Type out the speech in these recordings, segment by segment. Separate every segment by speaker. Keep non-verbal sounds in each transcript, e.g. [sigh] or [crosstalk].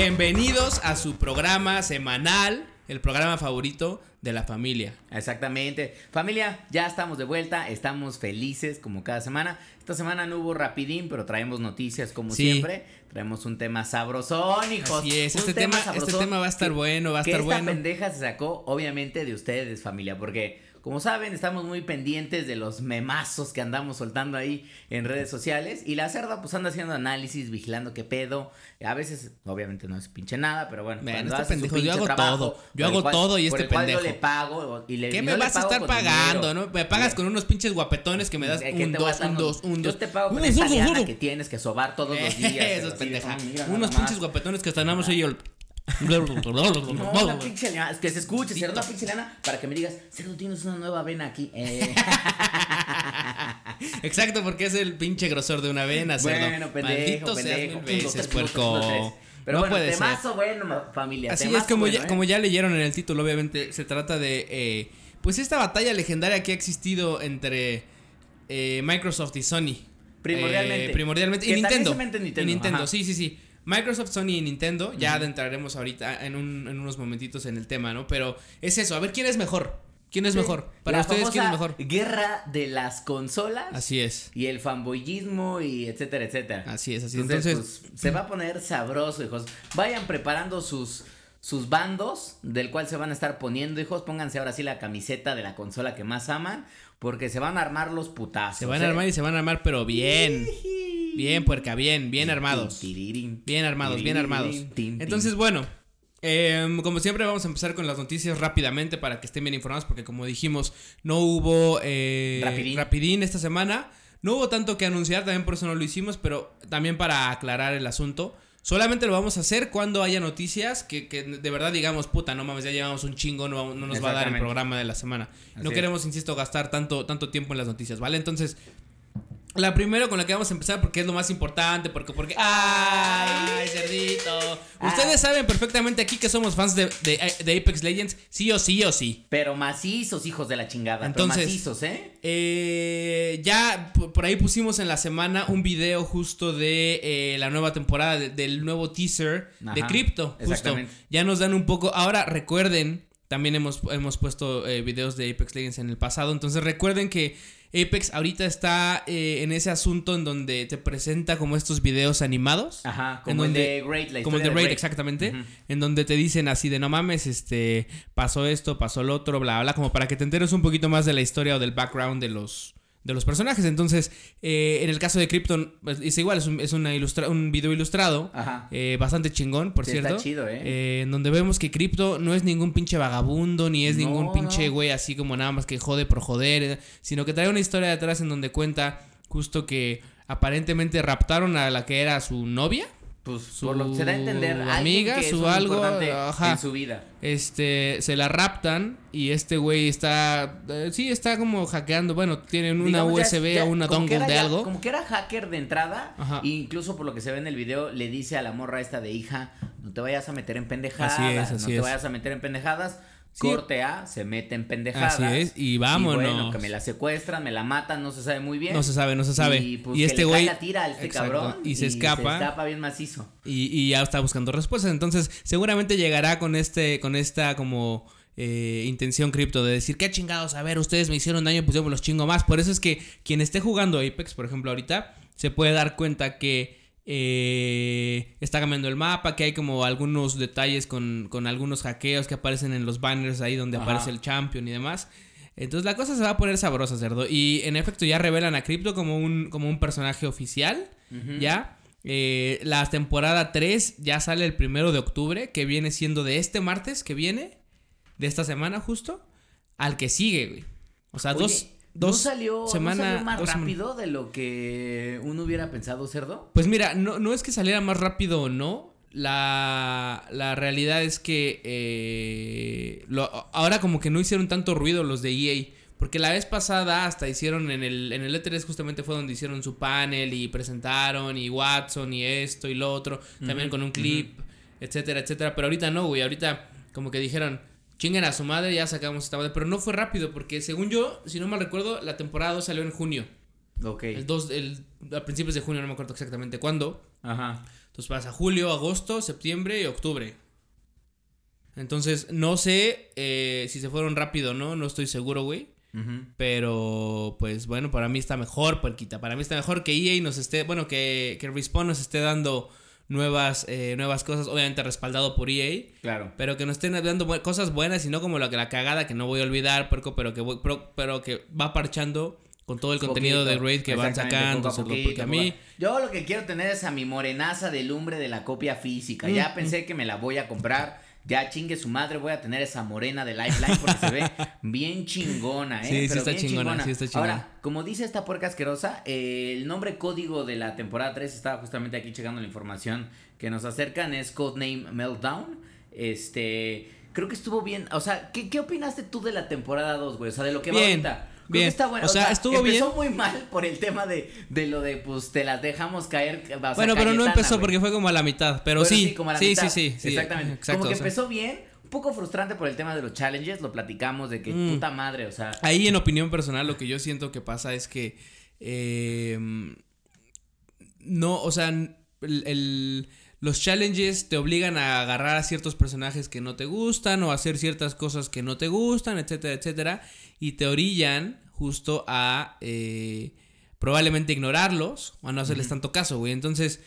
Speaker 1: Bienvenidos a su programa semanal, el programa favorito de la familia.
Speaker 2: Exactamente. Familia, ya estamos de vuelta, estamos felices como cada semana. Esta semana no hubo rapidín, pero traemos noticias como
Speaker 1: Sí.
Speaker 2: siempre. Traemos un tema sabrosón, hijos.
Speaker 1: Así es,
Speaker 2: Un
Speaker 1: este tema, este
Speaker 2: sabrosón
Speaker 1: tema va a estar
Speaker 2: que-
Speaker 1: bueno, va a estar
Speaker 2: esta
Speaker 1: bueno.
Speaker 2: pendeja se sacó, obviamente, de ustedes, familia, porque como saben, estamos muy pendientes de los memazos que andamos soltando ahí en redes sociales. Y la cerda, pues anda haciendo análisis, vigilando qué pedo. A veces, obviamente, no es pinche nada, pero bueno.
Speaker 1: Vean,
Speaker 2: cuando
Speaker 1: este
Speaker 2: hace su
Speaker 1: pendejo, yo hago
Speaker 2: trabajo,
Speaker 1: todo. Yo hago
Speaker 2: cual-
Speaker 1: todo y
Speaker 2: por
Speaker 1: este
Speaker 2: el cual
Speaker 1: pendejo.
Speaker 2: Yo le pago y le,
Speaker 1: ¿Qué me vas a estar pagando, no? Me pagas con unos pinches guapetones que me das
Speaker 2: ¿De qué
Speaker 1: un dos, un dos, un dos.
Speaker 2: Yo te pago con [laughs]
Speaker 1: dos.
Speaker 2: que tienes que sobar todos los [laughs] días.
Speaker 1: Eso es
Speaker 2: así de,
Speaker 1: pendeja.
Speaker 2: "Oh, mira
Speaker 1: Unos pinches
Speaker 2: más".
Speaker 1: guapetones que más soy yo. [laughs]
Speaker 2: una pinche liana, es que se escuche, cerdo, una
Speaker 1: to-
Speaker 2: pinche liana para que me digas, cerdo, tienes una nueva vena aquí. Eh. [laughs]
Speaker 1: Exacto, porque es el pinche grosor de una vena, cerdo.
Speaker 2: bueno, pendejo,
Speaker 1: Maldito seas
Speaker 2: pendejo.
Speaker 1: mil veces, puerco.
Speaker 2: Pero
Speaker 1: no
Speaker 2: bueno, temazo bueno, familia.
Speaker 1: Así es, como,
Speaker 2: bueno,
Speaker 1: ya,
Speaker 2: ¿eh?
Speaker 1: como ya leyeron en el título, obviamente, se trata de, eh, pues, esta batalla legendaria que ha existido entre Microsoft y Sony.
Speaker 2: Primordialmente.
Speaker 1: Primordialmente. Y Nintendo.
Speaker 2: Nintendo,
Speaker 1: Y Nintendo,
Speaker 2: ajá.
Speaker 1: sí, sí, sí. Microsoft, Sony y Nintendo, ya adentraremos ahorita en, un- en unos momentitos en el tema, ¿no? Pero es eso, a ver quién es mejor. ¿Quién es
Speaker 2: Sí.
Speaker 1: mejor? Para
Speaker 2: La
Speaker 1: ustedes, ¿quién es mejor?
Speaker 2: Guerra de las consolas.
Speaker 1: Así es.
Speaker 2: Y el fanboyismo y etcétera, etcétera.
Speaker 1: Así es, así.
Speaker 2: Entonces,
Speaker 1: Entonces,
Speaker 2: pues, se va a poner sabroso, hijos. Vayan preparando sus sus bandos del cual se van a estar poniendo, hijos. Pónganse ahora sí la camiseta de la consola que más aman, porque se van a armar los putazos.
Speaker 1: se van a
Speaker 2: ¿eh?
Speaker 1: armar y se van a armar, pero bien. Bien, puerca, bien, bien armados. Bien armados, bien armados. Entonces, bueno, em, como siempre vamos a empezar con las noticias rápidamente para que estén bien informados porque como dijimos, no hubo eh,
Speaker 2: Rapidín.
Speaker 1: rapidín esta semana. No hubo tanto que anunciar, también por eso no lo hicimos, pero también para aclarar el asunto. Solamente lo vamos a hacer cuando haya noticias que, que de verdad digamos, puta, no mames, ya llevamos un chingo, no, no nos va a dar el programa de la semana.
Speaker 2: Así
Speaker 1: no
Speaker 2: es.
Speaker 1: queremos, insisto, gastar tanto, tanto tiempo en las noticias, ¿vale? Entonces, la primera con la que vamos a empezar porque es lo más importante, porque, porque, ¡ay, cerdito!
Speaker 2: Ah.
Speaker 1: Ustedes saben perfectamente aquí que somos fans de, de, de Apex Legends, sí o sí o sí.
Speaker 2: Pero macizos, hijos de la chingada.
Speaker 1: Entonces-
Speaker 2: pero macizos, ¿eh?
Speaker 1: Eh, ya por, ahí pusimos en la semana un video justo de eh, la nueva temporada, de- del nuevo teaser de Crypto. Justo. Ya nos dan un poco. Ahora recuerden, también hemos, hemos puesto eh, videos de Apex Legends en el pasado. Entonces recuerden que Apex ahorita está eh, en ese asunto en donde te presenta como estos videos animados.
Speaker 2: Ajá,
Speaker 1: en
Speaker 2: como el
Speaker 1: donde-
Speaker 2: de la
Speaker 1: Como el de Raid, exactamente. En donde te dicen así de no mames, este, pasó esto, pasó lo otro, bla, bla, como para que te enteres un poquito más de la historia o del background de los, de los personajes. Entonces, eh, en el caso de Krypton, pues, es igual, es un, es una ilustra- un video ilustrado.
Speaker 2: Ajá.
Speaker 1: eh, bastante chingón, por
Speaker 2: Sí,
Speaker 1: cierto.
Speaker 2: está chido, ¿eh?
Speaker 1: Eh, en donde vemos que Crypto no es ningún pinche vagabundo, ni es
Speaker 2: No,
Speaker 1: ningún pinche güey así como nada más que jode por joder, sino que trae una historia detrás en donde cuenta justo que aparentemente raptaron a la que era su novia.
Speaker 2: Pues
Speaker 1: su
Speaker 2: por lo que se da a entender,
Speaker 1: amiga,
Speaker 2: que
Speaker 1: su algo, ajá.
Speaker 2: en su vida.
Speaker 1: Este, se la raptan y este güey está, eh, sí, está como hackeando, bueno, tienen una
Speaker 2: Digamos,
Speaker 1: USB
Speaker 2: ya-
Speaker 1: o una dongle de
Speaker 2: ya-
Speaker 1: algo.
Speaker 2: Como que era hacker de entrada.
Speaker 1: Ajá.
Speaker 2: e incluso por lo que se ve en el video, le dice a la morra esta de hija: No te vayas a meter en pendejadas.
Speaker 1: Así es,
Speaker 2: no te
Speaker 1: es.
Speaker 2: vayas a meter en pendejadas.
Speaker 1: Sí.
Speaker 2: Corte A, se mete en pendejadas.
Speaker 1: Así es, y vámonos.
Speaker 2: bueno, que me la secuestran, me la matan, no se sabe muy bien.
Speaker 1: No se sabe, no se sabe.
Speaker 2: Y, pues,
Speaker 1: Y
Speaker 2: que
Speaker 1: este güey-
Speaker 2: la tira a este
Speaker 1: Exacto,
Speaker 2: cabrón.
Speaker 1: y se escapa.
Speaker 2: Se escapa bien macizo.
Speaker 1: Y, y ya está buscando respuestas. Entonces, seguramente llegará con este, con esta como eh, intención cripto de decir, qué chingados, a ver, ustedes me hicieron daño, pues yo me los chingo más. Por eso es que quien esté jugando Apex, por ejemplo, ahorita, se puede dar cuenta que eh, está cambiando el mapa, que hay como algunos detalles con, con algunos hackeos que aparecen en los banners ahí donde
Speaker 2: Ajá.
Speaker 1: aparece el champion y demás. Entonces la cosa se va a poner sabrosa, cerdo. Y en efecto ya revelan a Crypto como un, como un personaje oficial. Ya. Eh, la temporada 3 ya sale el primero de octubre, que viene siendo de este martes que viene, de esta semana justo, al que sigue, güey. O sea,
Speaker 2: Oye,
Speaker 1: dos, dos
Speaker 2: ¿no salió, ¿no
Speaker 1: semanas.
Speaker 2: salió más rápido de lo que uno hubiera pensado, cerdo?
Speaker 1: Pues mira, no, no es que saliera más rápido o no. La, la realidad es que eh, lo- ahora como que no hicieron tanto ruido los de EA. Porque la vez pasada hasta hicieron en el, en el E3 justamente fue donde hicieron su panel y presentaron y Watson y esto y lo otro. También con un clip, etcétera, etcétera. Pero ahorita no, güey. Ahorita como que dijeron, chinguen a su madre, ya sacamos esta madre. Pero no fue rápido porque según yo, si no mal recuerdo, la temporada 2 salió en junio.
Speaker 2: Ok.
Speaker 1: El 2, el, a principios de junio, no me acuerdo exactamente cuándo.
Speaker 2: Ajá.
Speaker 1: Entonces pasa julio, agosto, septiembre y octubre. Entonces, no sé eh, si se fueron rápido o no, no estoy seguro, güey. Pero, pues bueno, para mí está mejor, Puerquita. Para mí está mejor que EA nos esté, bueno, que, que Respawn nos esté dando nuevas, eh, nuevas cosas, obviamente respaldado por EA.
Speaker 2: Claro.
Speaker 1: Pero que nos estén dando cosas buenas y no como la, la cagada que no voy a olvidar, pero que, pero, pero que va parchando con todo el contenido de Raid que van sacando. porque a mí...
Speaker 2: Yo lo que quiero tener es a mi morenaza de lumbre de la copia física. Ya mm, pensé mm. que me la voy a comprar ya chingue su madre, voy a tener esa morena de Lifeline porque se ve [laughs] bien chingona, ¿eh?
Speaker 1: Sí, sí está chingona, sí está chingona.
Speaker 2: Ahora, como dice esta puerca asquerosa, el nombre código de la temporada 3, estaba justamente aquí checando la información que nos acercan, es Codename Meltdown. Este, creo que estuvo bien, o sea, ¿qué, qué opinaste tú de la temporada 2, güey? O sea, de lo que va ahorita.
Speaker 1: Bien. Está bueno. O, sea, estuvo
Speaker 2: empezó muy mal por el tema de, de lo de, pues, te las dejamos caer.
Speaker 1: bueno, pero no empezó porque fue como a la mitad, pero, sí. Sí, como a la sí, mitad. sí, sí,
Speaker 2: Exactamente. como que empezó bien, un poco frustrante por el tema de los challenges, lo platicamos de que mm. puta madre, o sea.
Speaker 1: Ahí en opinión personal lo que yo siento que pasa es que eh, no, o sea, el, los challenges te obligan a agarrar a ciertos personajes que no te gustan o a hacer ciertas cosas que no te gustan, etcétera, etcétera, y te orillan justo a eh, probablemente ignorarlos o a no hacerles tanto caso, güey. Entonces,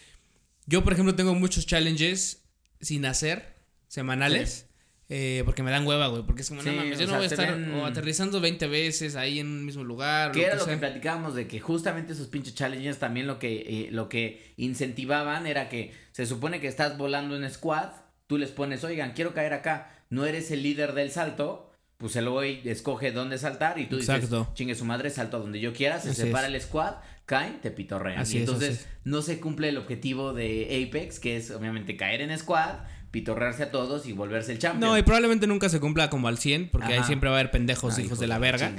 Speaker 1: yo por ejemplo tengo muchos challenges sin hacer, semanales. Eh, porque me dan hueva, güey. Porque es como, no mames, yo no voy a estar aterrizando 20 veces ahí en un mismo lugar.
Speaker 2: Que era lo que platicábamos de que justamente esos pinches challenges también lo que, eh, lo que incentivaban era que se supone que estás volando en squad, tú les pones, oigan, quiero caer acá, no eres el líder del salto, pues el güey escoge dónde saltar y tú dices, chingue su madre, salto a donde yo quiera, se separa el squad, caen, te pitorrean. y entonces no se cumple el objetivo de Apex, que es obviamente caer en squad pitorrearse a todos y volverse el champion.
Speaker 1: No, y probablemente nunca se cumpla como al 100, porque ahí siempre va a haber pendejos hijos, de la verga.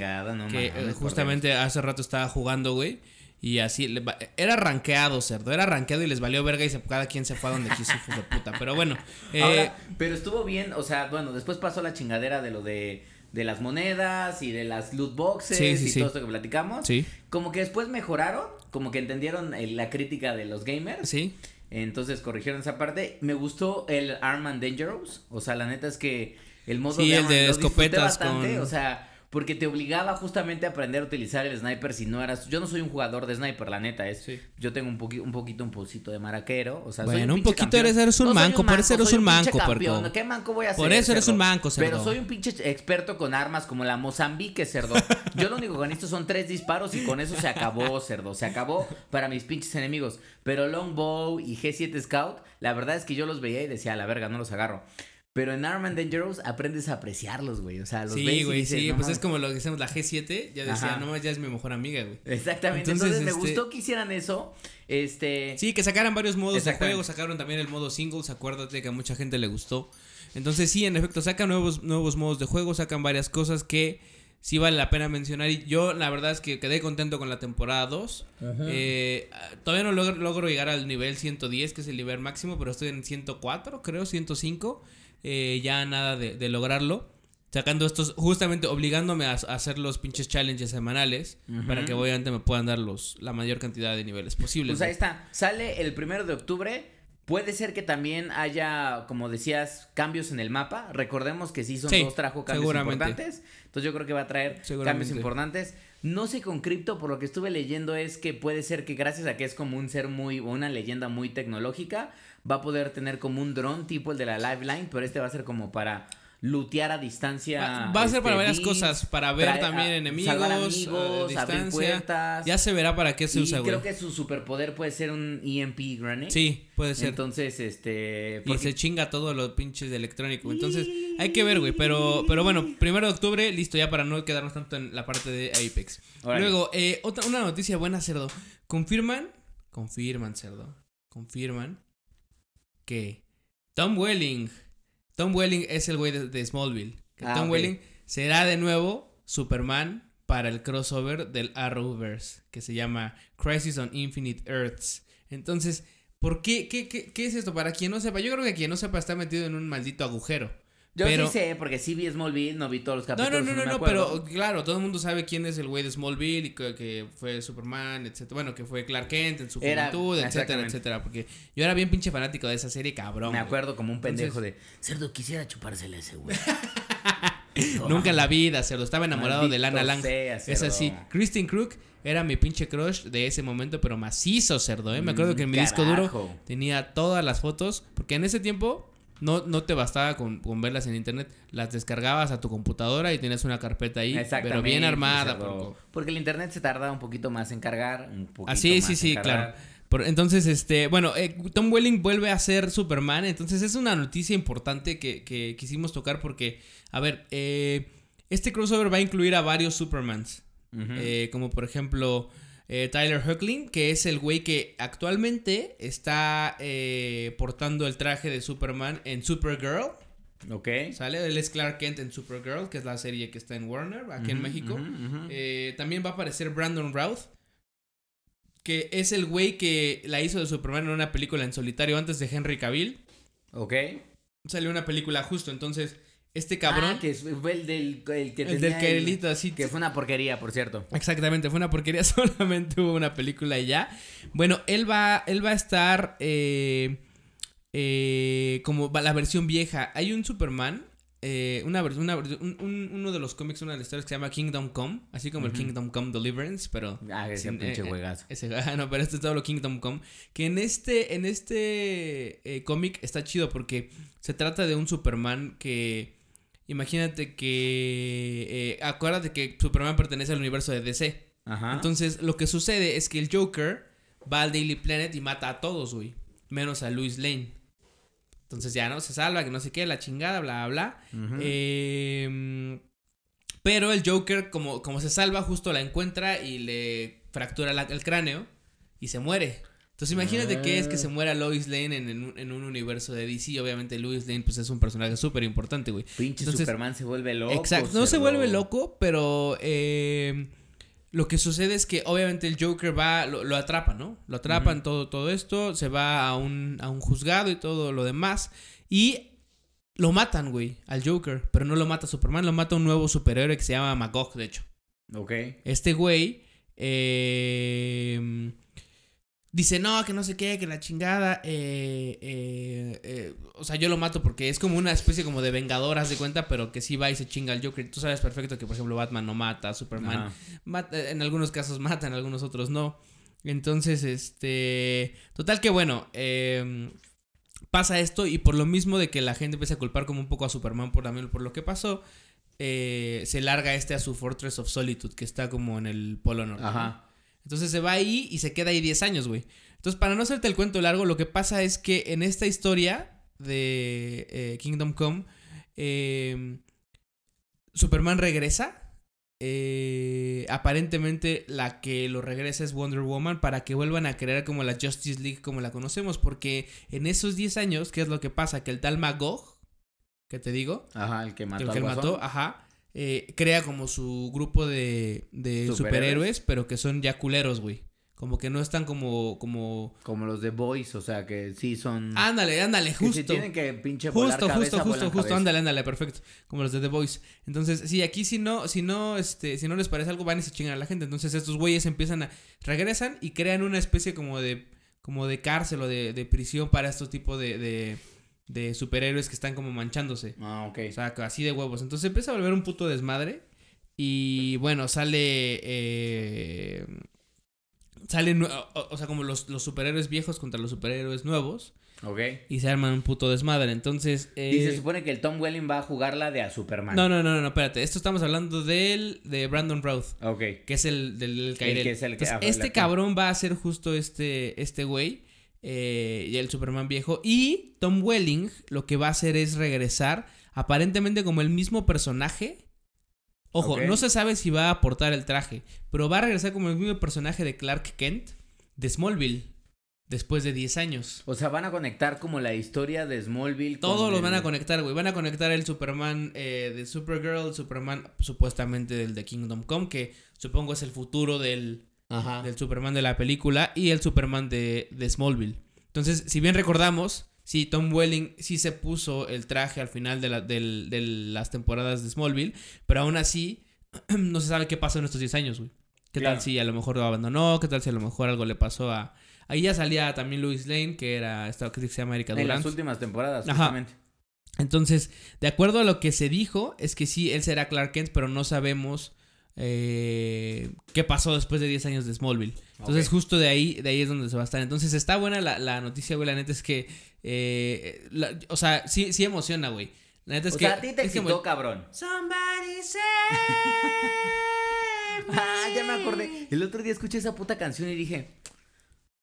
Speaker 1: que eh, justamente hace rato estaba jugando, güey. Y así, era rankeado, cerdo, era rankeado y les valió verga y se, cada quien se fue a donde quiso, hijos de puta. Pero bueno. [laughs]
Speaker 2: Eh, pero estuvo bien, o sea, bueno, después pasó la chingadera de lo de, de las monedas y de las loot boxes y todo esto que platicamos. Como que después mejoraron, como que entendieron eh, la crítica de los gamers.
Speaker 1: Sí.
Speaker 2: Entonces corrigieron esa parte. Me gustó el Arm and Dangerous. O sea, la neta es que el modo
Speaker 1: sí, el de escopetas
Speaker 2: bastante, O sea, porque te obligaba justamente a aprender a utilizar el sniper si no eras. Yo no soy un jugador de sniper, la neta es. Yo tengo un, poquito un poquito un pocito de maraquero. O sea,
Speaker 1: bueno,
Speaker 2: soy
Speaker 1: un, poquito eres, eres un, manco, por eso eres un manco,
Speaker 2: campeón. ¿Qué manco voy a hacer?
Speaker 1: Por eso eres un manco, cerdo.
Speaker 2: Pero soy un pinche experto con armas como la Mozambique, cerdo. Yo lo único que necesito son tres disparos y con eso se acabó, cerdo. Se acabó para mis pinches enemigos. Pero Longbow y G7 Scout, la verdad es que yo los veía y decía, a la verga, no los agarro. Pero en Arm and Dangerous aprendes a apreciarlos, güey. O sea, los
Speaker 1: sí, güey, sí, pues es como lo que decimos, la G7, ya decía, no, ya es mi mejor amiga, güey.
Speaker 2: Exactamente. Entonces, me este gustó que hicieran eso. Este.
Speaker 1: Sí, que sacaran varios modos de juego, sacaron también el modo singles, acuérdate que a mucha gente le gustó. Entonces, sí, en efecto, sacan nuevos, nuevos modos de juego, sacan varias cosas que sí vale la pena mencionar. Y yo, la verdad es que quedé contento con la temporada 2. Eh, todavía no logro, logro, llegar al nivel 110, que es el nivel máximo, pero estoy en 104, creo, 105. Eh, ya nada de, lograrlo. Sacando estos, justamente obligándome a, hacer los pinches challenges semanales para que obviamente me puedan dar los, la mayor cantidad de niveles posibles.
Speaker 2: Pues ahí está, sale el primero de octubre. Puede ser que también haya, como decías, cambios en el mapa. Recordemos que sí son dos trajo cambios importantes. Entonces yo creo que va a traer cambios importantes. No sé con cripto, por lo que estuve leyendo, es que puede ser que gracias a que es como un ser muy, una leyenda muy tecnológica, va a poder tener como un dron tipo el de la Lifeline, pero este va a ser como para lutear a distancia.
Speaker 1: Va, a ser para este, varias cosas, para ver también enemigos, salvar amigos, abrir puertas. Ya se verá para qué se usa,
Speaker 2: güey. creo que su superpoder puede ser un EMP grenade.
Speaker 1: Sí, puede ser.
Speaker 2: Entonces, este...
Speaker 1: Porque... Y se chinga todo los pinches de electrónico. Entonces, hay que ver, güey. Pero, pero bueno, primero de octubre, listo ya para no quedarnos tanto en la parte de Apex. Luego, eh, otra, una noticia buena, cerdo. Confirman, confirman, cerdo. Confirman que Tom Welling, Tom Welling es el güey de, Smallville. Que ah, Tom Welling será de nuevo Superman para el crossover del Arrowverse, que se llama Crisis on Infinite Earths. Entonces, ¿por qué? ¿Qué, qué? qué es esto? Para quien no sepa, yo creo que quien no sepa está metido en un maldito agujero.
Speaker 2: Yo
Speaker 1: pero-
Speaker 2: sí sé, porque sí vi Smallville, no vi todos los
Speaker 1: No,
Speaker 2: capítulos.
Speaker 1: no, no, no, no,
Speaker 2: acuerdo.
Speaker 1: pero claro, todo el mundo sabe quién es el güey de Smallville y que, que fue Superman, etcétera. Bueno, que fue Clark Kent en su
Speaker 2: Era-
Speaker 1: juventud, etcétera, etcétera. Porque yo era bien pinche fanático de esa serie, cabrón.
Speaker 2: Me
Speaker 1: güey.
Speaker 2: acuerdo como un pendejo
Speaker 1: Entonces-
Speaker 2: de. Cerdo, quisiera chupársela a ese güey. [laughs]
Speaker 1: Nunca en la vida, cerdo. Estaba enamorado de Lana Lang.
Speaker 2: sea,
Speaker 1: es así. Kristen Crook era mi pinche crush de ese momento, pero macizo, cerdo, ¿eh? Me acuerdo que en mi disco duro tenía todas las fotos, porque en ese tiempo no, no te bastaba con, con verlas en internet, las descargabas a tu computadora y tenías una carpeta ahí, pero bien armada.
Speaker 2: Porque el internet se tarda un poquito más en cargar. Un poquito
Speaker 1: Ah, sí,
Speaker 2: más
Speaker 1: sí, sí, claro. Por- entonces, este, bueno, eh, Tom Welling vuelve a ser Superman. Entonces, es una noticia importante que, que quisimos tocar porque, a ver, eh, este crossover va a incluir a varios Supermans. Eh, como por ejemplo, eh, Tyler Hoechlin, que es el güey que actualmente está eh, portando el traje de Superman en Supergirl.
Speaker 2: ok.
Speaker 1: ¿Sale? Él es Clark Kent en Supergirl, que es la serie que está en Warner, aquí en México. Eh, también va a aparecer Brandon Routh, que es el güey que la hizo de Superman en una película en solitario antes de Henry Cavill.
Speaker 2: Ok.
Speaker 1: Salió una película justo, entonces este cabrón,
Speaker 2: Ah, que es- fue el del, el que
Speaker 1: el
Speaker 2: tenía
Speaker 1: del
Speaker 2: el-
Speaker 1: Carelito así.
Speaker 2: Que fue una porquería, por cierto.
Speaker 1: Exactamente, fue una porquería, [laughs] solamente hubo una película y ya. Bueno, él va, él va a estar eh, eh, como la versión vieja. Hay un Superman, eh, una, una vers- un- un- uno de los cómics, una de las historias que se llama Kingdom Come, así como el. Kingdom Come Deliverance, pero...
Speaker 2: Ah, ese
Speaker 1: sin-
Speaker 2: pinche
Speaker 1: eh, eh,
Speaker 2: juegazo.
Speaker 1: ese- [laughs] ah, no, pero este es todo lo Kingdom Come. Que en este, en este eh, cómic está chido porque se trata de un Superman que. Imagínate que. eh, acuérdate que Superman pertenece al universo de DC.
Speaker 2: Ajá.
Speaker 1: Entonces, lo que sucede es que el Joker va al Daily Planet y mata a todos, güey. Menos a Louis Lane. Entonces ya, ¿no? Se salva, que no sé qué, la chingada, bla, bla, bla. Eh, pero el Joker, como, como se salva, justo la encuentra y le fractura la- el cráneo y se muere. Entonces imagínate que es que se muera Lois Lane en, en un, en un universo de DC. Obviamente Lois Lane pues es un personaje súper importante, güey.
Speaker 2: Pinche
Speaker 1: entonces-
Speaker 2: Superman se vuelve loco.
Speaker 1: Exacto. No se vuelve loco, pero eh, lo que sucede es que obviamente el Joker va, lo, lo atrapa, ¿no? Lo atrapan todo, todo esto, se va a un, a un juzgado y todo lo demás. Y lo matan, güey, al Joker. Pero no lo mata Superman, lo mata un nuevo superhéroe que se llama Magog, de hecho.
Speaker 2: Ok.
Speaker 1: Este güey eh, dice, no, que no sé qué, que la chingada. eh, eh, eh, o sea, yo lo mato porque es como una especie como de vengador, haz de cuenta, pero que sí va y se chinga al Joker. Tú sabes perfecto que, por ejemplo, Batman no mata, Superman mata- en algunos casos mata, en algunos otros no. Entonces, este. Total que bueno. eh, pasa esto y por lo mismo de que la gente empieza a culpar como un poco a Superman por también por lo que pasó. eh, se larga este a su Fortress of Solitude, que está como en el Polo Norte. ¿no?
Speaker 2: Ajá.
Speaker 1: Entonces se va ahí y se queda ahí 10 años, güey. Entonces, para no hacerte el cuento largo, lo que pasa es que en esta historia de eh, Kingdom Come, eh, Superman regresa. Eh, aparentemente la que lo regresa es Wonder Woman para que vuelvan a crear como la Justice League como la conocemos. Porque en esos 10 años, ¿qué es lo que pasa? Que el tal Magog, que te digo,
Speaker 2: Ajá, el que mató
Speaker 1: el
Speaker 2: al
Speaker 1: que mató, ajá, eh, crea como su grupo de, de
Speaker 2: Superhéroes.
Speaker 1: superhéroes, pero que son ya culeros, güey. Como que no están como, como...
Speaker 2: Como los de Boys, o sea que sí son.
Speaker 1: Ándale, ándale,
Speaker 2: que si
Speaker 1: justo.
Speaker 2: tienen que pinche volar
Speaker 1: Justo,
Speaker 2: cabeza,
Speaker 1: justo, justo, justo, ándale, ándale, perfecto. Como los de The Voice. Entonces, sí, aquí si no, si no, este, si no les parece algo, van y se chingan a la gente. Entonces estos güeyes empiezan a, regresan y crean una especie como de, como de cárcel o de, de prisión para estos tipos de, de, de superhéroes que están como manchándose.
Speaker 2: Ah, ok.
Speaker 1: O sea, así de huevos. Entonces empieza a volver un puto desmadre. Y bueno, sale. Eh, salen. O, o sea, como los, los superhéroes viejos contra los superhéroes nuevos.
Speaker 2: ok.
Speaker 1: Y se arman un puto desmadre. Entonces. eh,
Speaker 2: Y se supone que el Tom Welling va a jugarla de a Superman.
Speaker 1: no, no, no, no, no, espérate. Esto estamos hablando del. De Brandon Routh.
Speaker 2: Ok.
Speaker 1: Que es el del, del Kairel.
Speaker 2: que es el que-
Speaker 1: Entonces,
Speaker 2: ah,
Speaker 1: este cabrón va a ser justo este. Este güey. Eh, y el Superman viejo. Y Tom Welling lo que va a hacer es regresar. Aparentemente como el mismo personaje. Ojo, no se sabe si va a aportar el traje. Pero va a regresar como el mismo personaje de Clark Kent. De Smallville. Después de 10 años.
Speaker 2: O sea, van a conectar como la historia de Smallville.
Speaker 1: Todos los van a conectar, güey. Van a conectar el Superman eh, de Supergirl, Superman supuestamente del de Kingdom Come, que supongo es el futuro del,
Speaker 2: Ajá.
Speaker 1: del Superman de la película, y el Superman de, de Smallville. Entonces, si bien recordamos, sí, Tom Welling sí se puso el traje al final de, la, de las temporadas de Smallville, pero aún así [clears throat] no se sabe qué pasó en estos 10 años, güey. ¿Qué
Speaker 2: Claro.
Speaker 1: tal si a lo mejor lo abandonó? ¿Qué tal si a lo mejor algo le pasó a... Ahí ya salía también Louis Lane, que era esta que se llama Erika
Speaker 2: En las
Speaker 1: Durant.
Speaker 2: últimas temporadas,
Speaker 1: Ajá.
Speaker 2: justamente.
Speaker 1: Entonces, de acuerdo a lo que se dijo, es que sí, él será Clark Kent, pero no sabemos eh, qué pasó después de 10 años de Smallville. Entonces, justo de ahí, de ahí es donde se va a estar. Entonces, está buena la, la noticia, güey. La neta es que, eh, la- o sea, sí, sí emociona, güey. La neta es
Speaker 2: o
Speaker 1: que...
Speaker 2: sea, a ti te excitó, cabrón.
Speaker 1: Somebody save [laughs]
Speaker 2: Ah, ya me acordé. El otro día escuché esa puta canción y dije,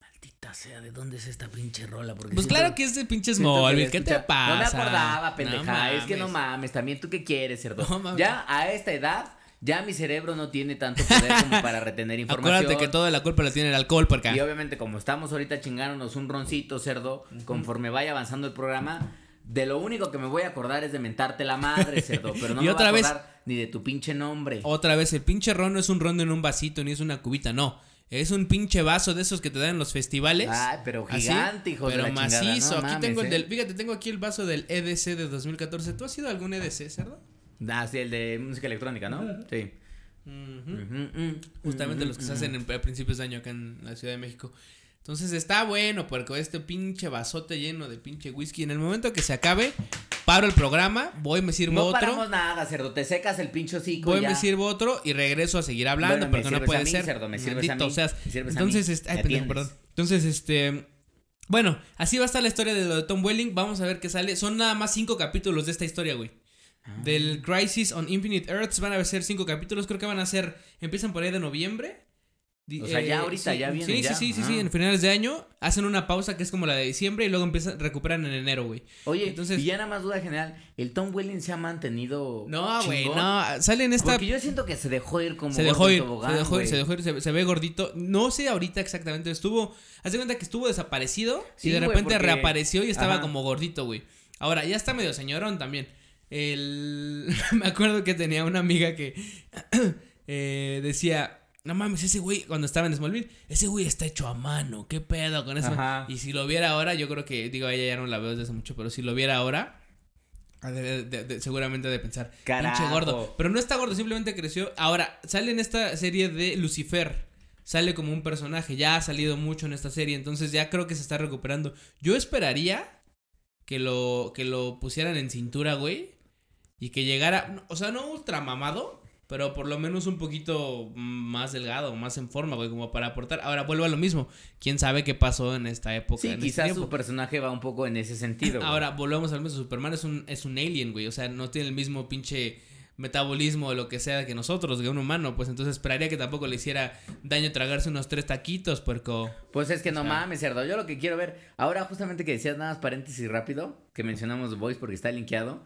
Speaker 2: maldita sea, ¿de dónde es esta pinche rola? Porque
Speaker 1: Pues
Speaker 2: siento-
Speaker 1: claro que es de pinche Smallville. ¿Qué te pasa?
Speaker 2: No me acordaba, pendeja.
Speaker 1: No
Speaker 2: es que no
Speaker 1: mames.
Speaker 2: también tú qué quieres, cerdo.
Speaker 1: No
Speaker 2: ya a esta edad, ya mi cerebro no tiene tanto poder como [laughs] para retener información.
Speaker 1: Acuérdate que toda la culpa la tiene el alcohol, porque
Speaker 2: Y obviamente, como estamos ahorita chingándonos un roncito, cerdo, conforme vaya avanzando el programa, de lo único que me voy a acordar es de mentarte la madre, cerdo. Pero no [laughs]
Speaker 1: Y
Speaker 2: me
Speaker 1: otra
Speaker 2: voy a
Speaker 1: vez-
Speaker 2: acordar ni de tu pinche nombre.
Speaker 1: Otra vez, el pinche ron no es un ron en un vasito ni es una cubita, no. Es un pinche vaso de esos que te dan en los festivales.
Speaker 2: Ay, pero gigante, hijo de
Speaker 1: Pero
Speaker 2: la chingada,
Speaker 1: macizo.
Speaker 2: no
Speaker 1: aquí
Speaker 2: mames,
Speaker 1: tengo el
Speaker 2: ¿eh?
Speaker 1: del. Fíjate, tengo aquí el vaso del EDC de 2014. ¿Tú has ido a algún EDC, cerdo?
Speaker 2: Ah, sí, el de música electrónica, ¿no? Sí.
Speaker 1: Justamente los que se hacen en- a principios de año acá en la Ciudad de México. Entonces está bueno, porque este pinche vasote lleno de pinche whisky. En el momento que se acabe, paro el programa, voy, me sirvo
Speaker 2: No
Speaker 1: otro.
Speaker 2: paramos nada, cerdo. Te secas el pinche hocico
Speaker 1: Voy,
Speaker 2: ya.
Speaker 1: me sirvo otro y regreso a seguir hablando
Speaker 2: Bueno,
Speaker 1: porque no puede
Speaker 2: a mí,
Speaker 1: ser.
Speaker 2: cerdo, me sirves a
Speaker 1: Maldito
Speaker 2: me sirves a
Speaker 1: Entonces,
Speaker 2: mí,
Speaker 1: este, ay, pendejo, perdón. Entonces, este. Bueno, así va a estar la historia de lo de Tom Welling. Vamos a ver qué sale. Son nada más cinco capítulos de esta historia, güey.
Speaker 2: Ah.
Speaker 1: Del Crisis on Infinite Earths van a ser cinco capítulos. Creo que van a ser. Empiezan por ahí de noviembre.
Speaker 2: O sea, ya ahorita,
Speaker 1: sí,
Speaker 2: ya viene
Speaker 1: Sí,
Speaker 2: ya.
Speaker 1: sí, sí, sí,
Speaker 2: Ah.
Speaker 1: sí. En finales de año hacen una pausa que es como la de diciembre y luego empiezan, recuperan en enero, güey.
Speaker 2: Oye,
Speaker 1: Entonces-
Speaker 2: y ya nada más duda general, ¿el Tom Welling se ha mantenido
Speaker 1: No, güey, no. Sale en esta
Speaker 2: Porque yo siento que se dejó ir como
Speaker 1: se dejó ir,
Speaker 2: tobogán,
Speaker 1: se dejó ir, se dejó ir, se, se ve gordito. No sé ahorita exactamente, estuvo, haz de cuenta que estuvo desaparecido
Speaker 2: Sí,
Speaker 1: y de repente
Speaker 2: porque-
Speaker 1: reapareció y estaba
Speaker 2: Ajá.
Speaker 1: como gordito, güey. Ahora, ya está medio señorón también. El... [laughs] Me acuerdo que tenía una amiga que [clears throat] eh, decía, no mames, ese güey, cuando estaba en Smallville, ese güey está hecho a mano, qué pedo con eso.
Speaker 2: Ajá.
Speaker 1: Y si lo viera ahora, yo creo que, digo, a ella ya no la veo desde hace mucho, pero si lo viera ahora, de- de- de- seguramente de pensar, pinche gordo. Pero no está gordo, simplemente creció. Ahora, sale en esta serie de Lucifer. Sale como un personaje, ya ha salido mucho en esta serie, entonces ya creo que se está recuperando. Yo esperaría que lo, que lo pusieran en cintura, güey. Y que llegara, o sea, no ultra mamado, pero por lo menos un poquito más delgado, más en forma, güey, como para aportar. Ahora vuelvo a lo mismo. ¿Quién sabe qué pasó en esta época?
Speaker 2: Sí,
Speaker 1: este
Speaker 2: quizás su personaje va un poco en ese sentido. [laughs] güey.
Speaker 1: Ahora, volvemos al mismo. Superman es un, es un alien, güey. O sea, no tiene el mismo pinche metabolismo o lo que sea que nosotros, que un humano. Pues entonces esperaría que tampoco le hiciera daño tragarse unos tres taquitos, puerco.
Speaker 2: Pues es que no
Speaker 1: sea-
Speaker 2: mames, cerdo. Yo lo que quiero ver, ahora justamente que decías nada más paréntesis rápido, que mencionamos Voice porque está linkeado.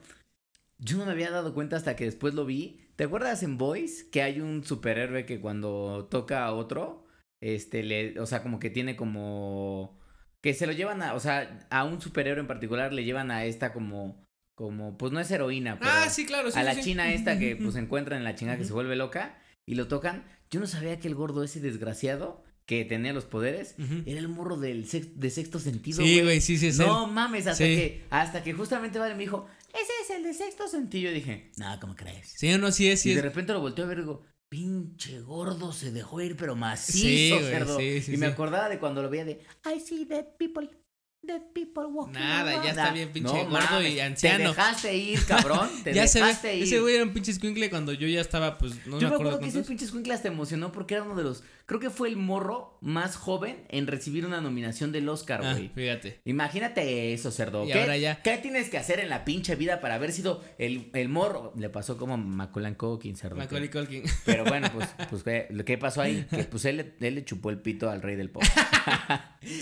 Speaker 2: Yo no me había dado cuenta hasta que después lo vi. ¿Te acuerdas en Voice que hay un superhéroe que cuando toca a otro, este, le, o sea, como que tiene como, que se lo llevan a, o sea, a un superhéroe en particular le llevan a esta como, como, pues no es heroína, pero
Speaker 1: Ah, sí, claro, sí.
Speaker 2: a la
Speaker 1: sí,
Speaker 2: china esta que pues [laughs] se encuentra en la chingada que se vuelve loca y lo tocan. Yo no sabía que el gordo ese desgraciado que tenía los poderes era el morro del de sexto sentido.
Speaker 1: Sí, güey, sí, sí, él.
Speaker 2: No mames, hasta
Speaker 1: Sí.
Speaker 2: que hasta que justamente Vale me dijo, ese es el de sexto sentido. Y dije, no, ¿cómo crees?
Speaker 1: Sí o no, sí es, sí
Speaker 2: y de repente lo volteé a ver y digo, pinche gordo se dejó ir, pero macizo,
Speaker 1: Sí,
Speaker 2: cerdo.
Speaker 1: sí, sí,
Speaker 2: y me acordaba de cuando lo veía de, I see dead people. Dead people walking
Speaker 1: Nada, ya
Speaker 2: around".
Speaker 1: está bien pinche gordo y anciano.
Speaker 2: Te dejaste ir, [laughs] cabrón. Te
Speaker 1: ya se
Speaker 2: dejaste
Speaker 1: ve.
Speaker 2: ir.
Speaker 1: Ese güey era un pinche escuincle cuando yo ya estaba, pues, no
Speaker 2: Yo
Speaker 1: me
Speaker 2: me
Speaker 1: acuerdo
Speaker 2: acuerdo que ese pinche escuinclas te emocionó porque era uno de los. Creo que fue el morro más joven en recibir una nominación del Oscar,
Speaker 1: Ah,
Speaker 2: güey.
Speaker 1: fíjate.
Speaker 2: Imagínate eso, cerdo.
Speaker 1: Y
Speaker 2: ¿Qué,
Speaker 1: ahora ya.
Speaker 2: ¿Qué tienes que hacer en la pinche vida para haber sido el, el morro? Le pasó como a Macaulay Culkin, cerdo.
Speaker 1: Macaulay Culkin.
Speaker 2: Pero bueno, pues, [laughs] pues ¿qué, ¿qué pasó ahí? Que pues él, le- él le chupó el pito al rey del pop. [laughs]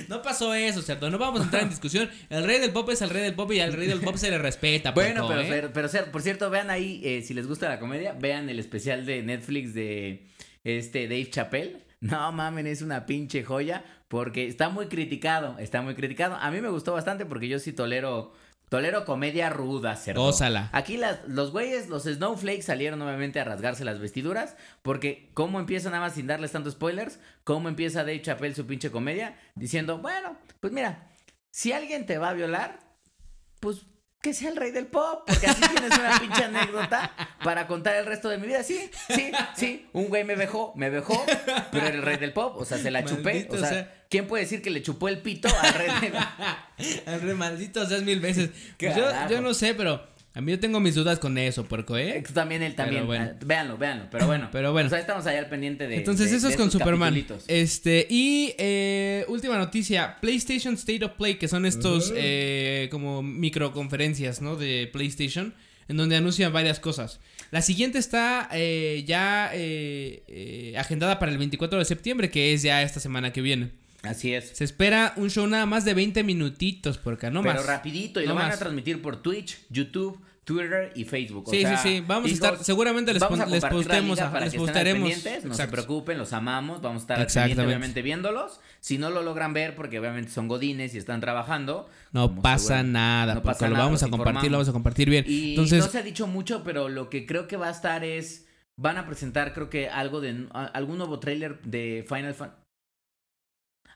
Speaker 1: No pasó eso, ¿cierto? No vamos a entrar en discusión. El rey del pop es el rey del pop y al rey del pop se le respeta.
Speaker 2: Bueno, pero,
Speaker 1: ¿eh?
Speaker 2: pero, pero, por cierto, vean ahí, eh, si les gusta la comedia, vean el especial de Netflix de este Dave Chappelle. No mamen, es una pinche joya porque está muy criticado, está muy criticado. A mí me gustó bastante porque yo sí tolero, tolero comedia ruda, cerdo.
Speaker 1: Gózala.
Speaker 2: Aquí las, los güeyes, los snowflakes salieron nuevamente a rasgarse las vestiduras porque cómo empieza nada más sin darles tantos spoilers, cómo empieza Dave Chappelle su pinche comedia diciendo, bueno, pues mira, si alguien te va a violar, pues que sea el rey del pop, porque así tienes una pinche anécdota para contar el resto de mi vida. Sí, sí, sí, un güey me dejó, me dejó, pero era el rey del pop, o sea, se la chupé. O sea,
Speaker 1: sea.
Speaker 2: ¿quién puede decir que le chupó el pito al rey del [laughs]
Speaker 1: Al re maldito seas mil veces. [laughs] Pues yo no sé, pero a mí yo tengo mis dudas con eso, puerco, ¿eh?
Speaker 2: También, él también.
Speaker 1: Bueno.
Speaker 2: Ah, Véanlo, véanlo, pero bueno. [clears throat]
Speaker 1: Pero bueno.
Speaker 2: O sea, estamos allá al pendiente de.
Speaker 1: Entonces
Speaker 2: de-
Speaker 1: eso es con Superman.
Speaker 2: capitulitos.
Speaker 1: Este, y eh, última noticia, PlayStation State of Play, que son estos eh, como microconferencias, ¿no? De PlayStation, en donde anuncian varias cosas. La siguiente está eh, ya eh, eh, agendada para el 24 de septiembre, que es ya esta semana que viene.
Speaker 2: Así es.
Speaker 1: Se espera un show nada más de 20 minutitos, porque no
Speaker 2: pero
Speaker 1: más.
Speaker 2: rapidito, y
Speaker 1: No
Speaker 2: lo van
Speaker 1: más.
Speaker 2: a transmitir por Twitch, YouTube, Twitter y Facebook. O
Speaker 1: Sí,
Speaker 2: sea,
Speaker 1: sí, sí. Vamos a estar- seguramente les
Speaker 2: vamos a
Speaker 1: les
Speaker 2: la
Speaker 1: postemos
Speaker 2: liga para
Speaker 1: les
Speaker 2: que estén al
Speaker 1: postaremos.
Speaker 2: pendientes, No se preocupen, los amamos. Vamos a estar obviamente, viéndolos. Si no lo logran ver, porque obviamente son godines y están trabajando.
Speaker 1: No pasa
Speaker 2: seguro-
Speaker 1: nada,
Speaker 2: no
Speaker 1: porque
Speaker 2: pasa
Speaker 1: lo
Speaker 2: nada,
Speaker 1: vamos a compartir, lo vamos a compartir bien.
Speaker 2: Y
Speaker 1: Entonces,
Speaker 2: no se ha dicho mucho, pero lo que creo que va a estar es. Van a presentar, creo que algo de. algún nuevo tráiler de Final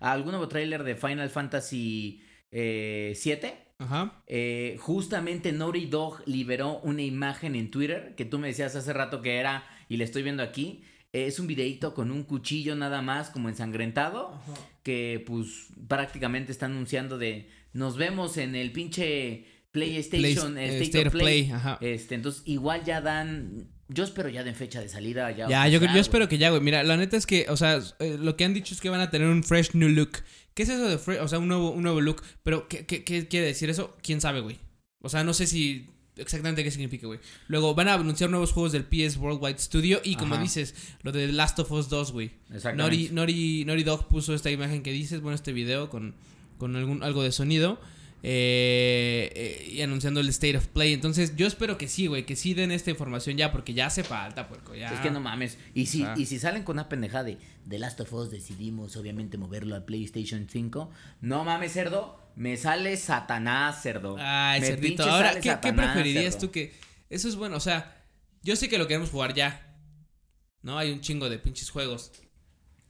Speaker 2: Fan. Algún nuevo tráiler de Final Fantasy eh, 7.
Speaker 1: ajá.
Speaker 2: Eh, justamente Naughty Dog liberó una imagen en Twitter que tú me decías hace rato que era, y le estoy viendo aquí. Es un videíto con un cuchillo nada más, como ensangrentado, que pues prácticamente está anunciando de nos vemos en el pinche PlayStation
Speaker 1: Play-
Speaker 2: State, of Play.
Speaker 1: Play, ajá.
Speaker 2: Este, entonces igual ya dan, yo espero ya den fecha de salida ya.
Speaker 1: Ya, yo, yo espero que ya, güey. Mira, la neta es que, o sea, eh, lo que han dicho es que van a tener un fresh new look. ¿Qué es eso de fresh? O sea, un nuevo, un nuevo look. Pero, ¿qué, qué, qué quiere decir eso? ¿Quién sabe, güey? O sea, no sé si exactamente qué significa, güey. Luego van a anunciar nuevos juegos del PS Worldwide Studio. Y como
Speaker 2: Ajá.
Speaker 1: dices, lo de Last of Us 2, güey.
Speaker 2: Exactamente.
Speaker 1: Naughty, Naughty, Naughty Dog puso esta imagen que dices, bueno, este video con, con algún, algo de sonido. Eh, eh, y anunciando el State of Play. Entonces, yo espero que sí, güey, que sí den esta información ya, porque ya hace falta, puerco. Ya.
Speaker 2: Es que no mames. Y si,
Speaker 1: Ah.
Speaker 2: y si salen con una pendejada de The Last of Us, decidimos obviamente moverlo al PlayStation 5. No mames, cerdo. Me sale Satanás, cerdo.
Speaker 1: Ay,
Speaker 2: Me
Speaker 1: cerdito. Ahora, ¿qué, qué preferirías
Speaker 2: cerdo.
Speaker 1: tú que.? Eso es bueno, o sea, yo sé que lo queremos jugar ya. ¿No? Hay un chingo de pinches juegos.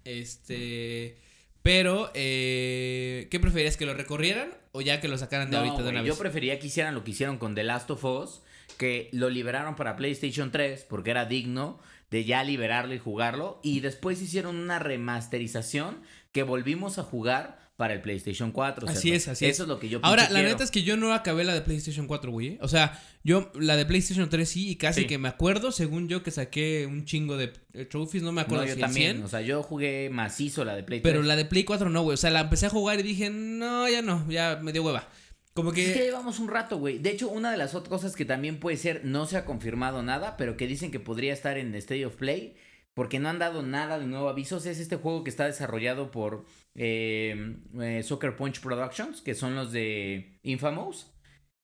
Speaker 1: Este. Pero, eh, ¿qué preferirías? ¿Que lo recorrieran o ya que lo sacaran de
Speaker 2: No,
Speaker 1: ahorita de una vez?
Speaker 2: yo prefería que hicieran lo que hicieron con The Last of Us, que lo liberaron para PlayStation 3 porque era digno de ya liberarlo y jugarlo. Y después hicieron una remasterización que volvimos a jugar para el PlayStation 4.
Speaker 1: Así
Speaker 2: cerdo.
Speaker 1: es, así
Speaker 2: Eso
Speaker 1: es.
Speaker 2: es lo que yo
Speaker 1: Ahora, la
Speaker 2: quiero.
Speaker 1: neta es que yo no acabé la de PlayStation 4, güey. ¿eh? O sea, yo la de PlayStation 3 sí, y casi
Speaker 2: Sí.
Speaker 1: que me acuerdo, según yo, que saqué un chingo de eh, trophies, no me acuerdo
Speaker 2: No, yo
Speaker 1: si el
Speaker 2: también.
Speaker 1: 100.
Speaker 2: O sea, yo jugué macizo la de Play
Speaker 1: Pero
Speaker 2: 3.
Speaker 1: la de Play 4 no, güey. O sea, la empecé a jugar y dije, no, ya no, ya me dio hueva. Como que.
Speaker 2: Es que llevamos un rato, güey. De hecho, una de las otras cosas que también puede ser, no se ha confirmado nada, pero que dicen que podría estar en State of Play, porque no han dado nada de nuevo avisos, es este juego que está desarrollado por eh, eh, Soccer Punch Productions, que son los de Infamous,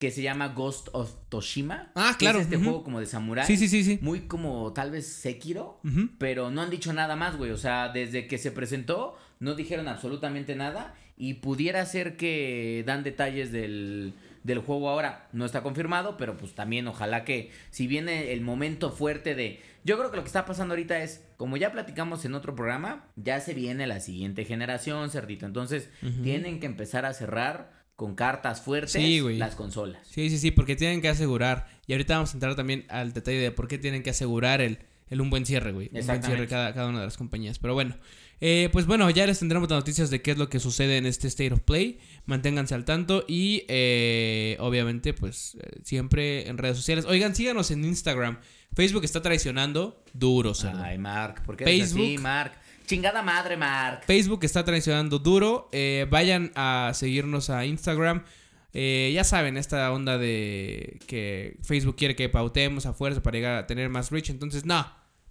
Speaker 2: que se llama Ghost of Toshima.
Speaker 1: Ah, claro,
Speaker 2: Es este juego como de samurai.
Speaker 1: Sí, sí, sí, sí.
Speaker 2: Muy como tal vez Sekiro. Pero no han dicho nada más, güey. O sea, desde que se presentó, no dijeron absolutamente nada. Y pudiera ser que dan detalles del, del juego ahora. No está confirmado, pero pues también ojalá que si viene el momento fuerte de... Yo creo que lo que está pasando ahorita es, como ya platicamos en otro programa, ya se viene la siguiente generación, cerdito. Entonces, tienen que empezar a cerrar con cartas fuertes
Speaker 1: Sí,
Speaker 2: las consolas.
Speaker 1: Sí, sí, sí, porque tienen que asegurar. Y ahorita vamos a entrar también al detalle de por qué tienen que asegurar el, el un buen cierre, güey. Un buen cierre cada, cada una de las compañías. Pero bueno. Eh, pues bueno, ya les tendremos las noticias de qué es lo que sucede en este State of Play. Manténganse al tanto y eh, obviamente pues eh, siempre en redes sociales. Oigan, síganos en Instagram. Facebook está traicionando duro, cerdo.
Speaker 2: Ay, Mark, ¿por qué eres así,
Speaker 1: Facebook.
Speaker 2: Mark? Chingada madre, Mark.
Speaker 1: Facebook está traicionando duro. eh, vayan a seguirnos a Instagram. Eh, ya saben, esta onda de que Facebook quiere que pautemos a fuerza para llegar a tener más reach. Entonces, no.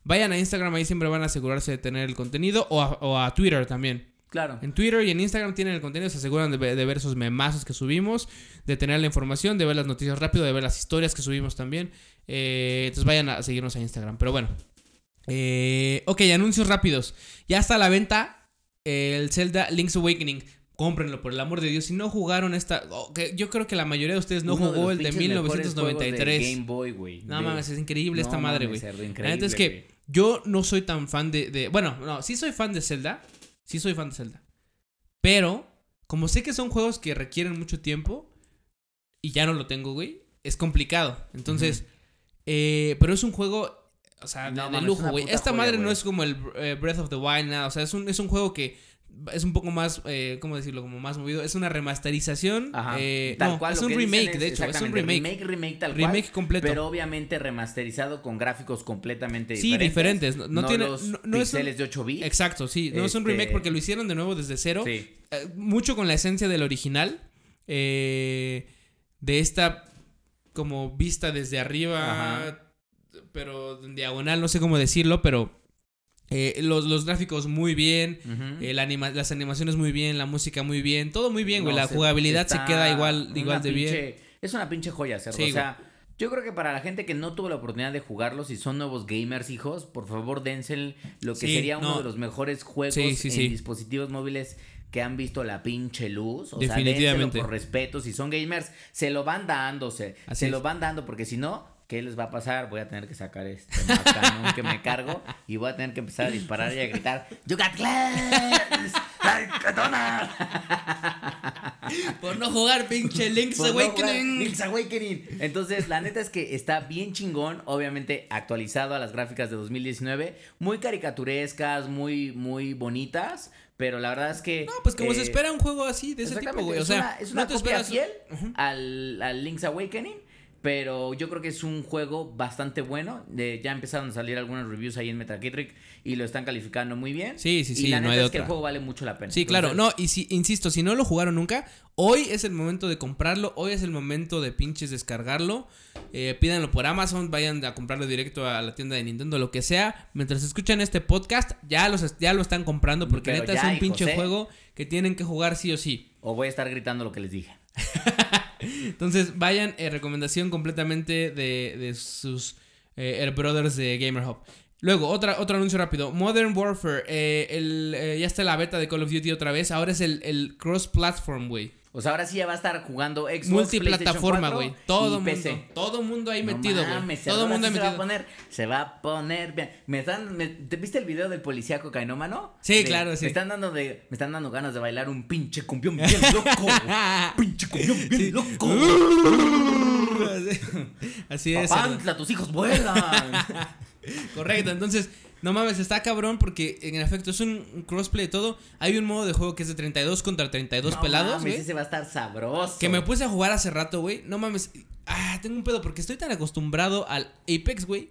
Speaker 1: Vayan a Instagram, ahí siempre van a asegurarse de tener el contenido. O a, o a Twitter también.
Speaker 2: Claro.
Speaker 1: En Twitter y en Instagram tienen el contenido, se aseguran de, ver- de ver esos memazos que subimos, de tener la información, de ver las noticias rápido, de ver las historias que subimos también. Eh, entonces vayan a seguirnos a Instagram. Pero bueno. Eh, ok, anuncios rápidos. Ya está a la venta el Zelda Link's Awakening. Cómprenlo, por el amor de Dios. Si no jugaron esta... oh, que yo creo que la mayoría de ustedes no
Speaker 2: Uno
Speaker 1: jugó el de
Speaker 2: pinches mejores juegos de
Speaker 1: 1993.
Speaker 2: Game Boy, güey.
Speaker 1: No mames, es increíble esta madre, güey.
Speaker 2: cerdo,
Speaker 1: La
Speaker 2: increíble,
Speaker 1: neta es que. Yo no soy tan fan de, de- Bueno, no, sí soy fan de Zelda. Sí soy fan de Zelda. Pero, como sé que son juegos que requieren mucho tiempo, y ya no lo tengo, güey, es complicado. Entonces, eh, pero es un juego, o sea, de,
Speaker 2: No
Speaker 1: de
Speaker 2: mames,
Speaker 1: lujo, güey. Esta
Speaker 2: joya,
Speaker 1: madre no es como el eh, Breath of the Wild, nada. O sea, es un, es un juego que es un poco más, eh, ¿cómo decirlo? Como más movido. Es una remasterización.
Speaker 2: Ajá.
Speaker 1: eh,
Speaker 2: Tal
Speaker 1: no,
Speaker 2: cual,
Speaker 1: es un remake, de hecho. Es un remake.
Speaker 2: Remake, remake tal
Speaker 1: Remake
Speaker 2: cual.
Speaker 1: completo.
Speaker 2: Pero obviamente remasterizado con gráficos completamente
Speaker 1: Sí,
Speaker 2: diferentes.
Speaker 1: diferentes. No, no tiene.
Speaker 2: los
Speaker 1: no- no es un-
Speaker 2: píxeles de 8 bits.
Speaker 1: Exacto, sí. No es un remake
Speaker 2: Este-
Speaker 1: porque lo hicieron de nuevo desde cero.
Speaker 2: Sí.
Speaker 1: eh, mucho con la esencia del original. eh, de esta como vista desde arriba.
Speaker 2: Ajá.
Speaker 1: Pero en diagonal, no sé cómo decirlo, pero. Eh, los, los gráficos muy bien. Eh, la anima- las animaciones muy bien. La música muy bien. Todo muy bien, güey.
Speaker 2: No,
Speaker 1: la
Speaker 2: se-
Speaker 1: jugabilidad se queda igual, igual de bien.
Speaker 2: Es una pinche joya, cerdo.
Speaker 1: Sí,
Speaker 2: o sea, yo creo que para la gente que no tuvo la oportunidad de jugarlo, si son nuevos gamers, hijos, por favor dense lo que
Speaker 1: Sí,
Speaker 2: sería uno
Speaker 1: no.
Speaker 2: de los mejores juegos
Speaker 1: Sí,
Speaker 2: en dispositivos móviles que han visto la pinche luz. O sea,
Speaker 1: Definitivamente.
Speaker 2: dénselo por respeto. Si son gamers, se lo van dándose.
Speaker 1: Así
Speaker 2: se
Speaker 1: es.
Speaker 2: lo van dando, porque si no, ¿qué les va a pasar? Voy a tener que sacar este macanón que me cargo y voy a tener que empezar a disparar y a gritar: ¡You got class! ¡Like!
Speaker 1: Por no jugar, pinche [laughs] Link's
Speaker 2: Por no
Speaker 1: Awakening.
Speaker 2: Link's Awakening. Entonces, la neta es que está bien chingón, obviamente actualizado a las gráficas de 2019, muy caricaturescas, muy muy bonitas, pero la verdad es que
Speaker 1: No, pues como se
Speaker 2: eh,
Speaker 1: espera un juego así, de ese tipo, güey. O
Speaker 2: es
Speaker 1: sea,
Speaker 2: una, es una
Speaker 1: no te
Speaker 2: copia
Speaker 1: esperas.
Speaker 2: fiel al, al Link's Awakening. Pero yo creo que es un juego bastante bueno. De, ya empezaron a salir algunas reviews ahí en Metacritic y lo están calificando muy bien.
Speaker 1: Sí, sí,
Speaker 2: y
Speaker 1: sí,
Speaker 2: la
Speaker 1: no
Speaker 2: neta es que el juego vale mucho la pena.
Speaker 1: Sí, claro. No, y si, insisto, si no lo jugaron nunca, hoy es el momento de comprarlo. Hoy es el momento de pinches descargarlo. Eh, pídanlo por Amazon, vayan a comprarlo directo a la tienda de Nintendo, lo que sea. Mientras escuchan este podcast, ya, los, ya lo están comprando porque
Speaker 2: Pero
Speaker 1: neta
Speaker 2: ya,
Speaker 1: es un pinche
Speaker 2: ¿eh?
Speaker 1: juego que tienen que jugar sí o sí.
Speaker 2: O voy a estar gritando lo que les dije. [laughs]
Speaker 1: Entonces, vayan, eh, recomendación completamente de, de sus eh, Air Brothers de Gamer Hub. Luego, otra, otro anuncio rápido. Modern Warfare. eh, el, eh, ya está la beta de Call of Duty otra vez. Ahora es el, el cross-platform, güey.
Speaker 2: O sea, ahora sí ya va a estar jugando Xbox,
Speaker 1: Multiplataforma, güey.
Speaker 2: PlayStation 4
Speaker 1: Todo
Speaker 2: y
Speaker 1: mundo. Todo mundo ahí
Speaker 2: No
Speaker 1: metido, güey. Todo mundo ahí
Speaker 2: sí se va a
Speaker 1: metido.
Speaker 2: poner, se va a poner bien. Me están, me- ¿te viste el video del policía cocainómano?
Speaker 1: Sí,
Speaker 2: De-
Speaker 1: claro, sí.
Speaker 2: Me están dando de, me están dando ganas de bailar un pinche cumbión bien loco. [laughs] pinche cumbión bien
Speaker 1: Sí.
Speaker 2: loco. [laughs]
Speaker 1: Así es.
Speaker 2: Papantla, tus hijos vuelan. [laughs]
Speaker 1: Correcto. Entonces, no mames, está cabrón porque en efecto es un crossplay de todo. Hay un modo de juego que es de 32 contra 32
Speaker 2: No
Speaker 1: pelados,
Speaker 2: mames,
Speaker 1: güey.
Speaker 2: ese va a estar sabroso.
Speaker 1: Que me puse a jugar hace rato, güey. No mames. Ah, tengo un pedo porque estoy tan acostumbrado al Apex, güey.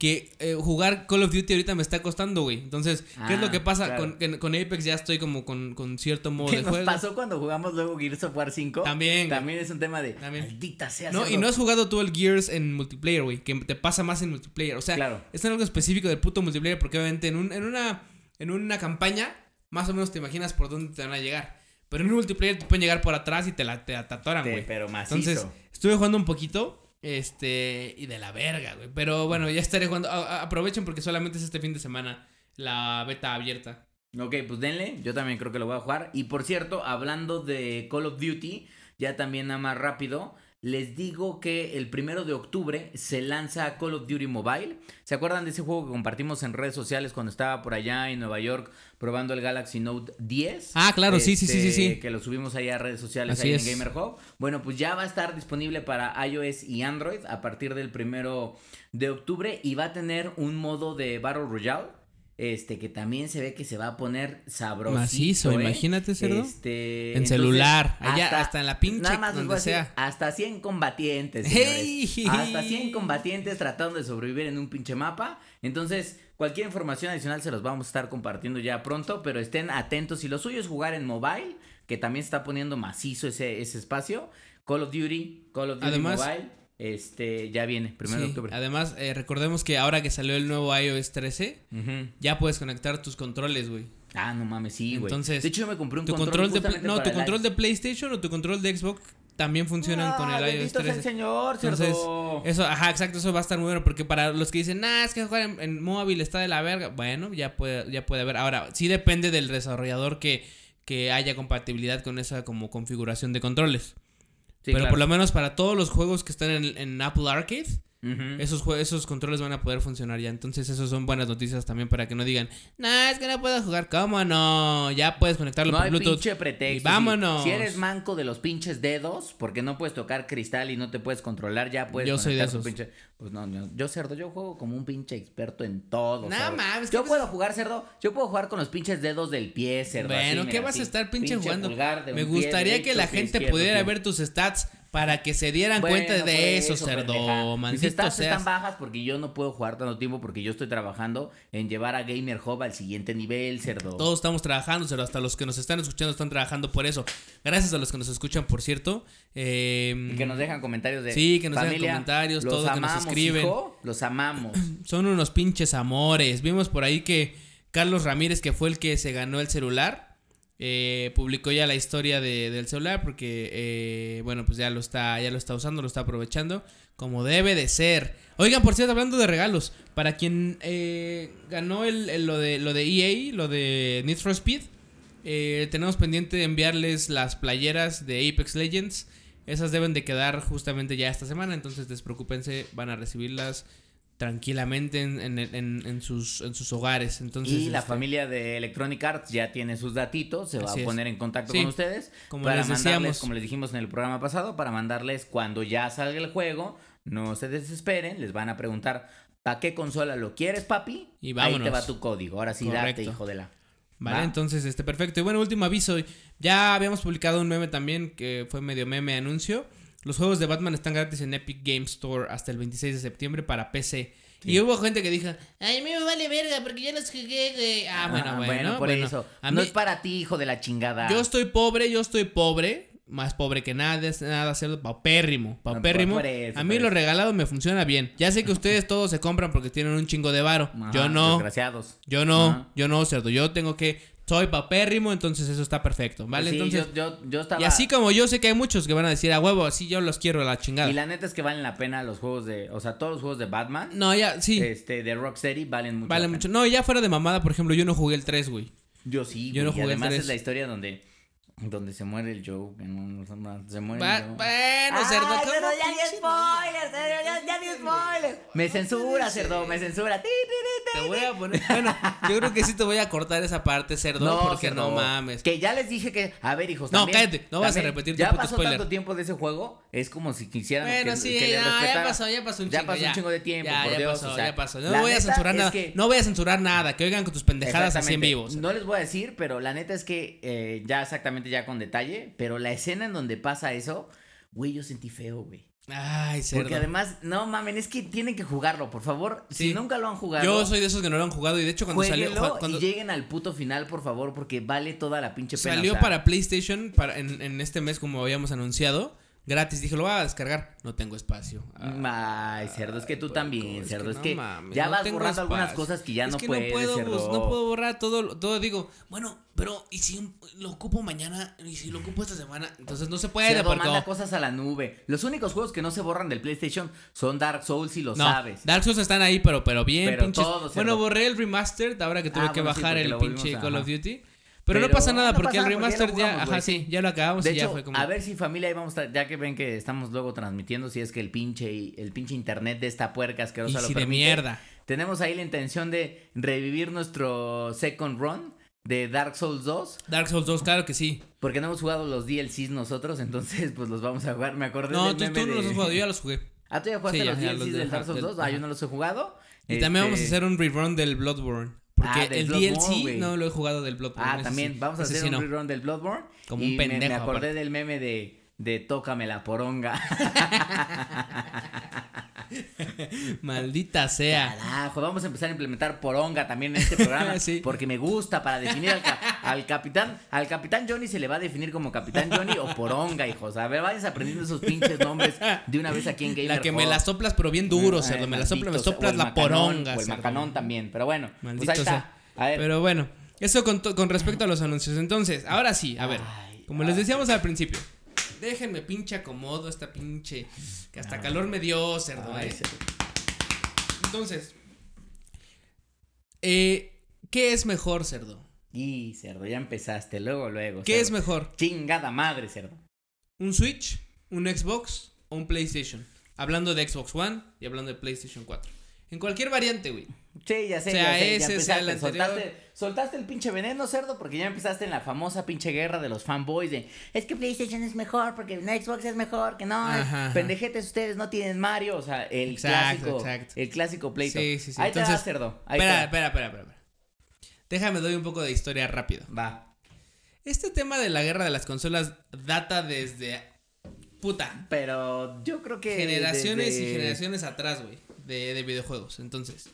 Speaker 1: Que eh, jugar Call of Duty ahorita me está costando, güey. Entonces, ¿qué es lo
Speaker 2: Ah,
Speaker 1: que pasa?
Speaker 2: claro.
Speaker 1: Con, Apex ya estoy como con, con cierto modo
Speaker 2: ¿Qué
Speaker 1: de
Speaker 2: nos
Speaker 1: juego.
Speaker 2: pasó cuando jugamos luego Gears of War 5?
Speaker 1: También.
Speaker 2: También es un tema de
Speaker 1: También.
Speaker 2: maldita sea.
Speaker 1: No, y no has jugado tú el Gears en multiplayer, güey. Que te pasa más en multiplayer. O sea,
Speaker 2: Claro.
Speaker 1: es algo específico del puto multiplayer. Porque obviamente en, un, en, una, en una campaña, más o menos te imaginas por dónde te van a llegar. Pero en un multiplayer te pueden llegar por atrás y te la te atoran,
Speaker 2: Te-
Speaker 1: güey.
Speaker 2: pero macizo.
Speaker 1: Entonces, estuve jugando un poquito. Este, y de la verga, güey. Pero bueno, ya estaré jugando. A- aprovechen porque solamente es este fin de semana la beta abierta.
Speaker 2: Ok, pues denle, yo también creo que lo voy a jugar. Y por cierto, hablando de Call of Duty, ya también nada más rápido, les digo que el primero de octubre se lanza Call of Duty Mobile. ¿Se acuerdan de ese juego que compartimos en redes sociales cuando estaba por allá en Nueva York probando el Galaxy Note 10?
Speaker 1: Ah, claro, sí, sí, sí, sí, sí.
Speaker 2: Que lo subimos ahí a redes sociales
Speaker 1: Así
Speaker 2: ahí
Speaker 1: es.
Speaker 2: en Gamer Hub. Bueno, pues ya va a estar disponible para iOS y Android a partir del primero de octubre y va a tener un modo de Battle Royale. Este, que también se ve que se va a poner sabroso.
Speaker 1: Macizo, imagínate, cerdo.
Speaker 2: Este,
Speaker 1: En
Speaker 2: entonces,
Speaker 1: celular, allá, hasta en la pinche,
Speaker 2: Nada más
Speaker 1: donde
Speaker 2: decir,
Speaker 1: sea.
Speaker 2: hasta 100 combatientes. Hasta 100 combatientes tratando de sobrevivir en un pinche mapa. Entonces, cualquier información adicional se los vamos a estar compartiendo ya pronto, pero estén atentos. Si lo suyo es jugar en mobile, que también se está poniendo macizo ese, ese espacio, Call of Duty, Call of Duty
Speaker 1: Además-
Speaker 2: Mobile, este, ya viene, primero de octubre.
Speaker 1: Además, eh, recordemos que ahora que salió el nuevo iOS 13,
Speaker 2: Ujú.
Speaker 1: ya puedes conectar tus controles, güey.
Speaker 2: Ah, no mames, sí, güey.
Speaker 1: Entonces,
Speaker 2: de hecho, yo me compré un
Speaker 1: Tu
Speaker 2: control,
Speaker 1: control de no, tu
Speaker 2: el
Speaker 1: control de PlayStation o tu control de Xbox también funcionan con el
Speaker 2: Ah,
Speaker 1: iOS
Speaker 2: bendito sea
Speaker 1: 13.
Speaker 2: el señor,
Speaker 1: Entonces,
Speaker 2: cerdo.
Speaker 1: eso, ajá, exacto, eso va a estar muy bueno porque para los que dicen, nah, es que jugar en, en móvil está de la verga, bueno, ya puede, ya puede haber. Ahora, sí depende del desarrollador que, que haya compatibilidad con esa como configuración de controles.
Speaker 2: Sí,
Speaker 1: Pero
Speaker 2: claro.
Speaker 1: por lo menos para todos los juegos que están en, en Apple Arcade, Esos, esos controles van a poder funcionar ya. Entonces, eso son buenas noticias también para que no digan, nah, es que no puedo jugar. ¿Cómo no? Ya puedes conectarlo
Speaker 2: No
Speaker 1: por
Speaker 2: hay
Speaker 1: Bluetooth.
Speaker 2: pinche pretexto.
Speaker 1: Y vámonos.
Speaker 2: Si, eres manco de los pinches dedos, porque no puedes tocar cristal y no te puedes controlar, ya puedes
Speaker 1: Yo soy de esos.
Speaker 2: pinche- Pues no, no, yo cerdo, yo juego como un pinche experto en todo.
Speaker 1: No
Speaker 2: cerdo.
Speaker 1: mames,
Speaker 2: Yo
Speaker 1: ¿qué
Speaker 2: puedo jugar cerdo, yo puedo jugar con los pinches dedos del pie, cerdo.
Speaker 1: Bueno,
Speaker 2: así,
Speaker 1: ¿qué
Speaker 2: mira,
Speaker 1: vas
Speaker 2: así,
Speaker 1: a estar pinche, jugando? Me gustaría que la gente pudiera ver tus stats para que se dieran
Speaker 2: Bueno,
Speaker 1: cuenta de eso,
Speaker 2: eso,
Speaker 1: cerdo.
Speaker 2: Mis stats
Speaker 1: seas.
Speaker 2: están bajas porque yo no puedo jugar tanto tiempo porque yo estoy trabajando en llevar a Gamer Hub al siguiente nivel, cerdo.
Speaker 1: Todos estamos trabajando, cerdo. Hasta los que nos están escuchando están trabajando por eso. Gracias a los que nos escuchan, por cierto. Eh,
Speaker 2: Y que nos dejan comentarios de
Speaker 1: Sí, que nos dejan
Speaker 2: "Familia,
Speaker 1: comentarios,
Speaker 2: los
Speaker 1: todo, que nos escriben".
Speaker 2: hijo, los amamos. [clears throat]
Speaker 1: Son unos pinches amores. Vimos por ahí que Carlos Ramírez, que fue el que se ganó el celular, eh, publicó ya la historia de- del celular porque, eh, bueno, pues ya lo está, ya lo está usando, lo está aprovechando como debe de ser. Oigan, por cierto, hablando de regalos, para quien eh, ganó el, lo de lo de EA, lo de Need for Speed, eh, tenemos pendiente de enviarles las playeras de Apex Legends. Esas deben de quedar justamente ya esta semana, entonces despreocúpense, van a recibirlas tranquilamente en, en- en- en sus, en sus hogares. Entonces,
Speaker 2: y la
Speaker 1: este,
Speaker 2: familia de Electronic Arts ya tiene sus datitos, se va
Speaker 1: Así
Speaker 2: a
Speaker 1: es.
Speaker 2: poner en contacto
Speaker 1: Sí,
Speaker 2: con ustedes
Speaker 1: como
Speaker 2: para
Speaker 1: les
Speaker 2: mandarles,
Speaker 1: decíamos.
Speaker 2: como les dijimos en el programa pasado, para mandarles cuando ya salga el juego, no se desesperen, les van a preguntar, ¿para qué consola lo quieres, papi?
Speaker 1: Y
Speaker 2: Ahí
Speaker 1: vámonos.
Speaker 2: te va tu código, ahora sí date, hijo de la...
Speaker 1: Vale,
Speaker 2: ¿Va?
Speaker 1: entonces, este, perfecto. Y bueno, último aviso. Ya habíamos publicado un meme también, que fue medio meme anuncio. Los juegos de Batman están gratis en Epic Game Store hasta el 26 de septiembre para PC. Y hubo gente que dijo, ay, a mí me vale verga porque yo los jugué, güey". Ah, bueno, bueno,
Speaker 2: por
Speaker 1: bueno.
Speaker 2: eso.
Speaker 1: A
Speaker 2: no es para ti, hijo de la chingada.
Speaker 1: Yo estoy pobre, yo estoy pobre. Más pobre que nada, es nada cerdo, paupérrimo, paupérrimo.
Speaker 2: por eso,
Speaker 1: a mí
Speaker 2: por
Speaker 1: lo
Speaker 2: eso.
Speaker 1: regalado me funciona bien. Ya sé que ustedes todos se compran porque tienen un chingo de varo.
Speaker 2: Ajá, [laughs]
Speaker 1: yo no,
Speaker 2: Desgraciados.
Speaker 1: yo no,
Speaker 2: Ajá.
Speaker 1: yo no, cerdo. Yo tengo que, soy paupérrimo, entonces eso está perfecto, ¿vale?
Speaker 2: Sí,
Speaker 1: entonces,
Speaker 2: yo, yo, yo estaba...
Speaker 1: y así como yo sé que hay muchos que van a decir, a huevo, así yo los quiero a la chingada.
Speaker 2: Y la neta es que valen la pena los juegos de... O sea, todos los juegos de Batman,
Speaker 1: No, ya, sí,
Speaker 2: este, de Rocksteady, valen mucho.
Speaker 1: vale
Speaker 2: la pena.
Speaker 1: mucho. No, ya fuera de mamada, por ejemplo, yo no jugué el 3, güey.
Speaker 2: Yo sí,
Speaker 1: Yo
Speaker 2: güey,
Speaker 1: no
Speaker 2: y
Speaker 1: jugué el
Speaker 2: además
Speaker 1: tres.
Speaker 2: es la historia donde... Donde se muere el Joe. que no- no- no- se muere
Speaker 1: Va-
Speaker 2: el Joe.
Speaker 1: bueno,
Speaker 2: Ay,
Speaker 1: cerdo,
Speaker 2: cerdo,
Speaker 1: ¿cómo
Speaker 2: ya di spoilers, cerdo, ya, ya di spoilers. Me censura, cerdo, me censura.
Speaker 1: Te voy a poner. Bueno, yo creo que sí te voy a cortar esa parte, cerdo, porque
Speaker 2: cerdo,
Speaker 1: no mames.
Speaker 2: Que ya les dije que, a ver, hijos,
Speaker 1: No,
Speaker 2: también-
Speaker 1: cállate, no vas a
Speaker 2: también,
Speaker 1: repetir tu
Speaker 2: Ya
Speaker 1: puto
Speaker 2: pasó
Speaker 1: spoiler.
Speaker 2: tanto tiempo de ese juego, es como si quisieran
Speaker 1: Bueno,
Speaker 2: que,
Speaker 1: sí,
Speaker 2: que
Speaker 1: no, ya pasó, ya pasó un
Speaker 2: Ya
Speaker 1: chingo.
Speaker 2: pasó un chingo de tiempo,
Speaker 1: ya,
Speaker 2: por
Speaker 1: ya
Speaker 2: Dios,
Speaker 1: pasó,
Speaker 2: o sea,
Speaker 1: ya pasó. No voy a censurar nada.
Speaker 2: que-
Speaker 1: No voy a censurar nada. Que oigan con tus pendejadas así en vivo.
Speaker 2: No les voy a decir, pero la neta es que eh, ya exactamente ya con detalle, pero la escena en donde pasa eso, güey, yo sentí feo, güey.
Speaker 1: Ay, cerdo.
Speaker 2: Porque además, no mamen, es que tienen que jugarlo, por favor.
Speaker 1: Sí.
Speaker 2: Si nunca lo han jugado,
Speaker 1: Yo soy de esos que no lo han jugado y de hecho cuando salió cuando
Speaker 2: y lleguen al puto final, por favor, porque vale toda la pinche pena.
Speaker 1: salió
Speaker 2: o sea,
Speaker 1: para PlayStation para en, en este mes como habíamos anunciado, gratis, dije, lo voy a descargar. No tengo espacio. Ah,
Speaker 2: Ay, cerdo, es que tú también, cerdo. Es
Speaker 1: no
Speaker 2: que,
Speaker 1: mames,
Speaker 2: ya
Speaker 1: no
Speaker 2: vas borrando algunas cosas que ya
Speaker 1: Es
Speaker 2: no
Speaker 1: que
Speaker 2: puedes,
Speaker 1: no puedo,
Speaker 2: cerdo.
Speaker 1: pues, no puedo borrar todo, todo digo, bueno, pero ¿y si lo ocupo mañana? ¿Y si lo ocupo esta semana? Entonces no se puede,
Speaker 2: Cerdo,
Speaker 1: porque
Speaker 2: manda cosas a la nube. Los únicos juegos que no se borran del PlayStation son Dark Souls y lo sabes.
Speaker 1: Dark Souls están ahí, pero, pero bien
Speaker 2: Pero
Speaker 1: pinches.
Speaker 2: todos,
Speaker 1: bueno, borré el remastered ahora que tuve
Speaker 2: Ah,
Speaker 1: que
Speaker 2: bueno,
Speaker 1: bajar el pinche Call of. Duty. Pero, no pasa nada
Speaker 2: no
Speaker 1: porque
Speaker 2: pasa
Speaker 1: el
Speaker 2: porque ya
Speaker 1: ajá, sí, ya lo acabamos
Speaker 2: De
Speaker 1: y ya fue como
Speaker 2: a ver si familia ahí vamos a ya que ven que estamos luego transmitiendo, si es que el pinche, el pinche internet de esta puerca asquerosa
Speaker 1: y
Speaker 2: lo
Speaker 1: si de mierda.
Speaker 2: Tenemos ahí la intención de revivir nuestro second run de Dark Souls 2,
Speaker 1: Dark Souls 2, claro que sí.
Speaker 2: porque no hemos jugado los DLCs nosotros, entonces pues los vamos a jugar. Me acordé
Speaker 1: No,
Speaker 2: del
Speaker 1: tú,
Speaker 2: meme
Speaker 1: tú no los has jugado, yo ya los jugué.
Speaker 2: Ah, tú ya jugaste
Speaker 1: Sí,
Speaker 2: los
Speaker 1: ya,
Speaker 2: DLCs
Speaker 1: los de-
Speaker 2: del Dark
Speaker 1: ajá,
Speaker 2: Souls
Speaker 1: del-
Speaker 2: 2. Ah, yo
Speaker 1: ajá.
Speaker 2: no los he jugado.
Speaker 1: Y también vamos a
Speaker 2: Este,
Speaker 1: hacer un rerun del Bloodborne. Porque
Speaker 2: Ah,
Speaker 1: el
Speaker 2: Bloodborne,
Speaker 1: DLC no lo he jugado del Bloodborne.
Speaker 2: Ah,
Speaker 1: ese
Speaker 2: también
Speaker 1: sí.
Speaker 2: vamos a
Speaker 1: Ese
Speaker 2: hacer
Speaker 1: sí
Speaker 2: un
Speaker 1: no.
Speaker 2: rerun del Bloodborne.
Speaker 1: Como
Speaker 2: y
Speaker 1: un
Speaker 2: me- Me,
Speaker 1: pendejo,
Speaker 2: acordé
Speaker 1: aparte.
Speaker 2: del meme de, de Tócame la poronga. [laughs] [laughs] [laughs]
Speaker 1: Maldita sea.
Speaker 2: Carajo, vamos a empezar a implementar poronga también en este programa. [laughs]
Speaker 1: Sí.
Speaker 2: Porque me gusta para definir al, ca- al capitán. Al capitán Johnny se le va a definir como capitán Johnny o poronga, hijos. A ver, vayan aprendiendo esos pinches nombres de una vez aquí en Gamer
Speaker 1: La que me la soplas, pero bien duro,
Speaker 2: Ay,
Speaker 1: cerdo. Me la soplas, me
Speaker 2: maldito
Speaker 1: soplas la
Speaker 2: macanón,
Speaker 1: poronga.
Speaker 2: O el macanón también. Pero bueno,
Speaker 1: Maldito
Speaker 2: pues ahí está.
Speaker 1: sea.
Speaker 2: A ver.
Speaker 1: Pero bueno, eso con, to- con respecto a los anuncios. Entonces, ahora sí, a ver.
Speaker 2: Ay,
Speaker 1: Como les decíamos al principio. Déjenme pinche acomodo esta pinche. Que hasta calor me dio, cerdo, eh. Entonces. Eh, ¿Qué es mejor, cerdo?
Speaker 2: Y cerdo, ya empezaste. Luego, luego.
Speaker 1: ¿Qué
Speaker 2: cerdo.
Speaker 1: es mejor?
Speaker 2: Chingada madre, cerdo.
Speaker 1: ¿Un Switch? ¿Un Xbox? ¿O un PlayStation? Hablando de Xbox One y hablando de PlayStation 4. En cualquier variante, güey.
Speaker 2: Sí, ya sé,
Speaker 1: O sea,
Speaker 2: ya sé, ya
Speaker 1: ese sea el
Speaker 2: empezaste,
Speaker 1: anterior.
Speaker 2: soltaste, soltaste el pinche veneno, cerdo, porque ya empezaste en la famosa pinche guerra de los fanboys de es que PlayStation es mejor, porque Xbox es mejor, que no,
Speaker 1: Ajá, ajá.
Speaker 2: pendejetes ustedes no tienen Mario, o sea, el
Speaker 1: Exacto,
Speaker 2: clásico,
Speaker 1: exacto.
Speaker 2: el clásico pleito.
Speaker 1: Sí, sí, sí.
Speaker 2: Ahí te
Speaker 1: Entonces,
Speaker 2: va, cerdo, ahí
Speaker 1: Espera, espera, espera, espera, espera. Déjame doy un poco de historia rápido.
Speaker 2: va.
Speaker 1: Este tema de la guerra de las consolas data desde puta
Speaker 2: Pero yo creo que
Speaker 1: generaciones y generaciones atrás, güey, de, de videojuegos. Entonces,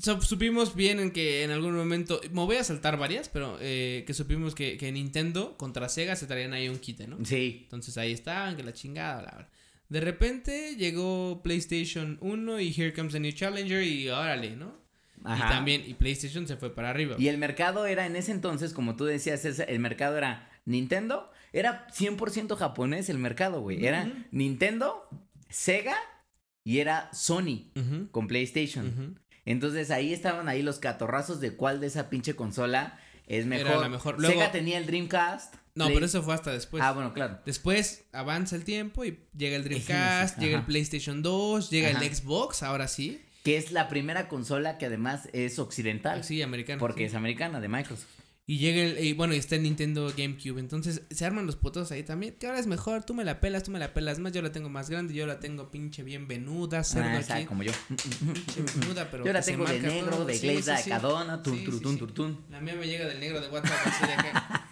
Speaker 1: supimos bien en que en algún momento, me voy a saltar varias, pero eh, que supimos que, que Nintendo contra Sega se traían ahí un quite, ¿no?
Speaker 2: Sí,
Speaker 1: Entonces ahí estaban, que la chingada, la verdad. De repente llegó PlayStation 1 y Here Comes the New Challenger y órale, ¿no?
Speaker 2: ajá.
Speaker 1: Y también, y PlayStation se fue para arriba.
Speaker 2: Y el mercado era en ese entonces, como tú decías, el mercado era Nintendo, era 100% japonés el mercado, güey. Era. Nintendo, Sega y era Sony con PlayStation.
Speaker 1: ujú.
Speaker 2: Entonces ahí estaban ahí los catorrazos de cuál de esa pinche consola es
Speaker 1: Era
Speaker 2: mejor.
Speaker 1: la mejor.
Speaker 2: Sega tenía el Dreamcast.
Speaker 1: No,
Speaker 2: Play-
Speaker 1: pero eso fue hasta después.
Speaker 2: Ah, bueno, claro.
Speaker 1: Después avanza el tiempo y llega el Dreamcast, llega el. PlayStation 2, llega
Speaker 2: Ajá.
Speaker 1: el Xbox, ahora sí.
Speaker 2: Que es la primera consola que además es occidental.
Speaker 1: Sí, americano.
Speaker 2: porque
Speaker 1: sí.
Speaker 2: es americana, de Microsoft.
Speaker 1: Y llega el, y bueno, y está el Nintendo GameCube. Entonces se arman los putos ahí también. Que ahora es mejor, tú me la pelas, tú me la pelas más. Yo la tengo más grande, yo la tengo pinche bien venuda, cerdo
Speaker 2: Ah,
Speaker 1: aquí.
Speaker 2: como yo. [laughs]
Speaker 1: Pinche venuda, pero
Speaker 2: Yo la tengo de negro,
Speaker 1: todo.
Speaker 2: de
Speaker 1: Sí,
Speaker 2: glaze
Speaker 1: sí,
Speaker 2: de cadona, tun, turtun, turtun.
Speaker 1: La mía me llega del negro de WhatsApp así de acá.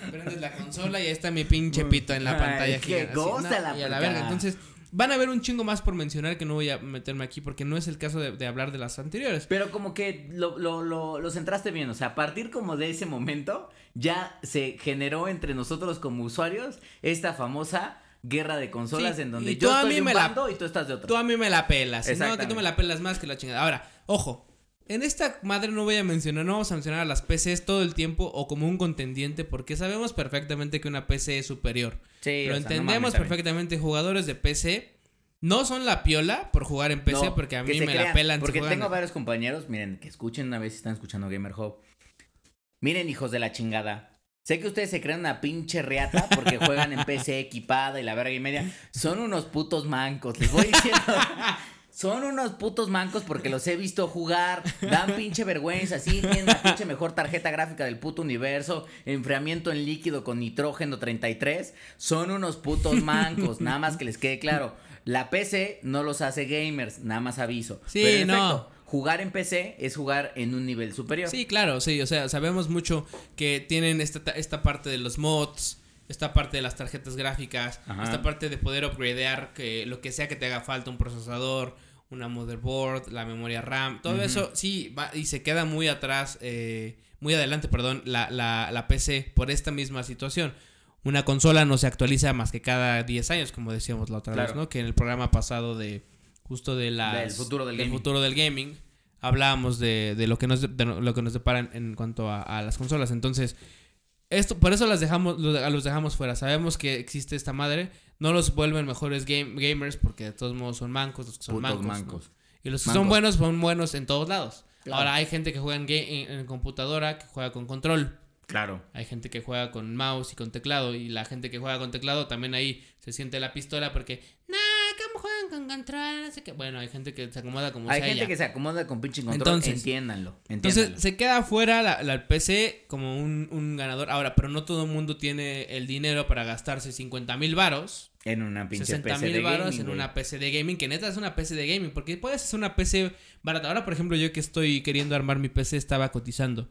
Speaker 1: [laughs] Prendes la consola y ahí está mi pinche pito en la
Speaker 2: Ay,
Speaker 1: pantalla.
Speaker 2: qué
Speaker 1: gigante, así,
Speaker 2: gózala,
Speaker 1: ¿no? Y a la verga. Entonces, van a ver un chingo más por mencionar que no voy a meterme aquí porque no es el caso de, de hablar de las anteriores.
Speaker 2: Pero como que lo, lo, lo, lo centraste bien, o sea, a partir como de ese momento ya se generó entre nosotros como usuarios esta famosa guerra de consolas
Speaker 1: Sí,
Speaker 2: en donde yo estoy de un
Speaker 1: la-
Speaker 2: y tú estás de otro.
Speaker 1: Tú a mí me la pelas. No, que tú me la pelas más que la chingada. Ahora, ojo. En esta madre no voy a mencionar, no vamos a mencionar a las PCs todo el tiempo o como un contendiente porque sabemos perfectamente que una PC es superior.
Speaker 2: Sí,
Speaker 1: Lo
Speaker 2: o sea, no
Speaker 1: entendemos perfectamente. Jugadores de PC no son la piola por jugar en PC
Speaker 2: No,
Speaker 1: porque a mí me la
Speaker 2: crean,
Speaker 1: pelan. si
Speaker 2: Porque
Speaker 1: juegan-
Speaker 2: tengo varios compañeros, miren, que escuchen una vez si están escuchando Gamer Hub. Miren, hijos de la chingada. Sé que ustedes se creen una pinche reata porque juegan en PC equipada y la verga y media. Son unos putos mancos, les voy diciendo. [laughs] Son unos putos mancos porque los he visto jugar. Dan pinche vergüenza. Sí, tienen la pinche mejor tarjeta gráfica del puto universo. Enfriamiento en líquido con nitrógeno 33. Son unos putos mancos. Nada más que les quede claro. La PC no los hace gamers. Nada más aviso.
Speaker 1: Sí,
Speaker 2: Pero en
Speaker 1: no.
Speaker 2: efecto, jugar en PC es jugar en un nivel superior.
Speaker 1: Sí, claro, sí, o sea, sabemos mucho que tienen esta, ta- esta parte de los mods, esta parte de las tarjetas gráficas,
Speaker 2: Ajá.
Speaker 1: esta parte de poder upgradear que lo que sea que te haga falta, un procesador, una motherboard, la memoria RAM, todo eso sí, va, y se queda muy atrás, eh, muy adelante, perdón, la, la, la PC por esta misma situación. Una consola no se actualiza más que cada 10 años, como decíamos la otra
Speaker 2: Claro.
Speaker 1: vez, ¿no? Que en el programa pasado de justo de las,
Speaker 2: Del futuro del gaming.
Speaker 1: futuro del gaming hablábamos de, de lo que nos de lo que nos deparan en cuanto a, a las consolas. Entonces, esto, por eso las dejamos, lo- los dejamos fuera. Sabemos que existe esta madre. No los vuelven mejores game- gamers porque de todos modos son mancos los que son
Speaker 2: Putos
Speaker 1: mancos. Y los que
Speaker 2: Mancos.
Speaker 1: son buenos son buenos en todos lados.
Speaker 2: Claro.
Speaker 1: Ahora hay gente que juega en, ga- en, en computadora, que juega con control.
Speaker 2: Claro.
Speaker 1: Hay gente que juega con mouse y con teclado. Y la gente que juega con teclado también ahí se siente la pistola porque, nah, ¿cómo juegan con control? No sé qué. Bueno, hay gente que se acomoda como
Speaker 2: Hay
Speaker 1: sea
Speaker 2: gente que se acomoda con pinche control.
Speaker 1: Entonces-
Speaker 2: entiéndanlo.
Speaker 1: Entonces
Speaker 2: entiéndanlo.
Speaker 1: se queda fuera la, la PC como un, un ganador. Ahora, pero no todo el mundo tiene el dinero para gastarse 50 mil varos,
Speaker 2: en una pinche
Speaker 1: 60
Speaker 2: PC de
Speaker 1: varos
Speaker 2: gaming,
Speaker 1: en
Speaker 2: güey.
Speaker 1: una PC de gaming, que neta es una PC de gaming, porque puedes hacer una PC barata. Ahora, por ejemplo, yo que estoy queriendo armar mi PC estaba cotizando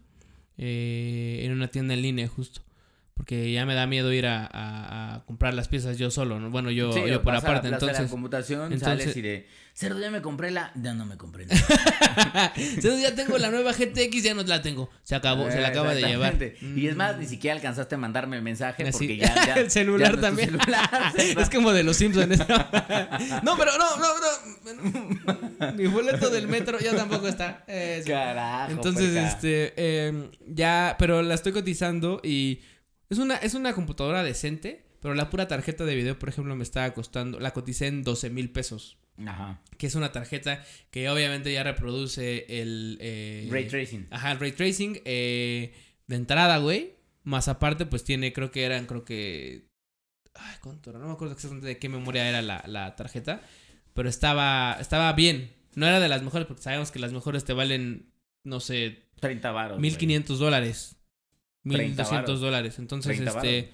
Speaker 1: eh, en una tienda en línea justo. Porque ya me da miedo ir a, a- a comprar las piezas yo solo, ¿no? Bueno, yo,
Speaker 2: Sí,
Speaker 1: yo por aparte.
Speaker 2: de la
Speaker 1: Entonces,
Speaker 2: computación,
Speaker 1: entonces-
Speaker 2: sales y de. Cerdo, ya me compré la. No, no me compré. [laughs] nada".
Speaker 1: entonces ya tengo la nueva GTX, ya no la tengo. Se acabó, se la acaba de llevar.
Speaker 2: Y es más,
Speaker 1: Mm.
Speaker 2: ni siquiera alcanzaste a mandarme el mensaje
Speaker 1: Así.
Speaker 2: porque ya. ya- [laughs]
Speaker 1: el celular
Speaker 2: ya no es tu
Speaker 1: también.
Speaker 2: celular, [laughs]
Speaker 1: es como de los Simpsons. no, pero no, no, no. Mi boleto del metro ya tampoco está.
Speaker 2: Carajo.
Speaker 1: Entonces, este, eh, ya, pero la estoy cotizando y es una, es una computadora decente, pero la pura tarjeta de video, por ejemplo, me estaba costando, la coticé en 12 mil pesos,
Speaker 2: Ajá.
Speaker 1: que es una tarjeta que obviamente ya reproduce el... eh,
Speaker 2: Ray tracing.
Speaker 1: Ajá, el ray tracing eh, de entrada, güey. Más aparte, pues tiene, creo que eran, creo que Ay, ¿cuánto era? No me acuerdo exactamente de qué memoria era la, la tarjeta. Pero estaba, estaba bien. No era de las mejores, porque sabemos que las mejores te valen, no sé,
Speaker 2: 30 varos.
Speaker 1: 1500 dólares.
Speaker 2: 30
Speaker 1: 1200
Speaker 2: varos.
Speaker 1: dólares. Entonces,
Speaker 2: 30
Speaker 1: este.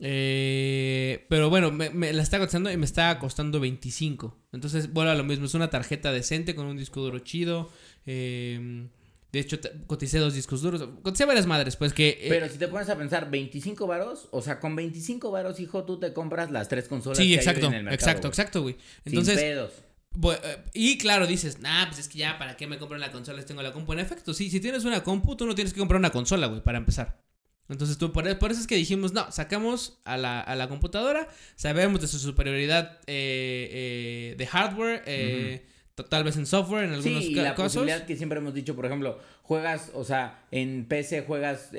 Speaker 1: eh, pero bueno, me, me la está costando y me está costando 25. Entonces, vuelvo a lo mismo. Es una tarjeta decente con un disco duro chido. eh, de hecho, coticé dos discos duros. Coticé varias madres, pues que. eh,
Speaker 2: Pero si te pones a pensar, 25 varos, o sea, con 25 varos, hijo, tú te compras las tres consolas
Speaker 1: sí,
Speaker 2: que hay
Speaker 1: exacto.
Speaker 2: hoy en el mercado.
Speaker 1: exacto, exacto, güey.
Speaker 2: Sin
Speaker 1: Entonces,
Speaker 2: pedos.
Speaker 1: Eh, y claro, dices, nah, pues es que ya, ¿para qué me compro la consola si tengo la compu? En efecto, sí, si tienes una compu, tú no tienes que comprar una consola, güey, para empezar. Entonces, tú, por, por eso es que dijimos, no, sacamos a la, a la computadora, sabemos de su superioridad eh, eh, de hardware, eh, tal vez en software, en algunos
Speaker 2: Sí, y la
Speaker 1: casos.
Speaker 2: posibilidad que siempre hemos dicho, por ejemplo, juegas, o sea, en PC juegas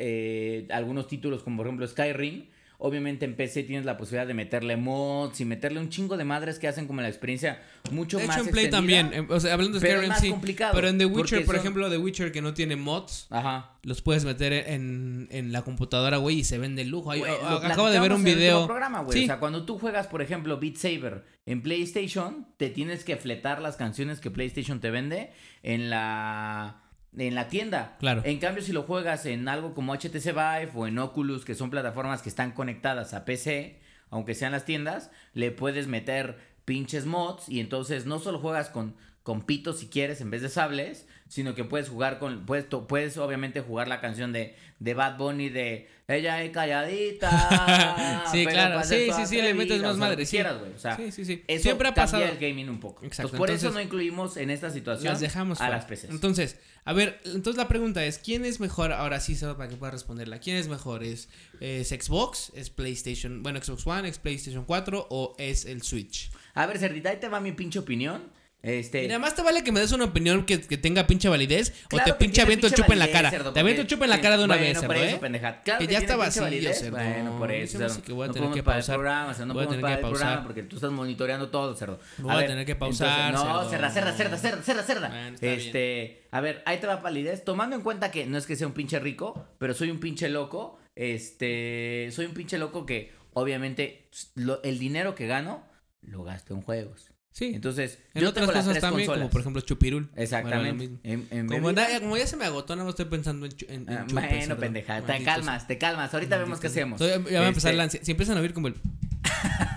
Speaker 2: algunos títulos como por ejemplo Skyrim. Obviamente en PC tienes la posibilidad de meterle mods y meterle un chingo de madres que hacen como la experiencia mucho
Speaker 1: De
Speaker 2: más
Speaker 1: hecho, en Play también. em, O sea, hablando de
Speaker 2: pero
Speaker 1: Skyrim,
Speaker 2: más
Speaker 1: sí.
Speaker 2: complicado,
Speaker 1: Pero en The Witcher, por
Speaker 2: son-
Speaker 1: ejemplo, The Witcher que no tiene mods,
Speaker 2: Ajá.
Speaker 1: los puedes meter en, en la computadora, güey, y se ven de lujo. Acabo de ver un
Speaker 2: el
Speaker 1: video.
Speaker 2: programa.
Speaker 1: Sí.
Speaker 2: O sea, cuando tú juegas, por ejemplo, Beat Saber en PlayStation, te tienes que fletar las canciones que PlayStation te vende en la en la tienda.
Speaker 1: Claro.
Speaker 2: En cambio, si lo juegas en algo como HTC Vive o en Oculus, que son plataformas que están conectadas a PC, aunque sean las tiendas, le puedes meter pinches mods y entonces no solo juegas con con pitos si quieres en vez de sables, sino que puedes jugar con puedes puedes obviamente jugar la canción de de Bad Bunny de ella es calladita. [laughs]
Speaker 1: Sí, claro.
Speaker 2: ser
Speaker 1: Sí, sí, sí, le metes más madre, sí.
Speaker 2: quieras, güey, o sea,
Speaker 1: Sí, sí, sí.
Speaker 2: Eso
Speaker 1: Siempre ha pasado.
Speaker 2: el gaming un poco.
Speaker 1: Exacto,
Speaker 2: Entonces, por eso no incluimos en esta situación
Speaker 1: Las dejamos
Speaker 2: a
Speaker 1: fuera.
Speaker 2: las PCs.
Speaker 1: Entonces, a ver, entonces la pregunta es, ¿quién es mejor? Ahora sí, solo para que pueda responderla. ¿Quién es mejor? ¿Es, es Xbox? ¿Es PlayStation? Bueno, Xbox One, ¿es PlayStation 4 o es el Switch?
Speaker 2: A ver, Cerdita, ahí te va mi pinche opinión. Este,
Speaker 1: Y nada más te vale que me des una opinión que, que tenga pinche validez
Speaker 2: Claro
Speaker 1: o te pinche aviento el chupa en la cara.
Speaker 2: cerdo,
Speaker 1: te aviento el chupa en la cara de una
Speaker 2: bueno,
Speaker 1: vez,
Speaker 2: por
Speaker 1: cerdo,
Speaker 2: eso,
Speaker 1: ¿eh?
Speaker 2: pendeja. Claro
Speaker 1: Que
Speaker 2: que
Speaker 1: ya está vacío,
Speaker 2: validez.
Speaker 1: cerdo.
Speaker 2: Bueno, por eso. cerdo.
Speaker 1: que voy a
Speaker 2: no
Speaker 1: tener que
Speaker 2: parar el
Speaker 1: pausar.
Speaker 2: programa, o sea, no
Speaker 1: Voy a tener que
Speaker 2: el programa
Speaker 1: pausar.
Speaker 2: porque tú estás monitoreando todo, cerdo.
Speaker 1: Voy a tener que pausar,
Speaker 2: entonces- no, cerda, cerda, cerda, cerda, cerda, cerda.
Speaker 1: Bien.
Speaker 2: este, a ver, ahí te va validez. Tomando en cuenta que no es que sea un pinche rico, pero soy un pinche loco. Este, soy un pinche loco que, obviamente, lo- el dinero que gano lo gasto en juegos.
Speaker 1: Sí.
Speaker 2: Entonces,
Speaker 1: en
Speaker 2: yo
Speaker 1: otras
Speaker 2: tengo las
Speaker 1: cosas
Speaker 2: tres
Speaker 1: también,
Speaker 2: consolas.
Speaker 1: como por ejemplo Chupirul.
Speaker 2: Exactamente. En- en
Speaker 1: como, ya se me agotó, nada más estoy pensando en, en,
Speaker 2: Ah, bueno, pendeja, te calmas, te calmas. Ahorita vemos qué hacemos.
Speaker 1: Ya va a empezar
Speaker 2: Este,
Speaker 1: la. Si empiezan a oír como el. [laughs]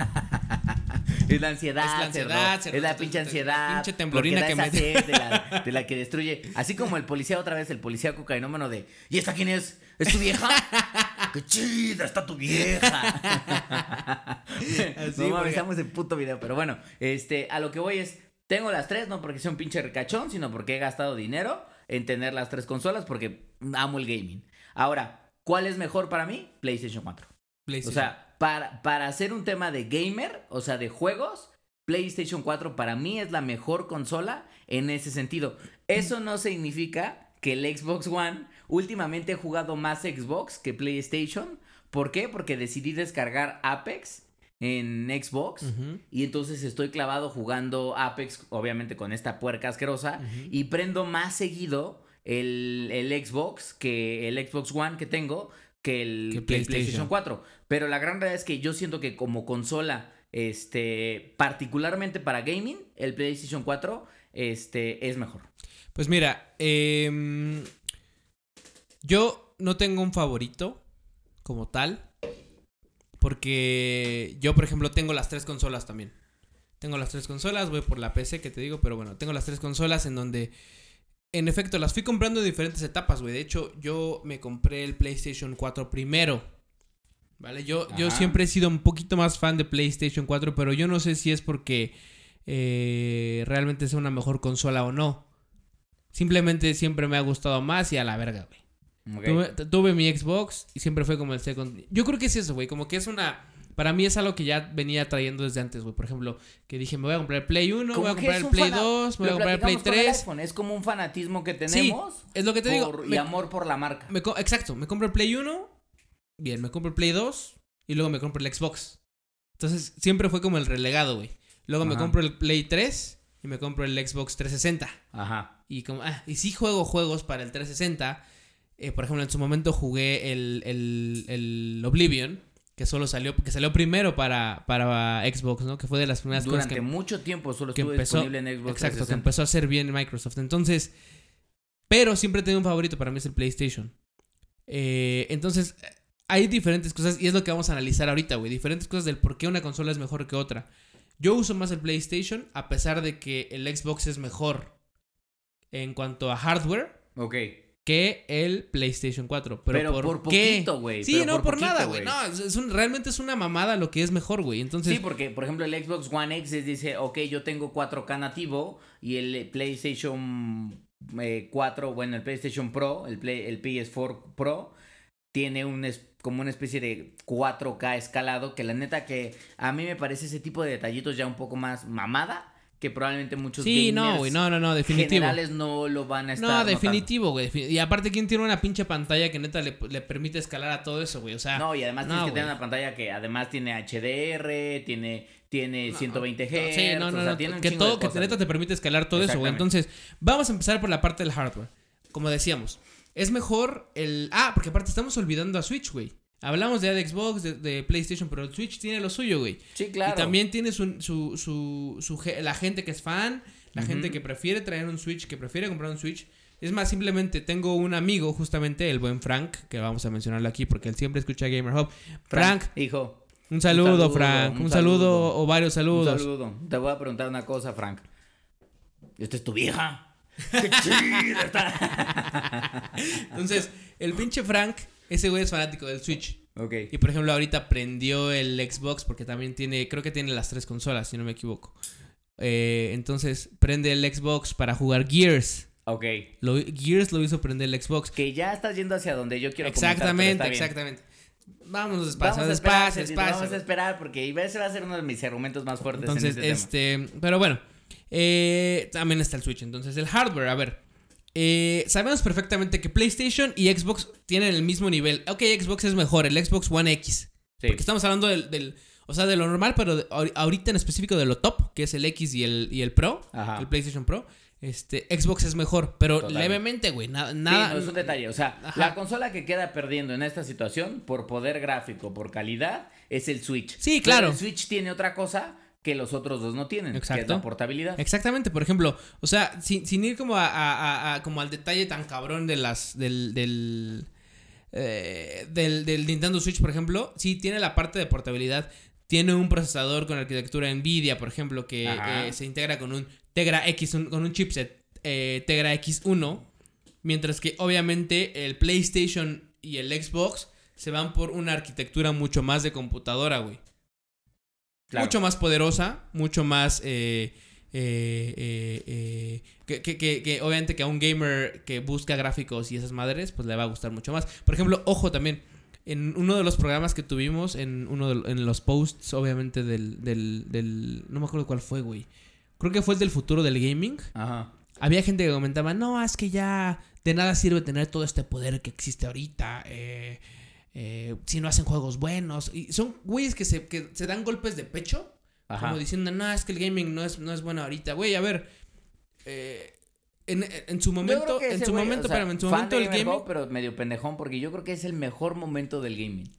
Speaker 2: Es la ansiedad,
Speaker 1: Es la ansiedad,
Speaker 2: cerdo.
Speaker 1: cerdo.
Speaker 2: Es la pinche ansiedad.
Speaker 1: Pinche temblorina que me-
Speaker 2: sed de la, de la que destruye. Así como el policía otra vez, el policía cocainómano de ¿Y esta quién es? ¿Es tu vieja? [laughs] ¡Qué chida está tu vieja!
Speaker 1: Así,
Speaker 2: no estamos en puto video. Pero bueno, este, a lo que voy es, tengo las tres, no porque sea un pinche recachón, sino porque he gastado dinero en tener las tres consolas porque amo el gaming. Ahora, ¿cuál es mejor para mí? PlayStation 4. O
Speaker 1: PlayStation.
Speaker 2: sea, para, para hacer un tema de gamer, o sea, de juegos, PlayStation 4 para mí es la mejor consola en ese sentido. Eso no significa que el Xbox One, últimamente he jugado más Xbox que PlayStation. ¿Por qué? Porque decidí descargar Apex en Xbox. Y entonces estoy clavado jugando Apex, obviamente con esta puerca asquerosa. Y prendo más seguido el, el Xbox que el Xbox One que tengo que el,
Speaker 1: Que. PlayStation
Speaker 2: 4. Pero la gran realidad es que yo siento que como consola, este, particularmente para gaming, el PlayStation 4 este, es mejor.
Speaker 1: Pues mira, em, yo no tengo un favorito como tal. Porque yo, por ejemplo, tengo las tres consolas también. Tengo las tres consolas, voy por la PC que te digo, pero bueno, tengo las tres consolas en donde, en efecto, las fui comprando en diferentes etapas, güey. De hecho, yo me compré el PlayStation 4 primero. ¿Vale? Yo, yo siempre he sido un poquito más fan de PlayStation 4, pero yo no sé si es porque eh, realmente es una mejor consola o no. Simplemente siempre me ha gustado más y a la verga, güey. tuve mi Xbox y siempre fue como el second. Yo creo que es eso, güey. Como que es una. Para mí es algo que ya venía trayendo desde antes, güey. Por ejemplo, que dije, me voy a comprar el Play 1, me voy a comprar el Play
Speaker 2: fana-
Speaker 1: 2, me voy a comprar el Play
Speaker 2: platicamos con el
Speaker 1: 3.
Speaker 2: iPhone, Es como un fanatismo que
Speaker 1: Sí,
Speaker 2: tenemos
Speaker 1: es lo que te digo.
Speaker 2: por-
Speaker 1: me-
Speaker 2: y amor por la marca.
Speaker 1: me exacto, me compro el Play 1, bien, me compro el Play 2 y luego me compro el Xbox. Entonces, siempre fue como el relegado, güey. Luego me compro el Play 3 y me compro el Xbox 360.
Speaker 2: Ajá.
Speaker 1: Y como, ah, y sí juego juegos para el 360. Eh, por ejemplo, en su momento jugué el, el, el Oblivion. Que solo salió, que salió primero para, para Xbox, ¿no? Que fue de las primeras
Speaker 2: Durante
Speaker 1: cosas que,
Speaker 2: mucho tiempo solo
Speaker 1: que
Speaker 2: estuvo
Speaker 1: empezó,
Speaker 2: disponible en Xbox
Speaker 1: exacto, que
Speaker 2: 360.
Speaker 1: empezó a hacer bien Microsoft. Entonces, pero siempre he tenido un favorito para mí es el PlayStation. Eh, entonces, hay diferentes cosas y es lo que vamos a analizar ahorita, güey. Diferentes cosas del por qué una consola es mejor que otra. Yo uso más el PlayStation a pesar de que el Xbox es mejor en cuanto a hardware
Speaker 2: Ok.
Speaker 1: Que el PlayStation 4. Pero,
Speaker 2: Pero
Speaker 1: ¿por,
Speaker 2: por
Speaker 1: qué?
Speaker 2: poquito, güey,
Speaker 1: Sí, no
Speaker 2: por
Speaker 1: nada, güey. No, es- un- realmente es una mamada lo que es mejor, güey. Entonces,
Speaker 2: Sí, porque, por ejemplo, el Xbox One X dice, ok, yo tengo 4K nativo y el PlayStation eh, 4, bueno, el PlayStation Pro, el, Play- el PS4 Pro, tiene un es- como una especie de 4K escalado, que la neta que a mí me parece ese tipo de detallitos ya un poco más mamada, que probablemente muchos
Speaker 1: sí, no,
Speaker 2: gamers
Speaker 1: güey. No, no, no, definitivo.
Speaker 2: generales no lo van a estar
Speaker 1: No, definitivo, güey. Y aparte, ¿quién tiene una pinche pantalla que neta le, le permite escalar a todo eso, güey? O sea,
Speaker 2: No, y además
Speaker 1: no,
Speaker 2: tienes que tener una pantalla que además tiene HDR, tiene, tiene 120 Hz,
Speaker 1: Sí, no, no,
Speaker 2: o sea,
Speaker 1: no.
Speaker 2: tiene
Speaker 1: que todo, que neta te permite escalar todo eso, güey. Entonces, vamos a empezar por la parte del hardware. Como decíamos, es mejor el. Ah, porque aparte estamos olvidando a Switch, güey. Hablamos ya de Xbox, de, de PlayStation, pero el Switch tiene lo suyo, güey.
Speaker 2: Sí, claro.
Speaker 1: Y también tiene su, su, su, la gente que es fan, la gente que prefiere traer un Switch, que prefiere comprar un Switch. Es más, simplemente tengo un amigo, justamente, el buen Frank, que vamos a mencionarlo aquí porque él siempre escucha Gamer Hub. Frank,
Speaker 2: hijo,
Speaker 1: un saludo,
Speaker 2: saludo,
Speaker 1: Frank. Un,
Speaker 2: un
Speaker 1: saludo,
Speaker 2: saludo.
Speaker 1: o varios saludos.
Speaker 2: un saludo. Te voy a preguntar una cosa, Frank. ¿Esta es tu vieja? [laughs] ¡Qué chida está!
Speaker 1: Entonces, el pinche Frank, ese güey es fanático del Switch.
Speaker 2: ok.
Speaker 1: Y por ejemplo, ahorita prendió el Xbox porque también tiene, creo que tiene las tres consolas, si no me equivoco. Eh, entonces, prende el Xbox para jugar Gears.
Speaker 2: Ok.
Speaker 1: Lo- Gears lo hizo prender el Xbox.
Speaker 2: Que ya estás yendo hacia donde yo quiero
Speaker 1: Exactamente, exactamente. Vámonos despacio,
Speaker 2: Vamos a esperar,
Speaker 1: despacio, despacio.
Speaker 2: Vamos a esperar porque ese va a ser uno de mis argumentos más fuertes
Speaker 1: Entonces,
Speaker 2: en este,
Speaker 1: este, pero bueno, eh, también está el Switch. Entonces, el hardware, a ver. Eh, sabemos perfectamente que PlayStation y Xbox tienen el mismo nivel. Ok, Xbox es mejor, el Xbox One X. Porque estamos hablando del, del- o sea, de lo normal, pero de- ahorita en específico de lo top, que es el X y el, y el Pro,
Speaker 2: Ajá.
Speaker 1: el PlayStation Pro. Este, Xbox es mejor, pero levemente, güey, nada,
Speaker 2: Sí,
Speaker 1: nada.
Speaker 2: no, es un detalle. O sea,
Speaker 1: Ajá.
Speaker 2: la consola que queda perdiendo en esta situación por poder gráfico, por calidad, es el Switch.
Speaker 1: Sí,
Speaker 2: Pero
Speaker 1: claro.
Speaker 2: el Switch tiene otra cosa que los otros dos no tienen, que es
Speaker 1: Exacto.
Speaker 2: la portabilidad.
Speaker 1: Exactamente, por ejemplo, o sea, sin, sin ir como a, a- a- como al detalle tan cabrón de las del del, eh, del del Nintendo Switch, por ejemplo, sí tiene la parte de portabilidad, tiene un procesador con arquitectura Nvidia, por ejemplo, que eh, se integra con un Tegra X, un- con un chipset eh, Tegra X1, mientras que obviamente el PlayStation y el Xbox se van por una arquitectura mucho más de computadora, güey.
Speaker 2: Claro.
Speaker 1: Mucho más poderosa, mucho más... eh, eh, eh, eh, que, que- que- que obviamente que a un gamer que busca gráficos y esas madres, pues le va a gustar mucho más. Por ejemplo, ojo también, en uno de los programas que tuvimos, en uno de en los posts, obviamente, del, del, del... No me acuerdo cuál fue, güey. Creo que fue el del futuro del gaming.
Speaker 2: Ajá.
Speaker 1: Había gente que comentaba, no, es que ya de nada sirve tener todo este poder que existe ahorita. eh, eh, si no hacen juegos buenos. Y son güeyes que se, que se dan golpes de pecho.
Speaker 2: Ajá.
Speaker 1: Como diciendo, no, es que el gaming no es, no es bueno ahorita. Güey, a ver. eh, en, en su momento, en su
Speaker 2: güey,
Speaker 1: momento,
Speaker 2: o sea,
Speaker 1: espérame, en su momento el gaming.
Speaker 2: Pero medio pendejón, porque yo creo que es el mejor momento del gaming.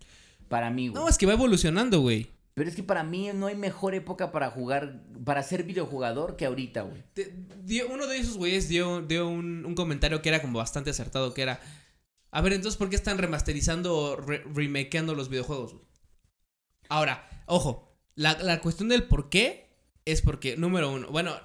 Speaker 2: Para mí, güey.
Speaker 1: No, es que va evolucionando, güey.
Speaker 2: Pero es que para mí no hay mejor época para jugar, para ser videojugador que ahorita, güey.
Speaker 1: Uno de esos güeyes dio, dio un, un comentario que era como bastante acertado, que era, a ver, entonces, ¿por qué están remasterizando o re- remakeando los videojuegos? Ahora, ojo, la, la cuestión del por qué es porque, número uno, bueno,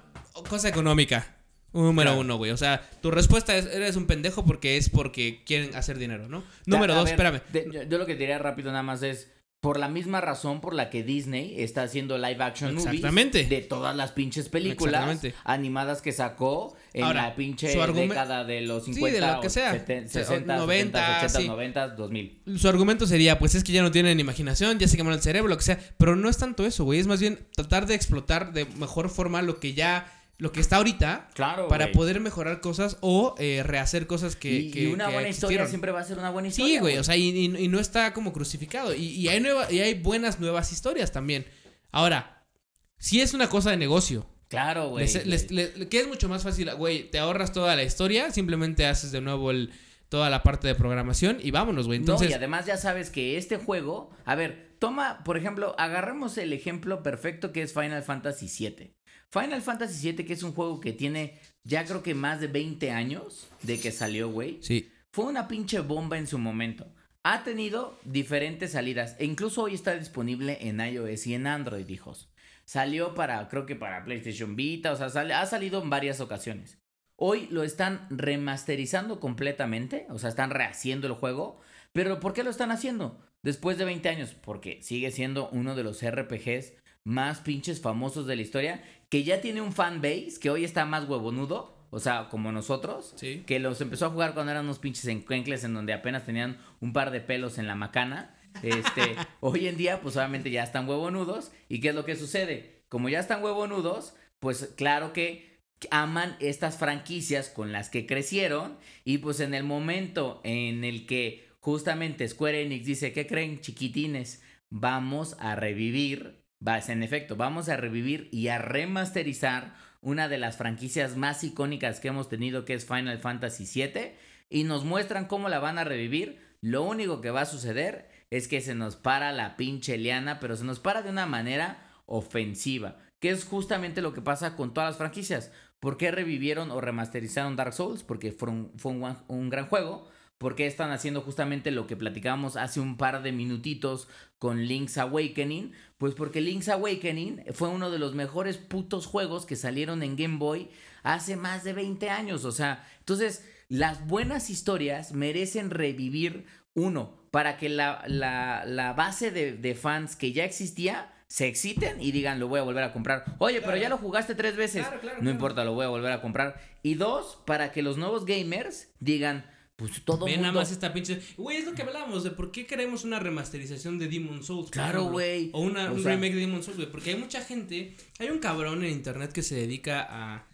Speaker 1: cosa económica, número
Speaker 2: Claro.
Speaker 1: uno, güey. O sea, tu respuesta es, eres un pendejo porque es porque quieren hacer dinero, ¿no? Número dos,
Speaker 2: ver,
Speaker 1: espérame.
Speaker 2: de- yo, yo lo que diría rápido nada más es, por la misma razón por la que Disney está haciendo live action movies de todas las pinches películas animadas que sacó en
Speaker 1: Ahora,
Speaker 2: la pinche década de los
Speaker 1: Sí,
Speaker 2: 50,
Speaker 1: de lo que sea.
Speaker 2: seten-
Speaker 1: O sea,
Speaker 2: 60,
Speaker 1: 90,
Speaker 2: 70, 80,
Speaker 1: sí.
Speaker 2: 90, 2000.
Speaker 1: Su argumento sería, pues es que ya no tienen imaginación, ya se quemaron el cerebro, lo que sea. Pero no es tanto eso, güey. Es más bien tratar de explotar de mejor forma lo que ya, lo que está ahorita,
Speaker 2: Claro,
Speaker 1: para poder mejorar cosas o eh, rehacer cosas que.
Speaker 2: y,
Speaker 1: que-
Speaker 2: y una
Speaker 1: que
Speaker 2: buena historia
Speaker 1: existieron.
Speaker 2: siempre va a ser una buena historia.
Speaker 1: Sí, güey, o sea, y, y- y no está como crucificado. Y, y hay nueva, y hay buenas nuevas historias también. Ahora, si es una cosa de negocio.
Speaker 2: Claro, güey.
Speaker 1: que es mucho más fácil, güey, te ahorras toda la historia, simplemente haces de nuevo el, toda la parte de programación y vámonos, güey. Entonces,
Speaker 2: no, y además ya sabes que este juego, a ver, toma, por ejemplo, agarremos el ejemplo perfecto que es Final Fantasy VII. Final Fantasy VII, que es un juego que tiene ya creo que más de 20 años de que salió, güey.
Speaker 1: Sí.
Speaker 2: Fue una pinche bomba en su momento. Ha tenido diferentes salidas e incluso hoy está disponible en iOS y en Android, hijos. Salió para, creo que para PlayStation Vita, o sea, ha salido en varias ocasiones. Hoy lo están remasterizando completamente, o sea, están rehaciendo el juego. Pero ¿por qué lo están haciendo? Después de 20 años, porque sigue siendo uno de los RPGs más pinches famosos de la historia, que ya tiene un fan base, que hoy está más huevonudo, o sea, como nosotros, que los empezó a jugar cuando eran unos pinches encuencles en donde apenas tenían un par de pelos en la macana. Este, [laughs] hoy en día, pues obviamente ya están huevonudos. ¿Y qué es lo que sucede? Como ya están huevonudos, pues claro que aman estas franquicias con las que crecieron. Y pues en el momento en el que justamente Square Enix dice, ¿qué creen, chiquitines? Vamos a revivir, en efecto, vamos a revivir y a remasterizar una de las franquicias más icónicas que hemos tenido, que es Final Fantasy VII, y nos muestran cómo la van a revivir. Lo único que va a suceder es que se nos para la pinche liana, pero se nos para de una manera ofensiva, que es justamente lo que pasa con todas las franquicias. ¿Por qué revivieron o remasterizaron Dark Souls? Porque fue un, gran juego, ¿Por qué están haciendo justamente lo que platicábamos hace un par de minutitos con Link's Awakening? Pues porque Link's Awakening fue uno de los mejores putos juegos que salieron en Game Boy hace más de 20 años. O sea, entonces las buenas historias merecen revivir uno para que la, la, base de, fans que ya existía se exciten y digan, lo voy a volver a comprar. Oye, pero ya lo jugaste tres veces. no importa, lo voy a volver a comprar. Y dos, para que los nuevos gamers digan, pues todo
Speaker 1: Ven nada más esta pinche. Güey, es lo que hablábamos de por qué queremos una remasterización de Demon Souls.
Speaker 2: Claro, güey.
Speaker 1: O una, un remake de Demon Souls, güey. Porque hay mucha gente. Hay un cabrón en internet que se dedica a.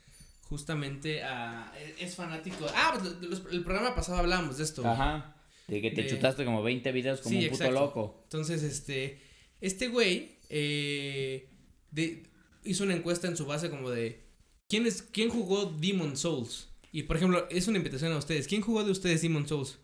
Speaker 1: Justamente a. Es fanático. Ah, pues el programa pasado hablábamos de esto.
Speaker 2: Ajá. De que te chutaste como 20 videos como un puto loco.
Speaker 1: Entonces, este. Este güey. Eh, de, hizo una encuesta en su base como de. ¿Quién, es, ¿Quién jugó Demon Souls? Y por ejemplo, es una invitación a ustedes. ¿Quién jugó de ustedes Demon Souls?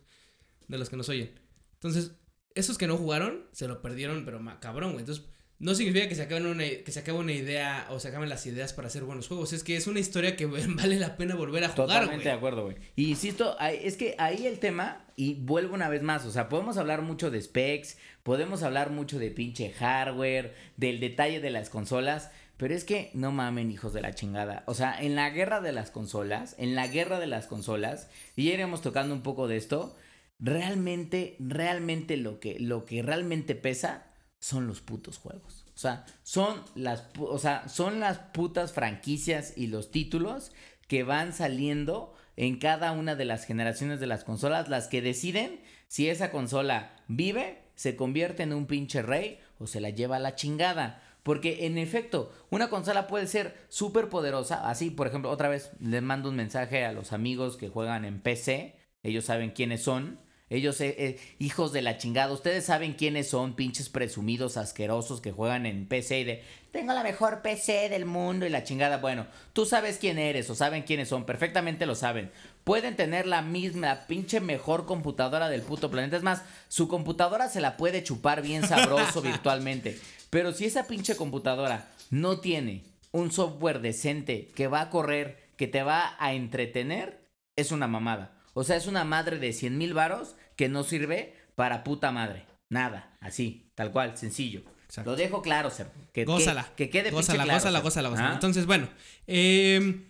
Speaker 1: De los que nos oyen. Entonces, esos que no jugaron, se lo perdieron, pero cabrón, güey. Entonces, no significa que se acaben una, que se acabe una idea o se acaben las ideas para hacer buenos juegos. Es que es una historia que [laughs] vale la pena volver a jugar,
Speaker 2: Totalmente de acuerdo, güey. Y insisto, es que ahí el tema, y vuelvo una vez más, o sea, podemos hablar mucho de specs, podemos hablar mucho de pinche hardware, del detalle de las consolas, pero es que no mamen, hijos de la chingada. O sea, en la guerra de las consolas, en la guerra de las consolas, y ya iremos tocando un poco de esto, realmente, realmente lo que, lo que realmente pesa son los putos juegos. O sea, son las, o sea, son las putas franquicias y los títulos que van saliendo en cada una de las generaciones de las consolas, las que deciden si esa consola vive, se convierte en un pinche rey o se la lleva a la chingada. Porque en efecto, una consola puede ser súper poderosa. Así, por ejemplo, otra vez les mando un mensaje a los amigos que juegan en PC. Ellos saben quiénes son. Ellos, eh, eh, hijos de la chingada, ustedes saben quiénes son, pinches presumidos asquerosos que juegan en PC y de, tengo la mejor PC del mundo y la chingada. Bueno, tú sabes quién eres o saben quiénes son, perfectamente lo saben. Pueden tener la misma, pinche mejor computadora del puto planeta. Es más, su computadora se la puede chupar bien sabroso [laughs] virtualmente. Pero si esa pinche computadora no tiene un software decente que va a correr, que te va a entretener, es una mamada. O sea, es una madre de 100 mil varos que no sirve para puta madre. Nada, así, tal cual, sencillo. Lo dejo claro, ser.
Speaker 1: Que, gózala. Que, quede gózala, claro, gózala, gózala, gózala, ¿Ah? Entonces, bueno. Eh,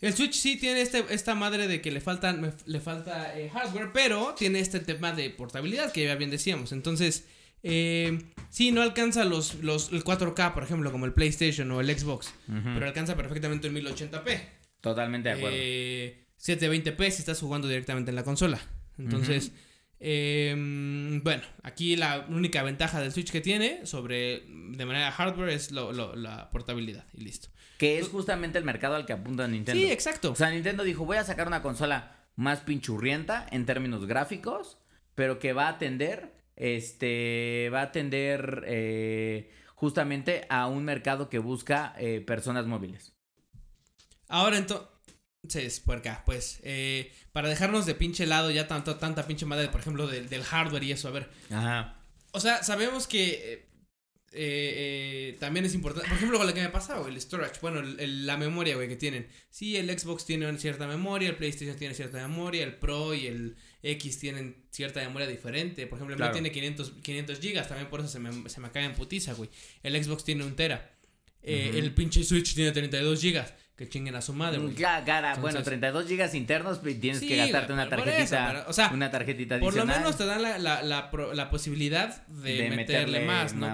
Speaker 1: el Switch sí tiene este, esta madre de que le, faltan, le falta eh, hardware, pero tiene este tema de portabilidad que ya bien decíamos. Entonces, eh, sí, no alcanza los, los, el 4K, por ejemplo, como el PlayStation o el Xbox, pero alcanza perfectamente el 1080p.
Speaker 2: Totalmente de acuerdo.
Speaker 1: 720p eh, si estás jugando directamente en la consola. Entonces, em, bueno, aquí la única ventaja del Switch que tiene sobre de manera hardware es la portabilidad y listo.
Speaker 2: Que es justamente el mercado al que apunta Nintendo.
Speaker 1: Sí, exacto.
Speaker 2: O sea, Nintendo dijo, voy a sacar una consola más pinchurrienta en términos gráficos, pero que va a atender este va a atender eh, justamente a un mercado que busca eh, personas móviles.
Speaker 1: Ahora entonces, por acá, pues, eh, para dejarnos de pinche lado ya tanto, tanta pinche madre, por ejemplo, del, hardware y eso, a ver.
Speaker 2: Ajá.
Speaker 1: O sea, sabemos que eh, eh, también es importante. Por ejemplo, con lo que me pasaba, el storage. Bueno, la memoria, güey, que tienen. Sí, el Xbox tiene cierta memoria, el PlayStation tiene cierta memoria, el Pro y el X tienen cierta memoria diferente. Por ejemplo, el Pro tiene 500, 500 gigas, también por eso se me, se me cae en putiza, güey. El Xbox tiene un tera. Eh, el pinche Switch tiene 32 gigas que chinguen a su madre, güey.
Speaker 2: Ya, cara, bueno, 32 gigas internos, pues, tienes que gastarte una tarjetita. o sea, una tarjetita adicional.
Speaker 1: Por lo menos te dan la, la, la, posibilidad de, meterle, más, ¿no?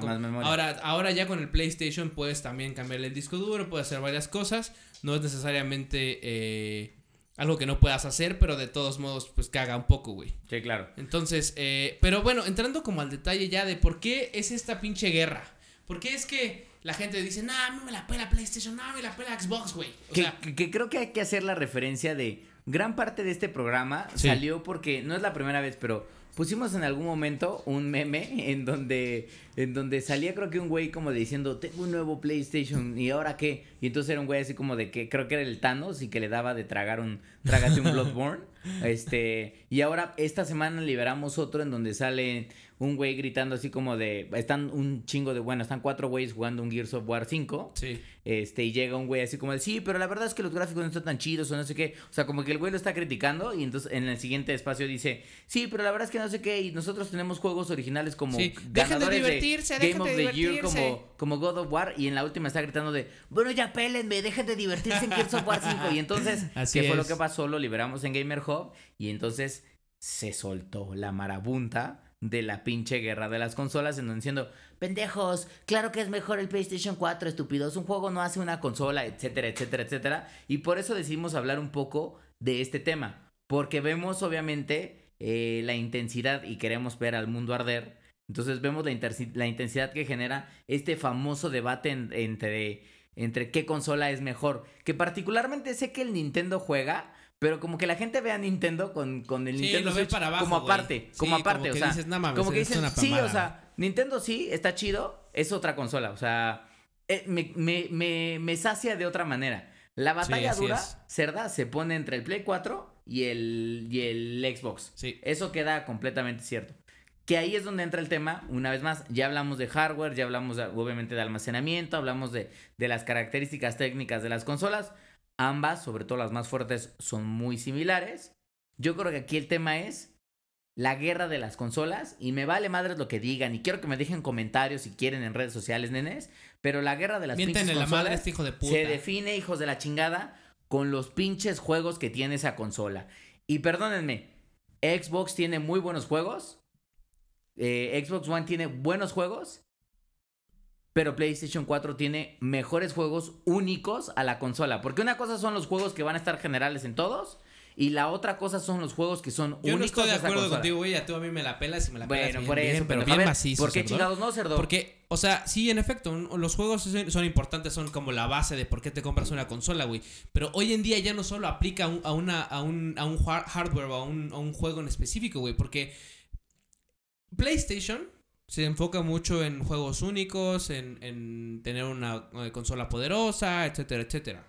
Speaker 1: ahora, ahora ya con el PlayStation puedes también cambiarle el disco duro, puedes hacer varias cosas. No es necesariamente eh, algo que no puedas hacer, pero de todos modos, pues caga un poco, güey.
Speaker 2: Sí, claro.
Speaker 1: Entonces, eh, pero bueno, entrando como al detalle ya de por qué es esta pinche guerra. ¿Por qué es que la gente dice, no, a mí me la pela PlayStation, no, me la pela Xbox, güey.
Speaker 2: que, creo que hay que hacer la referencia de gran parte de este programa salió porque no es la primera vez, pero pusimos en algún momento un meme en donde en donde salía creo que un güey como diciendo, tengo un nuevo PlayStation y ahora qué? Y entonces era un güey así como de que creo que era el Thanos y que le daba de tragar un, trágate un [laughs] Bloodborne. este, y ahora esta semana liberamos otro en donde sale un güey gritando así como de. Están un chingo de. Bueno, están cuatro güeyes jugando un Gears of War 5.
Speaker 1: Sí.
Speaker 2: Este, y llega un güey así como de. Sí, pero la verdad es que los gráficos no están tan chidos o no sé qué. O sea, como que el güey lo está criticando. Y entonces en el siguiente espacio dice. Sí, pero la verdad es que no sé qué. Y nosotros tenemos juegos originales como.
Speaker 1: Sí. Ganadores de divertirse,
Speaker 2: Game of the Year como, como God of War. Y en la última está gritando de. Bueno, ya pélenme, dejen de divertirse en Gears of War 5. Y entonces. [laughs] Así ¿Qué fue lo que pasó? Lo liberamos en Gamer Hub. Y entonces se soltó la marabunta de la pinche guerra de las consolas, en donde diciendo, pendejos, claro que es mejor el PlayStation 4, estúpidos, un juego no hace una consola, etcétera, etcétera, etcétera. Y por eso decidimos hablar un poco de este tema, porque vemos obviamente eh, la intensidad y queremos ver al mundo arder. Entonces vemos la, la intensidad que genera este famoso debate entre, entre qué consola es mejor, que particularmente sé que el Nintendo juega, pero como que la gente ve a Nintendo con, con el Nintendo Switch para abajo, como aparte, como aparte, o sea, como que dicen, sí, o sea, Nintendo sí, está chido, es otra consola, o sea, eh, me, me, me, me, sacia de otra manera. La batalla dura, cerda, se pone entre el Play 4 y el, y el Xbox.
Speaker 1: Sí.
Speaker 2: Eso queda completamente cierto. Que ahí es donde entra el tema, una vez más, ya hablamos de hardware, ya hablamos obviamente de almacenamiento, hablamos de, de las características técnicas de las consolas, Ambas, sobre todo las más fuertes, son muy similares. Yo creo que aquí el tema es la guerra de las consolas y me vale madres lo que digan y quiero que me dejen comentarios si quieren en redes sociales, nenes, pero la guerra de las
Speaker 1: pinches consolas la madre este hijo de puta.
Speaker 2: se define, hijos de la chingada, con los pinches juegos que tiene esa consola. Y perdónenme, Xbox tiene muy buenos juegos. Eh, Xbox One tiene buenos juegos pero PlayStation 4 tiene mejores juegos únicos a la consola. Porque una cosa son los juegos que van a estar generales en todos. Y la otra cosa son los juegos que son
Speaker 1: Yo
Speaker 2: únicos.
Speaker 1: Yo no estoy de acuerdo contigo, güey. A tú a mí me la pelas y me la pelas. Bueno, por eso, pero,
Speaker 2: bien macizo, ¿Por qué chingados no, cerdo?
Speaker 1: Porque, o sea, sí, en efecto, los juegos son, importantes, son como la base de por qué te compras una consola, güey. Pero hoy en día ya no solo aplica a, una, a, un, a un hardware o a un, a un juego en específico, güey. Porque PlayStation se enfoca mucho en juegos únicos, en, tener una, consola poderosa, etcétera, etcétera.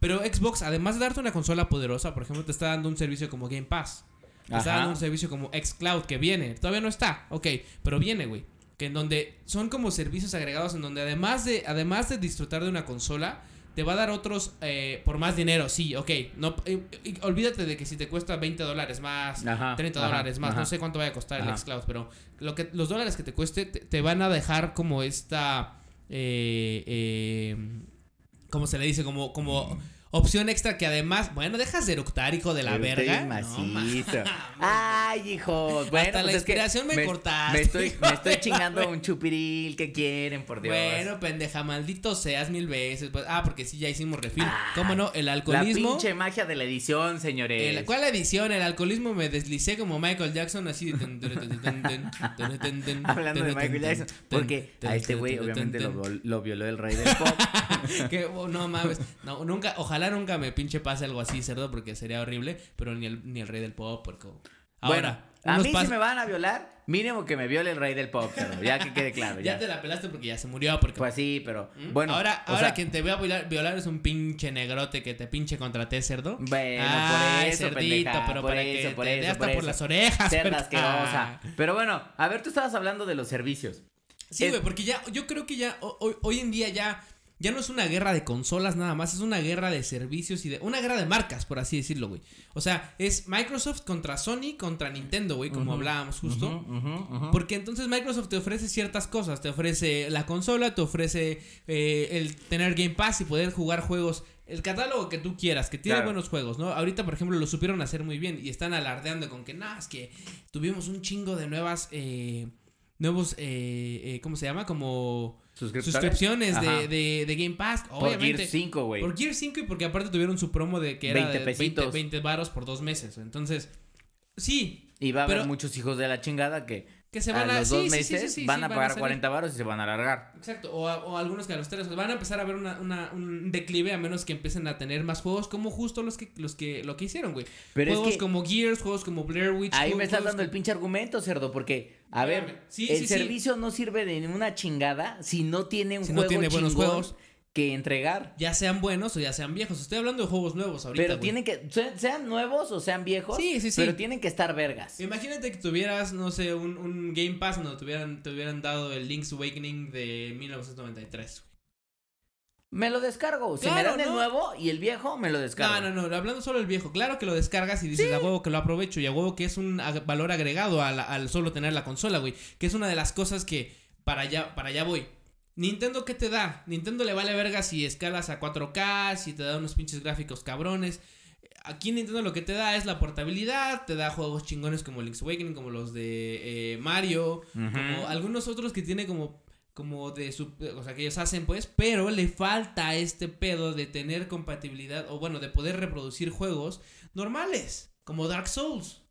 Speaker 1: Pero Xbox, además de darte una consola poderosa, por ejemplo, te está dando un servicio como Game Pass. Te está dando un servicio como Xcloud que viene. Todavía no está, ok, pero viene, güey. Que en donde son como servicios agregados en donde además de, además de disfrutar de una consola, te va a dar otros eh, por más dinero, sí, ok. No, eh, olvídate de que si te cuesta 20 dólares más, 30 dólares más, no sé cuánto vaya a costar el Xcloud, pero lo que, los dólares que te cueste te, van a dejar como esta... Eh, eh, ¿Cómo se le dice? Como... como Opción extra que además, bueno, dejas de eructar, hijo de la verga.
Speaker 2: Macizo. Ay, hijo. Bueno,
Speaker 1: Hasta la pues inspiración me, cortaste.
Speaker 2: Me estoy, me estoy chingando un chupiril que quieren, por Dios.
Speaker 1: Bueno, pendeja, maldito seas mil veces. Pues, ah, porque sí, ya hicimos refil. Ah, ¿Cómo no? El alcoholismo.
Speaker 2: La pinche magia de la edición, señores.
Speaker 1: El, ¿Cuál edición? El alcoholismo me deslicé como Michael Jackson, así.
Speaker 2: Hablando de Michael Jackson. Porque a este güey, obviamente, lo, lo violó el rey del pop.
Speaker 1: que, no mames. No, nunca, ojalá nunca me pinche pase algo así, cerdo, porque sería horrible, pero ni el, ni el rey del pop, porque...
Speaker 2: Ahora, bueno, a mí si me van a violar, mínimo que me viole el rey del pop, cerdo, ya que quede claro. [laughs]
Speaker 1: ya. te la pelaste porque ya se murió, porque...
Speaker 2: Pues sí, pero ¿Mm? bueno.
Speaker 1: Ahora, ahora quien te voy a violar, es un pinche negrote que te pinche contraté, cerdo.
Speaker 2: Bueno, por eso,
Speaker 1: cerdito, pero para que por te eso, hasta por, las orejas.
Speaker 2: Cerda asquerosa. Pero bueno, a ver, tú estabas hablando de los servicios.
Speaker 1: Sí, güey, porque ya, yo creo que ya, hoy, hoy en día ya ya no es una guerra de consolas nada más, es una guerra de servicios y de. Una guerra de marcas, por así decirlo, güey. O sea, es Microsoft contra Sony contra Nintendo, güey, como hablábamos justo. porque entonces Microsoft te ofrece ciertas cosas. Te ofrece la consola, te ofrece eh, el tener Game Pass y poder jugar juegos. El catálogo que tú quieras, que tiene buenos juegos, ¿no? Ahorita, por ejemplo, lo supieron hacer muy bien y están alardeando con que, nada, es que tuvimos un chingo de nuevas. Eh, nuevos, eh, eh, ¿cómo se llama? Como suscripciones de, de, de, Game Pass. Obviamente. Por Gear
Speaker 2: 5, güey.
Speaker 1: Por Gear 5 y porque aparte tuvieron su promo de que era 20 de 20, varos por dos meses. Entonces, sí.
Speaker 2: Y va a haber muchos hijos de la chingada que
Speaker 1: que se van a,
Speaker 2: los dos meses van a pagar 40 baros y se van a alargar.
Speaker 1: Exacto, o, o algunos que a los tres van a empezar a ver una, una, un declive a menos que empiecen a tener más juegos como justo los que los que lo que hicieron, güey. juegos como Gears, juegos como Blair Witch.
Speaker 2: Ahí me estás dando el pinche argumento, cerdo, porque a ver, el servicio no sirve de ninguna chingada si no tiene un juego no tiene buenos juegos que entregar.
Speaker 1: Ya sean buenos o ya sean viejos. Estoy hablando de juegos nuevos ahorita.
Speaker 2: Pero tienen que, sean nuevos o sean viejos. Sí, sí, sí. Pero tienen que estar vergas.
Speaker 1: Imagínate que tuvieras, no sé, un, un Game Pass donde te hubieran, te hubieran dado el Link's Awakening de 1993.
Speaker 2: Me lo descargo. Si me dan el nuevo y el viejo, me lo descargo.
Speaker 1: No, no, no. Hablando solo del viejo. Claro que lo descargas y dices a huevo que lo aprovecho. Y a huevo que es un valor agregado al, al solo tener la consola, güey. Que es una de las cosas que para allá, para allá voy. Nintendo, ¿qué te da? Nintendo le vale verga si escalas a 4K, si te da unos pinches gráficos cabrones. Aquí Nintendo lo que te da es la portabilidad, te da juegos chingones como Link's Awakening, como los de eh, Mario, como algunos otros que tiene como como de su, o sea, que ellos hacen pues, pero le falta este pedo de tener compatibilidad o bueno, de poder reproducir juegos normales, como Dark Souls.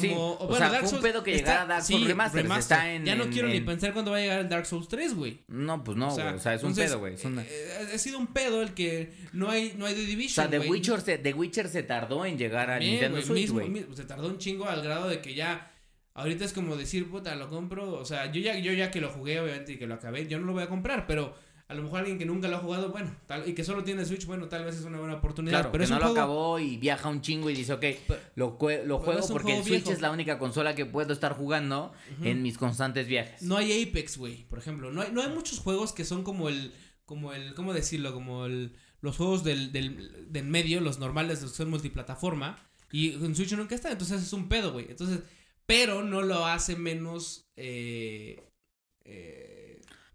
Speaker 2: Sí, o, sea, fue un pedo que llegara Dark Souls Remaster, Está en,
Speaker 1: ya no quiero ni pensar cuándo va a llegar el Dark Souls 3, güey.
Speaker 2: No, pues no, o sea, es un pedo, güey.
Speaker 1: Eh, ha sido un pedo el que no hay, no hay The Division,
Speaker 2: O sea, The Witcher, se, The Witcher se tardó en llegar a Nintendo Switch, güey.
Speaker 1: Se tardó un chingo al grado de que ya... Ahorita es como decir, puta, lo compro. O sea, yo ya, yo ya que lo jugué, obviamente, y que lo acabé, yo no lo voy a comprar, pero a lo mejor alguien que nunca lo ha jugado, bueno, tal, y que solo tiene Switch, bueno, tal vez es una buena oportunidad.
Speaker 2: Claro, pero que no lo acabó y viaja un chingo y dice, ok, lo, lo juego porque el Switch es la única consola que puedo estar jugando en mis constantes viajes.
Speaker 1: No hay Apex, güey, por ejemplo. No hay, no hay muchos juegos que son como el, como el, ¿cómo decirlo? Como el, los juegos del, del, del medio, los normales, los que son multiplataforma. Y en Switch nunca está, entonces es un pedo, güey. Entonces, pero no lo hace menos... Eh, eh,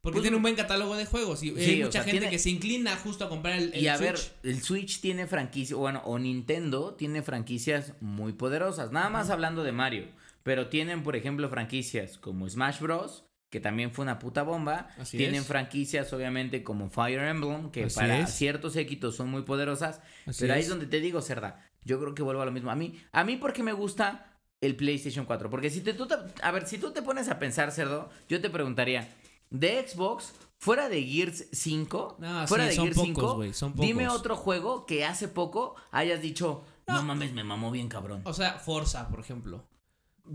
Speaker 1: porque pues tiene un buen catálogo de juegos y hay mucha gente que se inclina justo a comprar el,
Speaker 2: Y a ver, el Switch tiene franquicias, bueno, o Nintendo tiene franquicias muy poderosas. Nada más hablando de Mario. Pero tienen, por ejemplo, franquicias como Smash Bros., que también fue una puta bomba. tienen franquicias, obviamente, como Fire Emblem, que para ciertos équitos son muy poderosas. pero ahí es donde te digo, Cerda. Yo creo que vuelvo a lo mismo. A mí, a mí porque me gusta el PlayStation 4. Porque si te, tú a ver, si tú te pones a pensar, Cerdo, yo te preguntaría de Xbox, fuera de Gears 5, fuera de Gears 5, dime otro juego que hace poco hayas dicho, no, mames, me mamó bien cabrón.
Speaker 1: O sea, Forza, por ejemplo.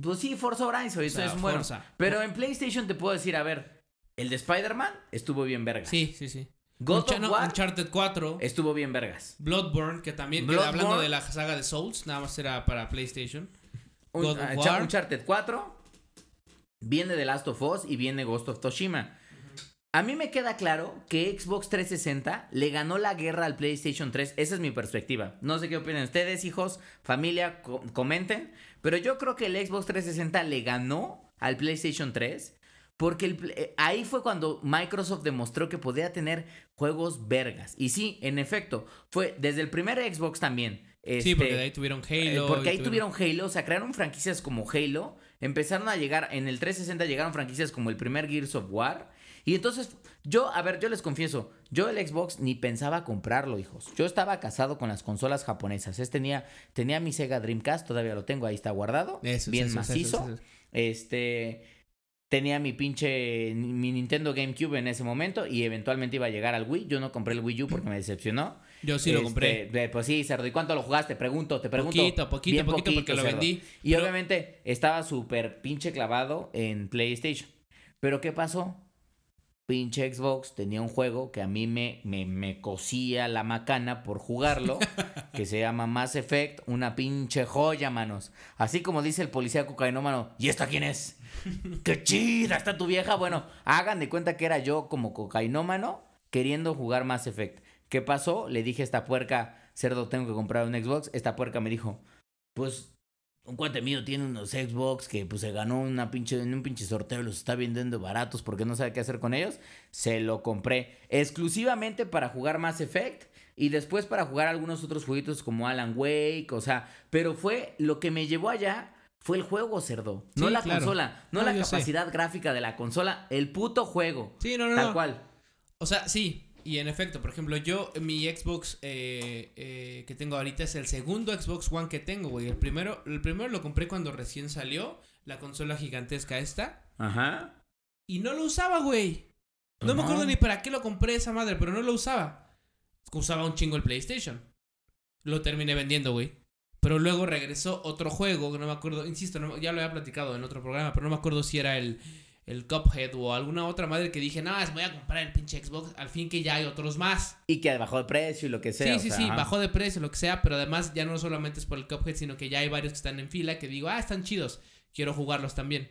Speaker 2: Pues sí, Forza Horizon, eso es bueno. Pero en PlayStation te puedo decir, a ver, el de Spider-Man estuvo bien vergas.
Speaker 1: Sí, sí, sí. God of War Uncharted 4
Speaker 2: estuvo bien vergas.
Speaker 1: Bloodborne, que también, hablando de la saga de Souls, nada más era para PlayStation.
Speaker 2: God of War. Uncharted 4 Viene The Last of Us y viene Ghost of Toshima. A mí me queda claro que Xbox 360 le ganó la guerra al PlayStation 3. Esa es mi perspectiva. No sé qué opinan ustedes, hijos, familia, comenten. Pero yo creo que el Xbox 360 le ganó al PlayStation 3. Porque eh, ahí fue cuando Microsoft demostró que podía tener juegos vergas. Y sí, en efecto, fue desde el primer Xbox también.
Speaker 1: sí, porque este, ahí tuvieron Halo.
Speaker 2: Eh, porque ahí tuvieron... tuvieron Halo, o sea, crearon franquicias como Halo empezaron a llegar, en el 360 llegaron franquicias como el primer Gears of War. Y entonces, yo, a ver, yo les confieso, yo el Xbox ni pensaba comprarlo, hijos. Yo estaba casado con las consolas japonesas. Es, tenía, tenía mi Sega Dreamcast, todavía lo tengo, ahí está guardado. bien macizo. este tenía mi pinche mi Nintendo GameCube en ese momento y eventualmente iba a llegar al Wii. Yo no compré el Wii U porque me decepcionó.
Speaker 1: Yo sí lo compré.
Speaker 2: Este, pues sí, cerdo. ¿Y cuánto lo jugaste? Pregunto, te pregunto.
Speaker 1: Poquito, poquito, poquito, porque lo vendí.
Speaker 2: Y obviamente estaba súper pinche clavado en PlayStation. Pero ¿qué pasó? pinche Xbox tenía un juego que a mí me, me, me cosía la macana por jugarlo, [laughs] que se llama Mass Effect, una pinche joya, manos. Así como dice el policía cocainómano, ¿y esta quién es? ¡Qué chida está tu vieja! Bueno, hagan de cuenta que era yo como cocainómano queriendo jugar Mass Effect. ¿Qué pasó? Le dije a esta puerca, cerdo, tengo que comprar un Xbox. Esta puerca me dijo, pues un cuate mío tiene unos Xbox que pues se ganó una pinche, en un pinche sorteo, los está vendiendo baratos porque no sabe qué hacer con ellos. Se lo compré exclusivamente para jugar Mass Effect y después para jugar algunos otros jueguitos como Alan Wake, o sea, pero fue lo que me llevó allá. Fue el juego, cerdo. No la
Speaker 1: claro.
Speaker 2: consola. No,
Speaker 1: No,
Speaker 2: la
Speaker 1: sé.
Speaker 2: capacidad gráfica de la consola. El puto juego.
Speaker 1: Sí, no, no,
Speaker 2: Tal
Speaker 1: no.
Speaker 2: cual.
Speaker 1: O sea, sí. Y en efecto, por ejemplo, yo, mi Xbox eh, eh, que tengo ahorita es el segundo Xbox One que tengo, güey. El primero, el primero lo compré cuando recién salió, la consola gigantesca esta.
Speaker 2: Ajá.
Speaker 1: Y no lo usaba, güey. No me acuerdo ni para qué lo compré esa madre, pero no lo usaba. Usaba un chingo el PlayStation. Lo terminé vendiendo, güey. Pero luego regresó otro juego, que no me acuerdo, insisto, no- ya lo había platicado en otro programa, pero no me acuerdo si era el, el Cuphead o alguna otra madre que dije, no, voy a comprar el pinche Xbox, al fin que ya hay otros más.
Speaker 2: Y que bajó de precio y lo que sea.
Speaker 1: sí,
Speaker 2: o
Speaker 1: sí,
Speaker 2: sea,
Speaker 1: sí,
Speaker 2: ajá.
Speaker 1: bajó de precio, lo que sea, pero además ya no solamente es por el Cuphead, sino que ya hay varios que están en fila que digo, ah, están chidos, quiero jugarlos también.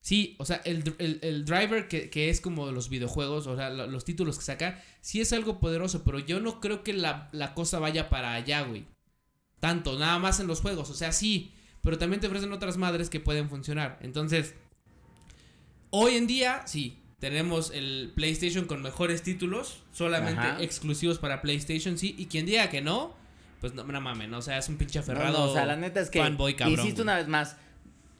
Speaker 1: Sí, o sea, el, el- el driver que, que es como los videojuegos, o sea, lo- los títulos que saca, sí es algo poderoso, pero yo no creo que la, la cosa vaya para allá, güey. Tanto, nada más en los juegos, o sea, sí, pero también te ofrecen otras madres que pueden funcionar. Entonces, hoy en día, sí, tenemos el PlayStation con mejores títulos, solamente
Speaker 2: Ajá.
Speaker 1: exclusivos para PlayStation, sí, y quien diga que no, pues no, no mames, ¿no? o sea, es un pinche aferrado.
Speaker 2: no, o sea, la neta es que.
Speaker 1: fanboy cabrón,
Speaker 2: insisto
Speaker 1: güey.
Speaker 2: una vez más.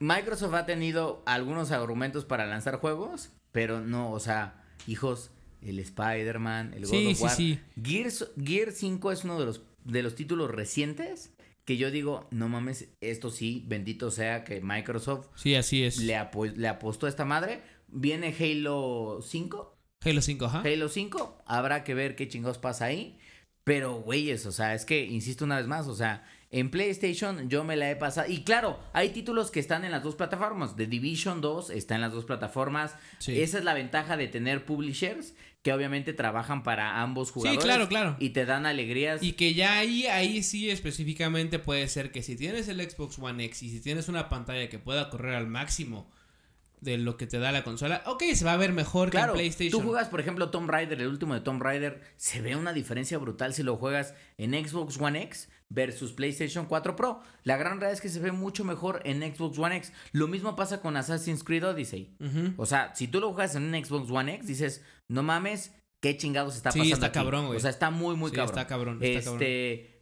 Speaker 2: Microsoft ha tenido algunos argumentos para lanzar juegos, pero no, o sea, hijos, el Spider-Man, el God
Speaker 1: Sí,
Speaker 2: of
Speaker 1: sí,
Speaker 2: War.
Speaker 1: sí.
Speaker 2: Gears, Gear 5 es uno de los, de los títulos recientes que yo digo, no mames, esto sí, bendito sea que Microsoft
Speaker 1: Sí, así es.
Speaker 2: le, le apostó a esta madre. Viene Halo 5.
Speaker 1: Halo 5, ajá.
Speaker 2: Halo 5, habrá que ver qué chingados pasa ahí. Pero, güeyes, o sea, es que, insisto una vez más, o sea, en PlayStation yo me la he pasado. Y claro, hay títulos que están en las dos plataformas. The Division 2 está en las dos plataformas.
Speaker 1: Sí.
Speaker 2: Esa es la ventaja de tener publishers que obviamente trabajan para ambos jugadores.
Speaker 1: claro, claro.
Speaker 2: Y te dan alegrías.
Speaker 1: Y que ya ahí, ahí sí específicamente puede ser que si tienes el Xbox One X y si tienes una pantalla que pueda correr al máximo de lo que te da la consola, ok, se va a ver mejor
Speaker 2: Claro,
Speaker 1: que en PlayStation.
Speaker 2: tú juegas, por ejemplo, Tomb Raider, el último de Tomb Raider, se ve una diferencia brutal si lo juegas en Xbox One X versus PlayStation 4 Pro. La gran realidad es que se ve mucho mejor en Xbox One X. Lo mismo pasa con Assassin's Creed Odyssey. O sea, si tú lo juegas en un Xbox One X, dices, no mames, qué chingados está
Speaker 1: Sí,
Speaker 2: pasando.
Speaker 1: está
Speaker 2: aquí?".
Speaker 1: cabrón, güey.
Speaker 2: O sea, está muy, muy
Speaker 1: Sí,
Speaker 2: cabrón.
Speaker 1: está cabrón, está cabrón.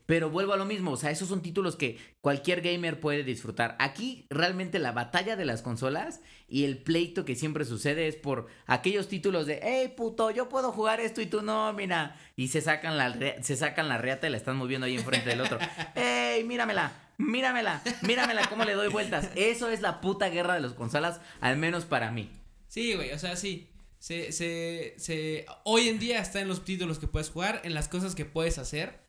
Speaker 2: Pero vuelvo a lo mismo, o sea, esos son títulos que cualquier gamer puede disfrutar. Aquí realmente la batalla de las consolas y el pleito que siempre sucede es por aquellos títulos de, hey puto, yo puedo jugar esto y tú no, mira. Y se sacan la, se sacan la reata y la están moviendo ahí enfrente del otro. [laughs] hey, míramela, míramela, míramela cómo le doy vueltas. Eso es la puta guerra de las consolas, al menos para mí.
Speaker 1: Sí, güey, o sea, sí. Se, se, se, hoy en día está en los títulos que puedes jugar, en las cosas que puedes hacer.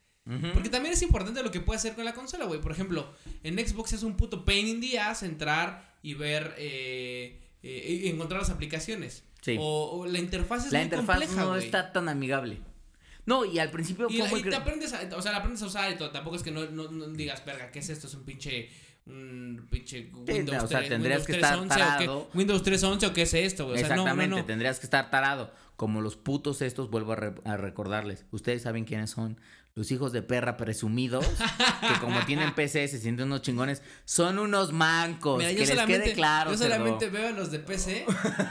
Speaker 1: Porque también es importante lo que puedes hacer con la consola, güey. Por ejemplo, en Xbox es un puto pain in the ass entrar y ver, eh, eh, y encontrar las aplicaciones.
Speaker 2: Sí.
Speaker 1: O, o la interfaz es
Speaker 2: la
Speaker 1: muy
Speaker 2: interfaz
Speaker 1: compleja,
Speaker 2: no está tan amigable. No, y al principio
Speaker 1: Y, y te aprendes a, o sea, la aprendes a usar y todo. Tampoco es que no, no, no digas, verga, ¿qué es esto? Es un pinche, un pinche Windows,
Speaker 2: o sea,
Speaker 1: 3,
Speaker 2: tendrías
Speaker 1: Windows
Speaker 2: que estar
Speaker 1: 3.11 o
Speaker 2: tarado.
Speaker 1: qué, Windows 3.11 o qué es esto, güey. O sea, no, no,
Speaker 2: Exactamente,
Speaker 1: no.
Speaker 2: tendrías que estar tarado. Como los putos estos, vuelvo a, re- a recordarles. Ustedes saben quiénes son. Los hijos de perra presumidos, [laughs] que como tienen PC se sienten unos chingones, son unos mancos.
Speaker 1: Mira,
Speaker 2: que les quede claro.
Speaker 1: yo
Speaker 2: cerdo.
Speaker 1: solamente veo a los de PC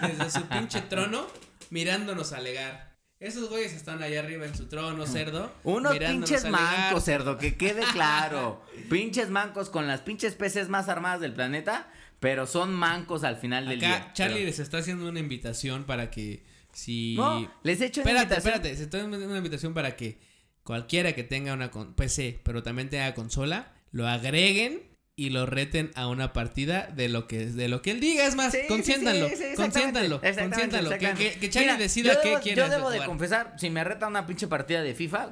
Speaker 1: desde su pinche trono mirándonos alegar. Esos güeyes están allá arriba en su trono, cerdo.
Speaker 2: Unos pinches mancos, cerdo, que quede claro. [laughs] pinches mancos con las pinches PCs más armadas del planeta, pero son mancos al final del día.
Speaker 1: Charlie
Speaker 2: Pero-
Speaker 1: les está haciendo una invitación para que si...
Speaker 2: No, les he hecho una
Speaker 1: Espérate,
Speaker 2: invitación.
Speaker 1: espérate, se está haciendo una invitación para que cualquiera que tenga una PC, pero también tenga consola, lo agreguen y lo reten a una partida de lo que de lo que él diga, es más,
Speaker 2: Sí,
Speaker 1: consiéntanlo,
Speaker 2: sí, sí, exactamente,
Speaker 1: consiéntanlo,
Speaker 2: exactamente,
Speaker 1: consiéntanlo, que, que, que Charlie
Speaker 2: Mira,
Speaker 1: decida qué quiere
Speaker 2: Yo debo de
Speaker 1: jugar.
Speaker 2: confesar, si me reta una pinche partida de FIFA,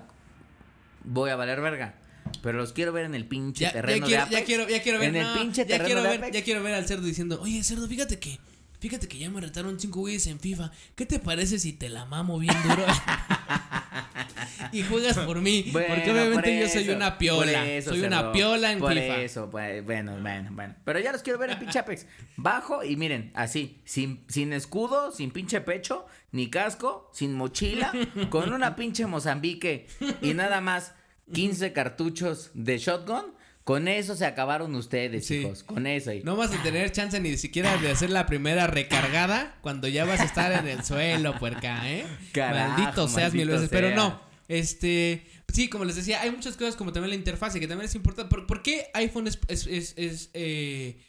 Speaker 2: voy a valer verga. Pero los quiero ver en el pinche
Speaker 1: Ya, ya
Speaker 2: terreno
Speaker 1: quiero,
Speaker 2: de Apex.
Speaker 1: ya quiero, ya quiero ver,
Speaker 2: En el pinche
Speaker 1: ya
Speaker 2: terreno
Speaker 1: quiero
Speaker 2: de
Speaker 1: ver,
Speaker 2: Apex.
Speaker 1: ya quiero ver al cerdo diciendo, oye cerdo, fíjate que, fíjate que ya me retaron cinco güeyes en FIFA. ¿Qué te parece si te la mamo bien duro? [laughs] y juegas por mí. porque obviamente yo soy una piola. soy una piola en
Speaker 2: por
Speaker 1: FIFA.
Speaker 2: Eso, pues, bueno, bueno, bueno. Pero ya los quiero ver en pinche Apex. Bajo y miren, así, sin, sin escudo, sin pinche pecho, ni casco, sin mochila, con una pinche Mozambique y nada más 15 cartuchos de shotgun. Con eso se acabaron ustedes, hijos. Con eso.
Speaker 1: No vas a tener chance ni siquiera de hacer la primera recargada cuando ya vas a estar en el suelo, puerca, ¿eh? maldito seas mil veces. Pero no, este. Sí, como les decía, hay muchas cosas como también la interfase que también es importante. ¿Por, qué iPhone es, es, es, eh,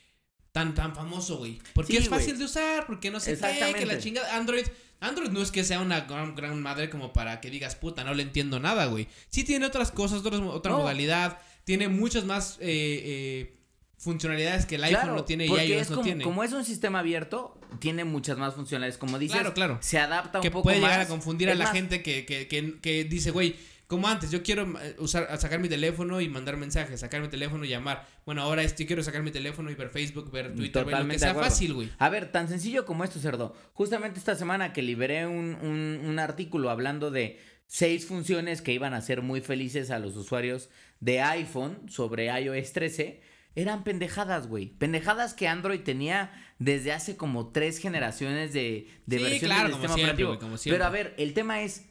Speaker 1: tan, tan famoso, güey? Porque es fácil de usar, porque no sé qué, que la chingada. Android. Android no es que sea una gran, madre como para que digas, puta, no le entiendo nada, güey. Sí tiene otras cosas, otra modalidad tiene muchas más eh, eh, funcionalidades que el iPhone no tiene y iOS no tiene.
Speaker 2: Como es un sistema abierto, tiene muchas más funcionalidades. Como dices, claro, claro. se adapta un
Speaker 1: que
Speaker 2: poco
Speaker 1: puede llegar a confundir a la gente que, que, que, que dice, güey, como antes, yo quiero eh, usar, sacar mi teléfono y mandar mensajes, sacar mi teléfono y llamar. Bueno, ahora yo quiero sacar mi teléfono y ver Facebook, ver Twitter, ver lo que sea fácil, güey.
Speaker 2: A ver, tan sencillo como esto, cerdo. Justamente esta semana que liberé un, un, un artículo hablando de seis funciones que iban a ser muy felices a los usuarios de iPhone sobre iOS 13 eran pendejadas, güey. Pendejadas que Android tenía desde hace como tres generaciones de, de versiones del sistema operativo. Pero a ver, el tema es,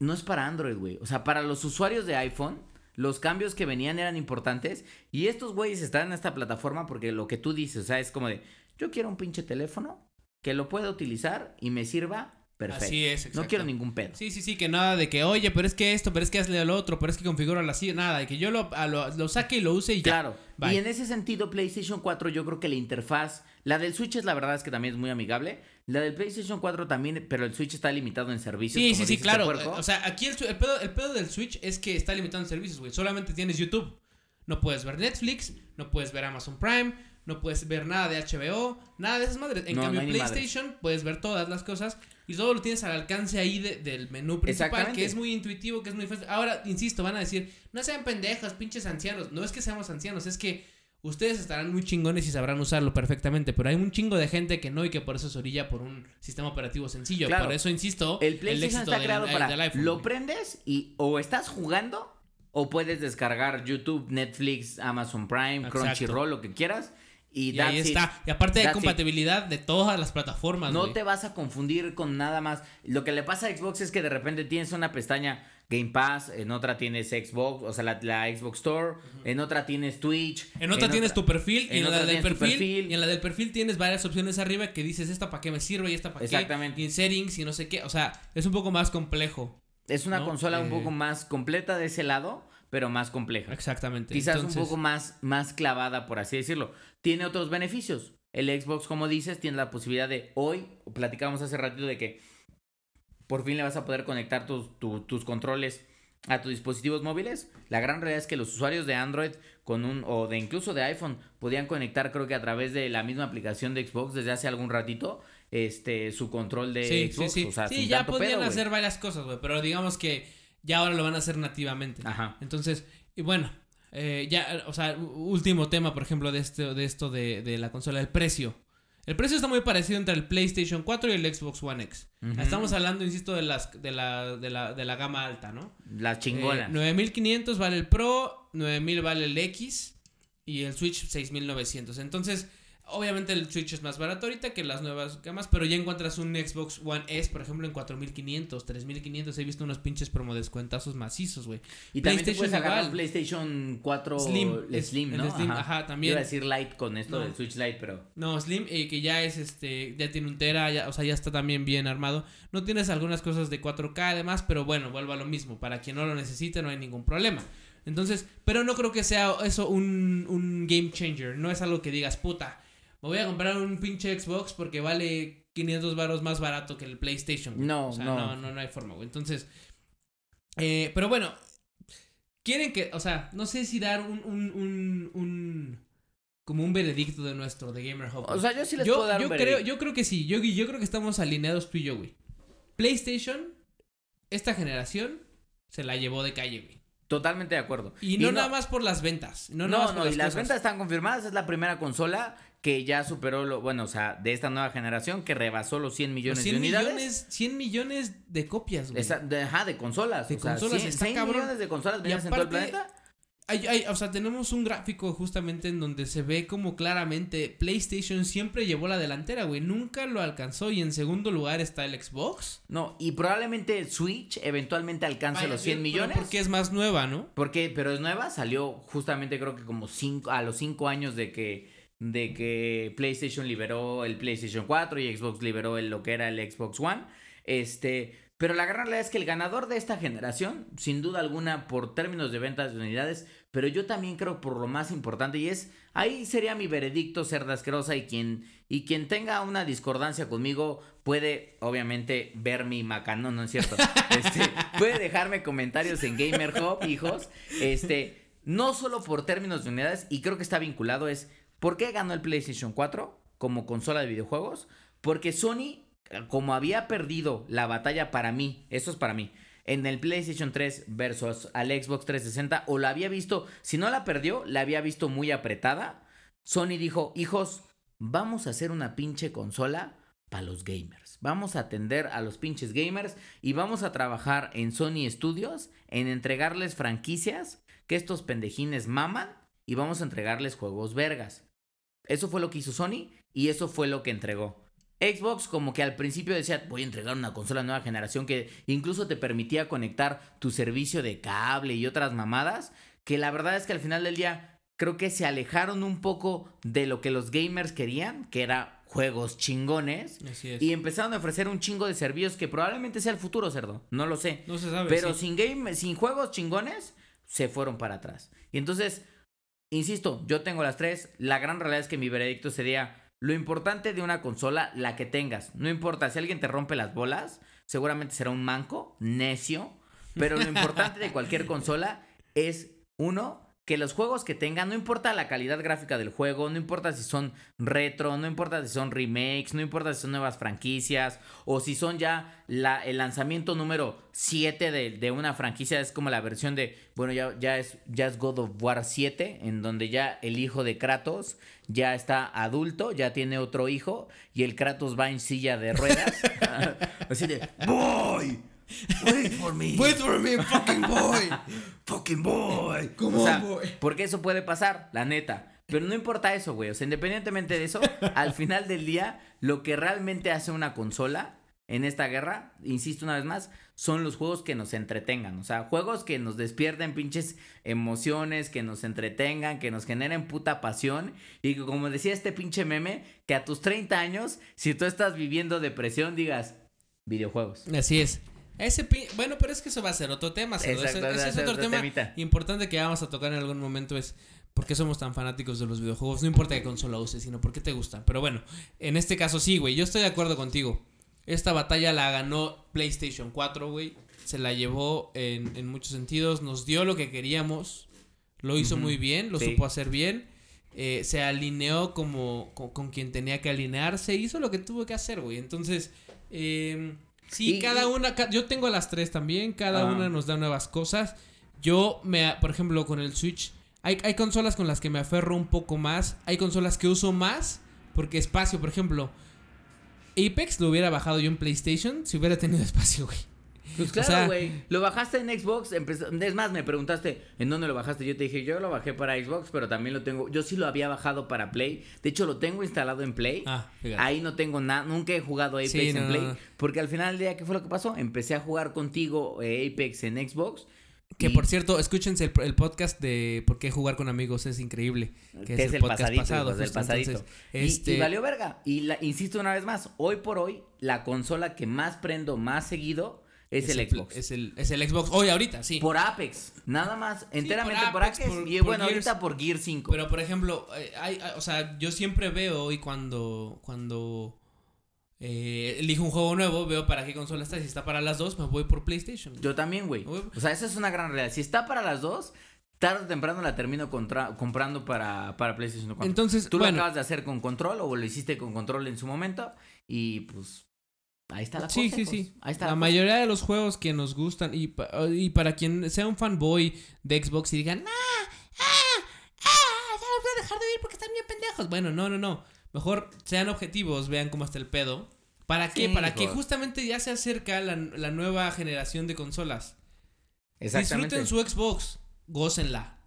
Speaker 2: no es para Android, güey. O sea, para los usuarios de iPhone, los cambios que venían eran importantes. Y estos güeyes están en esta plataforma porque lo que tú dices, o sea, es como de, yo quiero un pinche teléfono que lo pueda utilizar y me sirva Perfecto. Así es, No quiero ningún pedo.
Speaker 1: Sí, sí, sí, que nada de que, oye, pero es que esto, pero es que hazle lo otro, pero es que configura así, nada, de que yo lo, lo, saque y lo use y ya.
Speaker 2: Claro. Y en ese sentido, PlayStation 4, yo creo que la interfaz, la del Switch es la verdad es que también es muy amigable. La del PlayStation 4 también, pero el Switch está limitado en servicios.
Speaker 1: Sí, sí, sí, claro. O sea, aquí el, el, pedo, el pedo del Switch es que está limitado en servicios, güey. Solamente tienes YouTube. No puedes ver Netflix, no puedes ver Amazon Prime, no puedes ver nada de HBO, nada de esas madres. En cambio, PlayStation puedes ver todas las cosas y todo lo tienes al alcance ahí del menú principal, que es muy intuitivo, que es muy fácil. Ahora, insisto, van a decir, no sean pendejos, pinches ancianos. No es que seamos ancianos, es que ustedes estarán muy chingones y sabrán usarlo perfectamente, pero hay un chingo de gente que no y que por eso se orilla por un sistema operativo sencillo. por eso insisto,
Speaker 2: el PlayStation está creado para lo prendes y o estás jugando o puedes descargar YouTube, Netflix, Amazon Prime, Crunchyroll, lo que quieras y,
Speaker 1: ahí está. Y aparte de compatibilidad de todas las plataformas.
Speaker 2: No te vas a confundir con nada más. Lo que le pasa a Xbox es que de repente tienes una pestaña Game Pass, en otra tienes Xbox, o sea, la, Xbox Store, en otra tienes Twitch.
Speaker 1: En otra tienes tu perfil, y en, la del perfil, y en la del perfil tienes varias opciones arriba que dices esta para qué me sirve y esta para qué. Exactamente. Y en settings y no sé qué. O sea, es un poco más complejo.
Speaker 2: Es una consola un poco eh, más completa de ese lado pero más compleja.
Speaker 1: Exactamente.
Speaker 2: Quizás un poco más, más clavada, por así decirlo. Tiene otros beneficios. El Xbox, como dices, tiene la posibilidad de hoy, platicamos hace ratito de que por fin le vas a poder conectar tus, tus controles a tus dispositivos móviles. La gran realidad es que los usuarios de Android con un o de incluso de iPhone podían conectar creo que a través de la misma aplicación de Xbox desde hace algún ratito este su control de Xbox,
Speaker 1: sí, sí. sí ya podían hacer varias cosas, güey, pero digamos que ya ahora lo van a hacer nativamente. Ajá. Entonces, y bueno, eh, ya, o sea, último tema, por ejemplo, de, este, de esto de, de, la consola, el precio. El precio está muy parecido entre el PlayStation 4 y el Xbox One X. Estamos hablando, insisto, de, las, de, la, de, la, de la gama alta, ¿no?
Speaker 2: La chingona.
Speaker 1: 9500 vale el Pro, 9000 vale el X y el Switch 6900. Entonces, Obviamente el Switch es más barato ahorita que las nuevas gamas, pero ya encuentras un Xbox One S, por ejemplo, en 4500, 3500. He visto unos pinches promo descuentazos macizos, güey.
Speaker 2: Y también te puedes agarrar PlayStation 4 Slim, Slim, ¿no?
Speaker 1: Slim, ajá. también.
Speaker 2: Iba a decir Lite con esto del Switch Lite, pero.
Speaker 1: No, Slim, eh, que ya es este, ya tiene un Tera, ya, o sea, ya está también bien armado. No tienes algunas cosas de 4K además, pero bueno, vuelvo a lo mismo. Para quien no lo necesite, no hay ningún problema. Entonces, pero no creo que sea eso un, un game changer. No es algo que digas, puta me voy a comprar un pinche Xbox porque vale 500 baros más barato que el PlayStation. No, no, no, no, hay forma, güey. Entonces, eh, pero bueno, quieren que, o sea, no sé si dar un, un, un, un como un veredicto de nuestro, de Gamer Hub.
Speaker 2: O sea, yo sí les puedo dar
Speaker 1: yo
Speaker 2: un
Speaker 1: creo, Yo creo que sí, yo, yo creo que estamos alineados tú y yo, güey. PlayStation, esta generación, se la llevó de calle, güey.
Speaker 2: Totalmente de acuerdo.
Speaker 1: Y no, nada más por las ventas. No, no,
Speaker 2: no, y las ventas están confirmadas. Es la primera consola que ya superó lo, bueno, o sea, de esta nueva generación que rebasó los 100 millones
Speaker 1: Los 100
Speaker 2: de unidades.
Speaker 1: millones, 100 millones de copias, güey.
Speaker 2: Esa- de, ajá, de consolas.
Speaker 1: De
Speaker 2: o sea,
Speaker 1: consolas,
Speaker 2: 100,
Speaker 1: está
Speaker 2: 100
Speaker 1: cabrón.
Speaker 2: millones de consolas
Speaker 1: Y
Speaker 2: vendidas en todo el planeta.
Speaker 1: Hay- hay- o sea, tenemos un gráfico justamente en donde se ve como claramente PlayStation siempre llevó la delantera, güey. Nunca lo alcanzó y en segundo lugar está el Xbox.
Speaker 2: No, y probablemente Switch eventualmente alcance
Speaker 1: Vaya,
Speaker 2: los 100
Speaker 1: pero
Speaker 2: millones.
Speaker 1: Porque es más nueva, ¿no?
Speaker 2: Porque, pero es nueva, salió justamente creo que como cinco, a los 5 años de que, de que PlayStation liberó el PlayStation 4 y Xbox liberó el, lo que era el Xbox One. Este, pero la gran realidad es que el ganador de esta generación, sin duda alguna, por términos de ventas de unidades, pero yo también creo por lo más importante, y es, ahí sería mi veredicto, cerda asquerosa, y quien, y quien tenga una discordancia conmigo puede, obviamente, ver mi macanón, ¿no es cierto? [laughs] Este, puede dejarme comentarios en Gamer Hub, hijos. Este, no solo por términos de unidades, y creo que está vinculado, es ¿por qué ganó el PlayStation 4 como consola de videojuegos? Porque Sony, como había perdido la batalla para mí, eso es para mí, en el PlayStation 3 versus al Xbox 360, o la había visto, si no la perdió, la había visto muy apretada. Sony dijo, hijos, vamos a hacer una pinche consola para los gamers. Vamos a atender a los pinches gamers y vamos a trabajar en Sony Studios en entregarles franquicias que estos pendejines maman y vamos a entregarles juegos vergas. Eso fue lo que hizo Sony y eso fue lo que entregó. Xbox como que al principio decía, voy a entregar una consola nueva generación que incluso te permitía conectar tu servicio de cable y otras mamadas, que la verdad es que al final del día creo que se alejaron un poco de lo que los gamers querían, que era juegos chingones,
Speaker 1: Así es.
Speaker 2: y empezaron a ofrecer un chingo de servicios que probablemente sea el futuro, cerdo, no lo sé.
Speaker 1: no se sabe.
Speaker 2: Pero
Speaker 1: sí.
Speaker 2: sin game, sin juegos chingones, se fueron para atrás. Y entonces, insisto, yo tengo las tres. La gran realidad es que mi veredicto sería lo importante de una consola, la que tengas. No importa, si alguien te rompe las bolas, seguramente será un manco, necio. Pero lo importante de cualquier [laughs] consola es, uno, que los juegos que tengan, no importa la calidad gráfica del juego, no importa si son retro, no importa si son remakes, no importa si son nuevas franquicias o si son ya la, el lanzamiento número 7 de, de una franquicia, es como la versión de, bueno, ya, ya, es, ya es God of War 7, en donde ya el hijo de Kratos ya está adulto, ya tiene otro hijo y el Kratos va en silla de ruedas. [laughs] [laughs] Así de, boy, wait for me. [laughs]
Speaker 1: Wait for me, fucking boy. [laughs]
Speaker 2: Fucking boy.
Speaker 1: Come
Speaker 2: O sea,
Speaker 1: boy.
Speaker 2: Porque eso puede pasar, la neta. Pero no importa eso, güey. O sea, independientemente de eso, [laughs] al final del día, lo que realmente hace una consola en esta guerra, insisto una vez más, son los juegos que nos entretengan. O sea, juegos que nos despierten pinches emociones, que nos entretengan, que nos generen puta pasión. Y que, como decía este pinche meme, que a tus 30 años, si tú estás viviendo depresión, digas videojuegos.
Speaker 1: Así es. Ese pi- bueno, pero es que eso va a ser otro tema.
Speaker 2: Exacto,
Speaker 1: ese,
Speaker 2: ese
Speaker 1: es otro tema
Speaker 2: temita.
Speaker 1: importante que vamos a tocar en algún momento es por qué somos tan fanáticos de los videojuegos. No importa qué consola uses, sino por qué te gustan. Pero bueno, en este caso sí, güey. Yo estoy de acuerdo contigo. Esta batalla la ganó PlayStation 4, güey. Se la llevó en, en muchos sentidos. Nos dio lo que queríamos. Lo hizo muy bien, lo
Speaker 2: Sí.
Speaker 1: supo hacer bien. eh, se alineó como con, con quien tenía que alinearse. Hizo lo que tuvo que hacer, güey. Entonces, eh, sí,
Speaker 2: Y-
Speaker 1: cada una. yo tengo las tres también. Cada
Speaker 2: Ah.
Speaker 1: una nos da nuevas cosas. Yo, me, por ejemplo, con el Switch. Hay, hay consolas con las que me aferro un poco más. Hay consolas que uso más. Porque espacio, por ejemplo. Apex lo hubiera bajado yo en PlayStation si hubiera tenido [laughs] espacio, güey.
Speaker 2: Pues claro, güey. lo bajaste en Xbox. empezó- Es más, me preguntaste en dónde lo bajaste. Yo te dije, yo lo bajé para Xbox, pero también lo tengo. Yo sí lo había bajado para Play. De hecho, lo tengo instalado en Play.
Speaker 1: Ah.
Speaker 2: Ahí no tengo nada, nunca he jugado Apex
Speaker 1: Sí,
Speaker 2: en Play.
Speaker 1: no, no.
Speaker 2: Porque al final del día, ¿qué fue lo que pasó? Empecé a jugar contigo eh, Apex en Xbox.
Speaker 1: Que
Speaker 2: y-
Speaker 1: por cierto, escúchense el, el podcast de por qué jugar con amigos es increíble. Que,
Speaker 2: que
Speaker 1: es, el, podcast
Speaker 2: pasadito,
Speaker 1: pasado. justo.
Speaker 2: pasadito.
Speaker 1: Entonces,
Speaker 2: Y-
Speaker 1: este,
Speaker 2: y, valió verga. Y la, insisto una vez más, hoy por hoy, la consola que más prendo más seguido es, el Xbox.
Speaker 1: Es el, es el Xbox. Hoy, ahorita, sí.
Speaker 2: Por Apex, nada más, enteramente por
Speaker 1: Apex,
Speaker 2: y
Speaker 1: por
Speaker 2: bueno,
Speaker 1: Gears.
Speaker 2: ahorita por Gear 5.
Speaker 1: Pero por ejemplo, eh, hay, hay- o sea, yo siempre veo y cuando cuando eh, elijo un juego nuevo, veo para qué consola está. Si está para las dos, me voy por PlayStation.
Speaker 2: Yo también, güey. O sea, esa es una gran realidad. Si está para las dos, tarde o temprano la termino contra- comprando para, para PlayStation 4.
Speaker 1: Entonces,
Speaker 2: Tú lo acabas de hacer con control o lo hiciste con control en su momento y pues ahí está la
Speaker 1: sí,
Speaker 2: cosa.
Speaker 1: sí,
Speaker 2: pues.
Speaker 1: sí.
Speaker 2: Ahí está
Speaker 1: La
Speaker 2: la,
Speaker 1: mayoría de los juegos que nos gustan y, pa- y para quien sea un fanboy de Xbox y digan, ah, ah, ah, ya los voy a dejar de oír porque están bien pendejos. Bueno, no, no, no. mejor sean objetivos, vean cómo está el pedo. ¿Para qué?
Speaker 2: Sí,
Speaker 1: Para que justamente ya se acerca la, la nueva generación de consolas.
Speaker 2: Exactamente.
Speaker 1: Disfruten su Xbox, gócenla.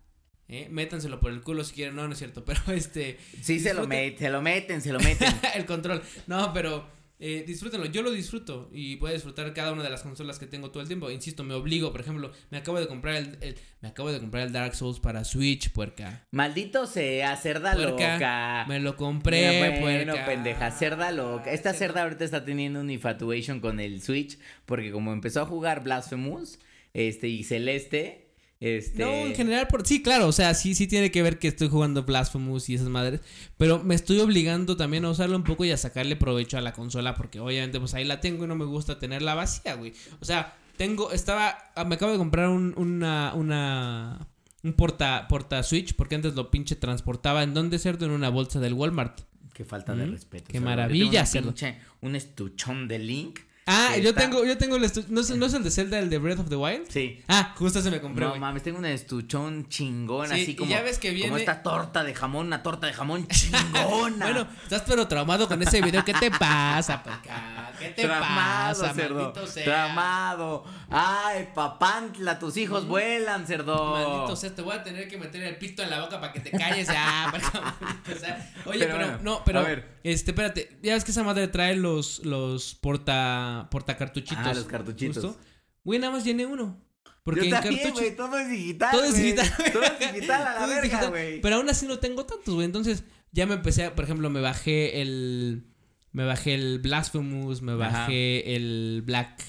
Speaker 1: ¿eh? Métanselo por el culo si quieren, no, no es cierto, [laughs] pero este...
Speaker 2: Sí, se lo, meten, se lo meten, se lo meten. [laughs]
Speaker 1: el control. No, pero eh, disfrútenlo. Yo lo disfruto y puedo disfrutar cada una de las consolas que tengo todo el tiempo. Insisto, me obligo. Por ejemplo, me acabo de comprar el, el- me acabo de comprar el Dark Souls para Switch, puerca.
Speaker 2: Maldito sea, cerda
Speaker 1: Puerca.
Speaker 2: loca.
Speaker 1: Me lo compré,
Speaker 2: Mira, bueno,
Speaker 1: puerca.
Speaker 2: pendeja, cerda loca. Esta
Speaker 1: Cerda-
Speaker 2: cerda ahorita está teniendo un infatuation con el Switch porque como empezó a jugar Blasphemous, este y Celeste, este
Speaker 1: No, en general, por... sí, claro, o sea, sí, sí tiene que ver que estoy jugando Blasphemous y esas madres, pero me estoy obligando también a usarlo un poco y a sacarle provecho a la consola, porque obviamente pues ahí la tengo y no me gusta tenerla vacía, güey. O sea, tengo, estaba, ah, me acabo de comprar un, una, una, un porta, porta Switch, porque antes lo pinche transportaba, ¿en dónde cerdo? En una bolsa del Walmart.
Speaker 2: Qué falta de
Speaker 1: Mm,
Speaker 2: respeto.
Speaker 1: qué maravilla, cerdo.
Speaker 2: pinche- un estuchón de Link.
Speaker 1: Ah, yo
Speaker 2: está-
Speaker 1: tengo, yo tengo el estu- ¿no es, ¿no es el de Zelda, el de Breath of the Wild?
Speaker 2: Sí.
Speaker 1: Ah, justo se me compré,
Speaker 2: No mames, tengo un estuchón chingón,
Speaker 1: Sí,
Speaker 2: así como.
Speaker 1: ya ves que
Speaker 2: Como
Speaker 1: viene-
Speaker 2: esta torta de jamón, una torta de jamón [laughs] chingona.
Speaker 1: Bueno, estás pero traumado con ese video. ¿Qué te pasa, porca? ¿Qué te
Speaker 2: Tramado,
Speaker 1: pasa,
Speaker 2: cerdo.
Speaker 1: sea?
Speaker 2: Tramado. Ay, papantla, tus hijos vuelan, cerdo.
Speaker 1: Maldito sea, te voy a tener que meter el pito en la boca para que te calles [laughs] sea. Oye,
Speaker 2: Pero
Speaker 1: pero,
Speaker 2: bueno,
Speaker 1: no, pero
Speaker 2: a ver.
Speaker 1: este, espérate, ya ves que esa madre trae los los porta porta cartuchitos.
Speaker 2: Ah, los cartuchitos.
Speaker 1: Güey, nada más llené uno. Porque
Speaker 2: Yo
Speaker 1: en
Speaker 2: también,
Speaker 1: cartucho
Speaker 2: güey, todo es digital.
Speaker 1: todo es digital. [laughs]
Speaker 2: Todo es digital a la [laughs]
Speaker 1: Todo
Speaker 2: verga, güey.
Speaker 1: Pero aún así no tengo tantos, güey. Entonces, ya me empecé, a- por ejemplo, me bajé el. Me bajé el Blasphemous, me
Speaker 2: Ajá.
Speaker 1: bajé el Black.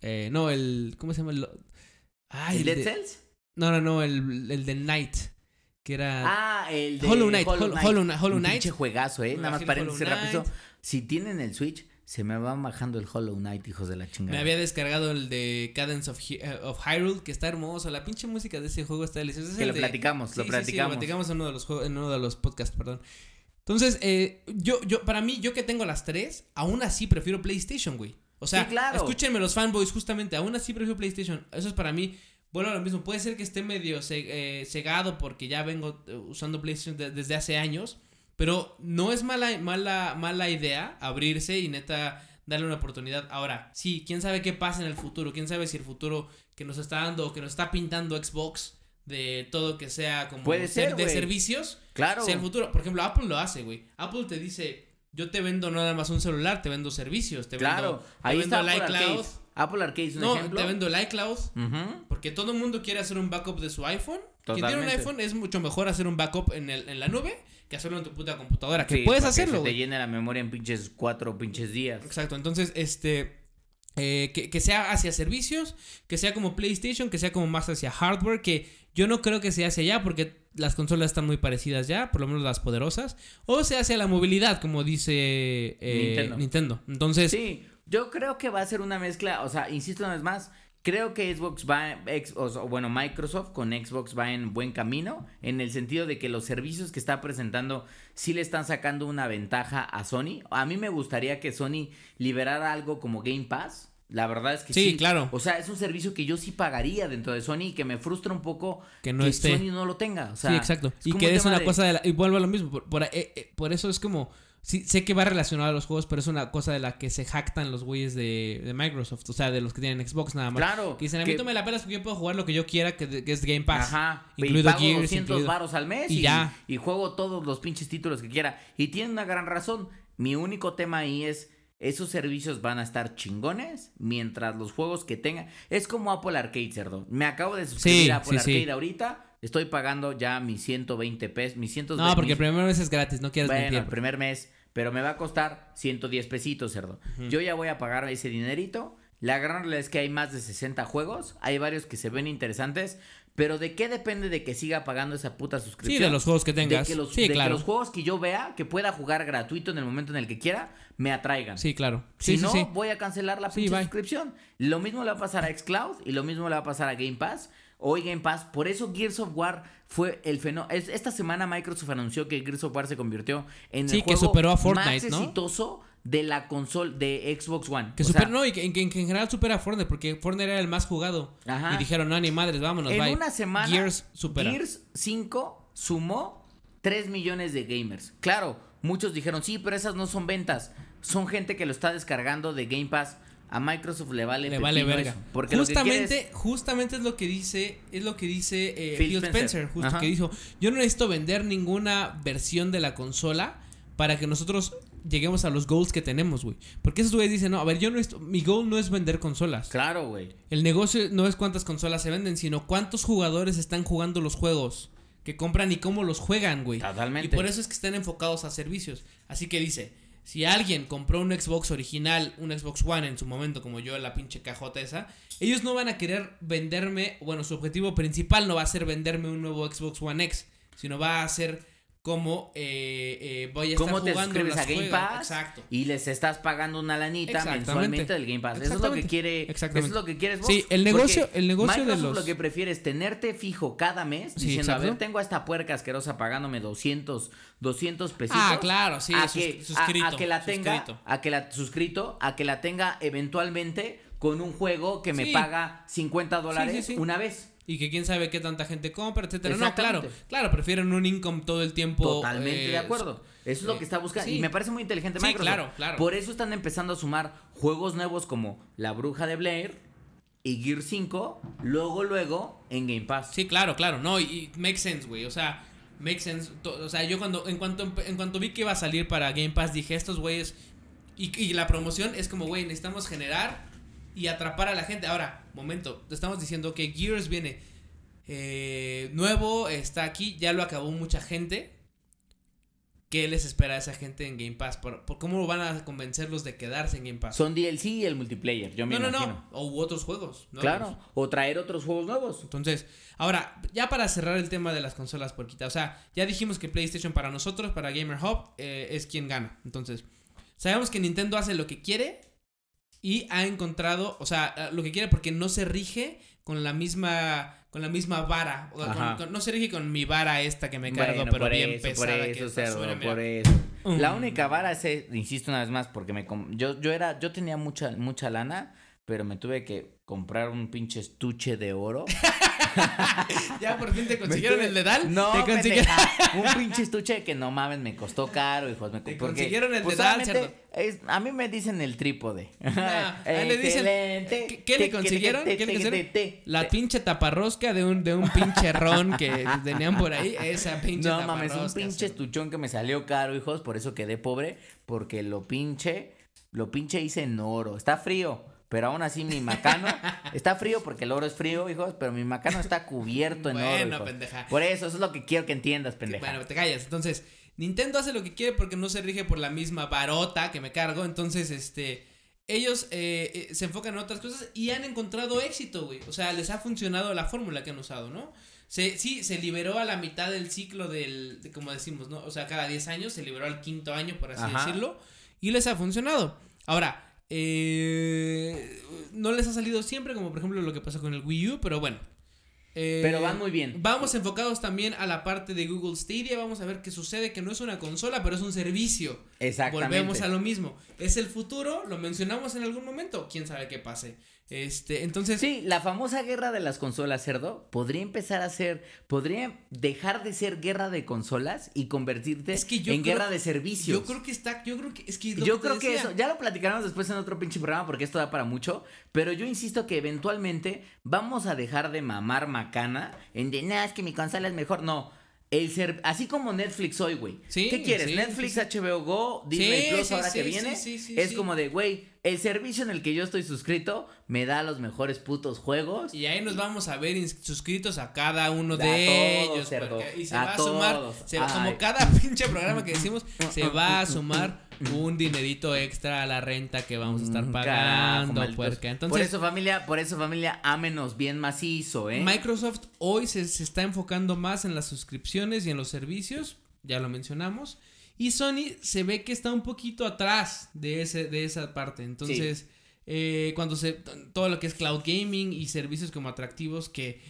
Speaker 1: eh, no, el. ¿Cómo se llama? El, ay,
Speaker 2: ¿El
Speaker 1: el
Speaker 2: Dead
Speaker 1: de-
Speaker 2: Cells?
Speaker 1: No, no, no, el, el de Night. Que era.
Speaker 2: Ah, el de
Speaker 1: Hollow Knight, Hollow- Hollow Knight, Hollow
Speaker 2: Un
Speaker 1: Knight.
Speaker 2: pinche juegazo, eh.
Speaker 1: Me
Speaker 2: Nada más paréntesis rápido.
Speaker 1: Knight.
Speaker 2: Si tienen el Switch, se me va bajando el Hollow Knight, hijos de la chingada.
Speaker 1: me había descargado el de Cadence of, eh, of Hyrule, que está hermoso. La pinche música de ese juego está deliciosa.
Speaker 2: Que lo
Speaker 1: de-
Speaker 2: platicamos,
Speaker 1: Sí,
Speaker 2: lo
Speaker 1: sí, sí,
Speaker 2: platicamos.
Speaker 1: platicamos en uno de los juegos, en uno de los podcasts, perdón. Entonces, eh, yo, yo, para mí, yo que tengo las tres, aún así prefiero PlayStation, güey. O sea,
Speaker 2: Sí, claro.
Speaker 1: escúchenme los fanboys, justamente, aún así prefiero PlayStation. Eso es para mí, bueno, lo mismo. Puede ser que esté medio eh, cegado porque ya vengo eh, usando PlayStation de- desde hace años, pero no es mala, mala, mala idea abrirse y neta darle una oportunidad. Ahora, sí, quién sabe qué pasa en el futuro, quién sabe si el futuro que nos está dando o que nos está pintando Xbox de todo que sea como
Speaker 2: Puede ser,
Speaker 1: de servicios
Speaker 2: Claro.
Speaker 1: sea el futuro. Por ejemplo, Apple lo hace, güey. Apple te dice, yo te vendo no nada más un celular, te vendo servicios, te
Speaker 2: Claro.
Speaker 1: vendo, te
Speaker 2: Ahí
Speaker 1: vendo
Speaker 2: está
Speaker 1: el
Speaker 2: Apple
Speaker 1: iCloud.
Speaker 2: Apple Arcade es un
Speaker 1: No,
Speaker 2: ejemplo.
Speaker 1: te vendo el iCloud. Porque todo el mundo quiere hacer un backup de su iPhone. Quien tiene un
Speaker 2: Totalmente.
Speaker 1: iPhone es mucho mejor hacer un backup en, el, en la nube que hacerlo en tu puta computadora. Que
Speaker 2: Sí,
Speaker 1: puedes hacerlo,
Speaker 2: Se te llena la memoria en pinches cuatro pinches días.
Speaker 1: Exacto, entonces, este, eh, que, que sea hacia servicios, que sea como PlayStation, que sea como más hacia hardware, que yo no creo que sea hacia allá porque las consolas están muy parecidas ya, por lo menos las poderosas, o sea hacia la movilidad, como dice eh,
Speaker 2: Nintendo.
Speaker 1: Nintendo. Entonces,
Speaker 2: Sí, yo creo que va a ser una mezcla, o sea, insisto una vez más, creo que Xbox va, ex- o sea, bueno, Microsoft con Xbox va en buen camino, en el sentido de que los servicios que está presentando sí le están sacando una ventaja a Sony. A mí me gustaría que Sony liberara algo como Game Pass. La verdad es que sí.
Speaker 1: Sí, claro.
Speaker 2: O sea, es un servicio que yo sí pagaría dentro de Sony y que me frustra un poco
Speaker 1: Que no esté.
Speaker 2: Sony no lo tenga. O sea,
Speaker 1: sí, exacto. Y que es una
Speaker 2: de-
Speaker 1: cosa de la, y vuelvo a lo mismo, por, por, eh, eh, por eso es como, sí, sé que va relacionado a los juegos, pero es una cosa de la que se jactan los güeyes de, de Microsoft, o sea, de los que tienen Xbox nada más.
Speaker 2: Claro,
Speaker 1: Que dicen, a mí tú me la pelas porque yo puedo jugar lo que yo quiera, que, que es Game Pass.
Speaker 2: Ajá,
Speaker 1: Incluido
Speaker 2: y pago
Speaker 1: Gears,
Speaker 2: 200
Speaker 1: incluido-
Speaker 2: varos al mes
Speaker 1: y
Speaker 2: y,
Speaker 1: ya.
Speaker 2: y juego todos los pinches títulos que quiera. Y tiene una gran razón. Mi único tema ahí es, esos servicios van a estar chingones mientras los juegos que tengan... Es como Apple Arcade, cerdo. Me acabo de suscribir
Speaker 1: Sí,
Speaker 2: a Apple
Speaker 1: sí.
Speaker 2: Arcade ahorita. Estoy pagando ya mis 120 pesos, mis 120
Speaker 1: No, porque el primer mes es gratis, no quieres
Speaker 2: bueno,
Speaker 1: mentir.
Speaker 2: el primer mes, pero me va a costar 110 pesitos, cerdo. Yo ya voy a pagar ese dinerito. La gran realidad es que hay más de 60 juegos. Hay varios que se ven interesantes. Pero ¿de qué depende de que siga pagando esa puta suscripción?
Speaker 1: Sí, de los juegos que tengas.
Speaker 2: De que los,
Speaker 1: Sí,
Speaker 2: de que
Speaker 1: claro.
Speaker 2: los juegos que yo vea, que pueda jugar gratuito en el momento en el que quiera, me atraigan.
Speaker 1: Sí, claro.
Speaker 2: Si
Speaker 1: Sí,
Speaker 2: no,
Speaker 1: sí.
Speaker 2: voy a cancelar la pinche suscripción. Lo mismo le va a pasar a Xcloud y lo mismo le va a pasar a Game Pass. Hoy Game Pass, por eso Gears of War fue el fenómeno. Esta semana Microsoft anunció que Gears of War se convirtió en
Speaker 1: Sí,
Speaker 2: el
Speaker 1: que
Speaker 2: juego
Speaker 1: superó a
Speaker 2: más exitoso de la consola de Xbox One.
Speaker 1: Que
Speaker 2: O
Speaker 1: super,
Speaker 2: sea,
Speaker 1: no, y que, que- que en general supera a Fortnite, porque Fortnite era el más jugado.
Speaker 2: Ajá.
Speaker 1: Y dijeron, no, ni madres, vámonos,
Speaker 2: en
Speaker 1: bye.
Speaker 2: una semana
Speaker 1: Gears supera.
Speaker 2: Gears 5 sumó 3 millones de gamers. Claro, muchos dijeron, sí, pero esas no son ventas, son gente que lo está descargando de Game Pass. A Microsoft le vale
Speaker 1: le vale verga.
Speaker 2: eso, porque
Speaker 1: justamente,
Speaker 2: es-
Speaker 1: justamente es lo que dice, es lo que dice eh,
Speaker 2: Phil
Speaker 1: Phil,
Speaker 2: Spencer.
Speaker 1: Spencer, justo
Speaker 2: Ajá.
Speaker 1: que dijo, yo no necesito vender ninguna versión de la consola para que nosotros lleguemos a los goals que tenemos, güey. Porque esos güeyes dicen, no, a ver, yo no esto, mi goal no es vender consolas.
Speaker 2: Claro, güey.
Speaker 1: El negocio no es cuántas consolas se venden, sino cuántos jugadores están jugando los juegos que compran y cómo los juegan, güey.
Speaker 2: Totalmente.
Speaker 1: Y por eso es que están enfocados a servicios. Así que dice, si alguien compró un Xbox original, un Xbox One en su momento, como yo, la pinche cajota esa, ellos no van a querer venderme, bueno, su objetivo principal no va a ser venderme un nuevo Xbox One X, sino va a ser como eh, eh, voy a estar
Speaker 2: ¿Cómo te
Speaker 1: jugando
Speaker 2: suscribes a Game. Pass?
Speaker 1: Exacto.
Speaker 2: Y les estás pagando una lanita mensualmente del Game Pass. Eso es lo que quiere. Eso es lo que quieres vos.
Speaker 1: Sí, el negocio-
Speaker 2: Porque
Speaker 1: el negocio de los-
Speaker 2: lo que prefiere es tenerte fijo cada mes
Speaker 1: Sí,
Speaker 2: diciendo, a ver, tengo a esta puerca asquerosa pagándome 200, 200 pesitos.
Speaker 1: Ah, claro, sí,
Speaker 2: a que, a- que la tenga,
Speaker 1: suscrito.
Speaker 2: a que la suscrito, a que la tenga eventualmente con un juego que me
Speaker 1: Sí.
Speaker 2: paga 50 dólares
Speaker 1: sí.
Speaker 2: una vez.
Speaker 1: Y que quién sabe qué tanta gente compra, etcétera. No, claro, claro, prefieren un income todo el tiempo.
Speaker 2: Totalmente
Speaker 1: eh,
Speaker 2: de acuerdo. Eso es lo
Speaker 1: eh,
Speaker 2: que está buscando.
Speaker 1: sí.
Speaker 2: Y me parece muy inteligente
Speaker 1: Sí, claro, claro.
Speaker 2: Por eso están empezando a sumar juegos nuevos como La Bruja de Blair y Gear 5, luego, luego en Game Pass.
Speaker 1: Sí, claro, claro, no, y, y make sense, güey, o sea, make sense, to- o sea, yo cuando, en cuanto, en cuanto vi que iba a salir para Game Pass, dije, estos güeyes, y, y la promoción es como, güey, necesitamos generar y atrapar a la gente. Ahora, momento, estamos diciendo que Gears viene eh, nuevo, está aquí, ya lo acabó mucha gente. ¿Qué les espera a esa gente en Game Pass? ¿Por, por cómo van a convencerlos de quedarse en Game Pass?
Speaker 2: Son DLC y el multiplayer, yo me
Speaker 1: no, no,
Speaker 2: imagino.
Speaker 1: no, o u otros juegos. nuevos.
Speaker 2: Claro, o traer otros juegos nuevos.
Speaker 1: Entonces, ahora, ya para cerrar el tema de las consolas porquita, o sea, ya dijimos que PlayStation para nosotros, para Gamer Hub, eh, es quien gana. Entonces, sabemos que Nintendo hace lo que quiere y ha encontrado, o sea, eh, lo que quiere porque no se rige con la misma con la misma vara, o con- con- no se rige con mi vara esta que me cargo,
Speaker 2: Bueno,
Speaker 1: pero
Speaker 2: por
Speaker 1: bien
Speaker 2: eso,
Speaker 1: pesada
Speaker 2: por eso, cerdo,
Speaker 1: suena,
Speaker 2: por eso. La
Speaker 1: Mm.
Speaker 2: única vara es, eh, insisto una vez más, porque me com- yo, yo era, yo tenía mucha, mucha lana, pero me tuve que comprar un pinche estuche de oro. [laughs]
Speaker 1: Ya por fin te consiguieron
Speaker 2: Me
Speaker 1: el dedal.
Speaker 2: No,
Speaker 1: te consiguieron
Speaker 2: un pinche estuche que no mames, me costó caro, hijos. Me,
Speaker 1: Te
Speaker 2: porque,
Speaker 1: consiguieron el
Speaker 2: pues,
Speaker 1: dedal,
Speaker 2: es- a mí me dicen el trípode.
Speaker 1: Ah, ahí le dicen-
Speaker 2: Excelente.
Speaker 1: ¿Qué, qué le consiguieron? ¿Qué le consiguieron? La pinche taparrosca de un, de un pinche ron que tenían por ahí. Esa pinche
Speaker 2: No mames, un pinche estuchón que me salió caro, hijos, por eso quedé pobre, porque lo pinche, lo pinche hice en oro. Está frío, pero aún así mi macano está frío porque el oro es frío, hijos, pero mi macano está cubierto en oro.
Speaker 1: Bueno,
Speaker 2: hijos.
Speaker 1: pendeja.
Speaker 2: Por eso, eso es lo que quiero que entiendas, pendeja.
Speaker 1: Bueno, te callas. Entonces, Nintendo hace lo que quiere porque no se rige por la misma varota que me cargo. Entonces, este. Ellos eh, eh, se enfocan en otras cosas y han encontrado éxito, güey. O sea, les ha funcionado la fórmula que han usado, ¿no? Se, sí, se liberó a la mitad del ciclo del, de, como decimos, ¿no? O sea, cada 10 años se liberó al quinto año, por así
Speaker 2: Ajá.
Speaker 1: decirlo, y les ha funcionado. Ahora, eh, no les ha salido siempre, como por ejemplo lo que pasó con el Wii U, pero bueno. Eh,
Speaker 2: Pero van muy bien.
Speaker 1: Vamos enfocados también a la parte de Google Stadia. Vamos a ver qué sucede, que no es una consola, pero es un servicio.
Speaker 2: Exactamente.
Speaker 1: Volvemos a lo mismo. Es el futuro, lo mencionamos en algún momento. Quién sabe qué pase. Este, entonces.
Speaker 2: Sí, la famosa guerra de las consolas, cerdo, podría empezar a ser, podría dejar de ser guerra de consolas y convertirte
Speaker 1: Es que yo
Speaker 2: en guerra de servicios.
Speaker 1: Yo creo que está. Yo creo que. Es que
Speaker 2: Yo creo que eso, ya lo platicaremos después en otro pinche programa porque esto da para mucho, pero yo insisto que eventualmente vamos a dejar de mamar macana en de, "Nah, es que mi consola es mejor, no. El ser, así como Netflix hoy, güey.
Speaker 1: Sí,
Speaker 2: ¿Qué quieres?
Speaker 1: sí,
Speaker 2: Netflix,
Speaker 1: sí,
Speaker 2: HBO Go, Disney Plus
Speaker 1: sí,
Speaker 2: ahora
Speaker 1: sí,
Speaker 2: que
Speaker 1: sí,
Speaker 2: viene.
Speaker 1: sí, sí,
Speaker 2: es como de, güey, el servicio en el que yo estoy suscrito me da los mejores putos juegos.
Speaker 1: Y ahí nos vamos a ver suscritos a cada uno de ellos. porque- y se
Speaker 2: A
Speaker 1: va a sumar, se- como cada [laughs] pinche programa que decimos, se va a sumar [laughs] un dinerito extra a la renta que vamos a estar
Speaker 2: Mm,
Speaker 1: pagando.
Speaker 2: carajo, malditos.
Speaker 1: puerca. Entonces,
Speaker 2: por eso familia, por eso familia, ámenos bien macizo, ¿eh?
Speaker 1: Microsoft hoy se, se está enfocando más en las suscripciones y en los servicios, ya lo mencionamos. Y Sony se ve que está un poquito atrás de, ese, de esa parte. Entonces, eh, cuando se. Todo lo que es cloud gaming y servicios como atractivos que.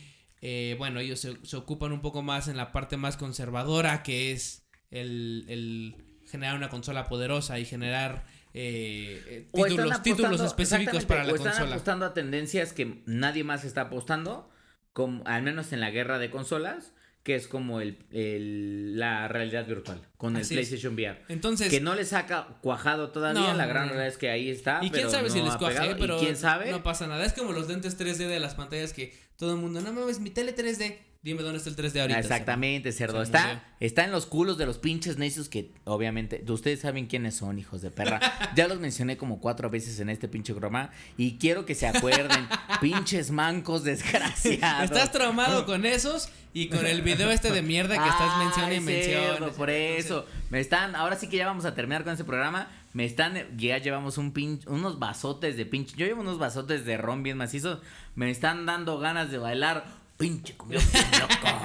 Speaker 1: eh, bueno, ellos se, se ocupan un poco más en la parte más conservadora, que es el, el generar una consola poderosa y generar eh, eh, títulos, títulos específicos para la
Speaker 2: o están
Speaker 1: consola.
Speaker 2: apostando a tendencias que nadie más está apostando, como, al menos en la guerra de consolas, que es como el, el- la realidad virtual con el
Speaker 1: es.
Speaker 2: PlayStation VR.
Speaker 1: Entonces,
Speaker 2: que no les ha ca- cuajado todavía,
Speaker 1: No,
Speaker 2: la gran realidad es que ahí está.
Speaker 1: y quién
Speaker 2: pero
Speaker 1: sabe si
Speaker 2: no
Speaker 1: les
Speaker 2: ha
Speaker 1: cuaje,
Speaker 2: pegado. ¿Y
Speaker 1: pero
Speaker 2: quién sabe?
Speaker 1: no pasa nada. Es como los lentes 3D de las pantallas que todo el mundo, no mames, mi tele 3D. Dime dónde está el 3D ahorita.
Speaker 2: Exactamente, cerdo. Está, está en los culos de los pinches necios que, obviamente, ustedes saben quiénes son, hijos de perra. [laughs] Ya los mencioné como cuatro veces en este pinche programa. Y quiero que se acuerden, [laughs] pinches mancos desgraciados.
Speaker 1: Estás traumado con esos y con el video este de mierda que estás mencionando y mencionando.
Speaker 2: por eso. Me están, ahora sí que ya vamos a terminar con este programa. Me están, ya llevamos un pin, unos vasotes de pinche. Yo llevo unos vasotes de ron bien macizos. Me están dando ganas de bailar. Pinche cumbión bien loco.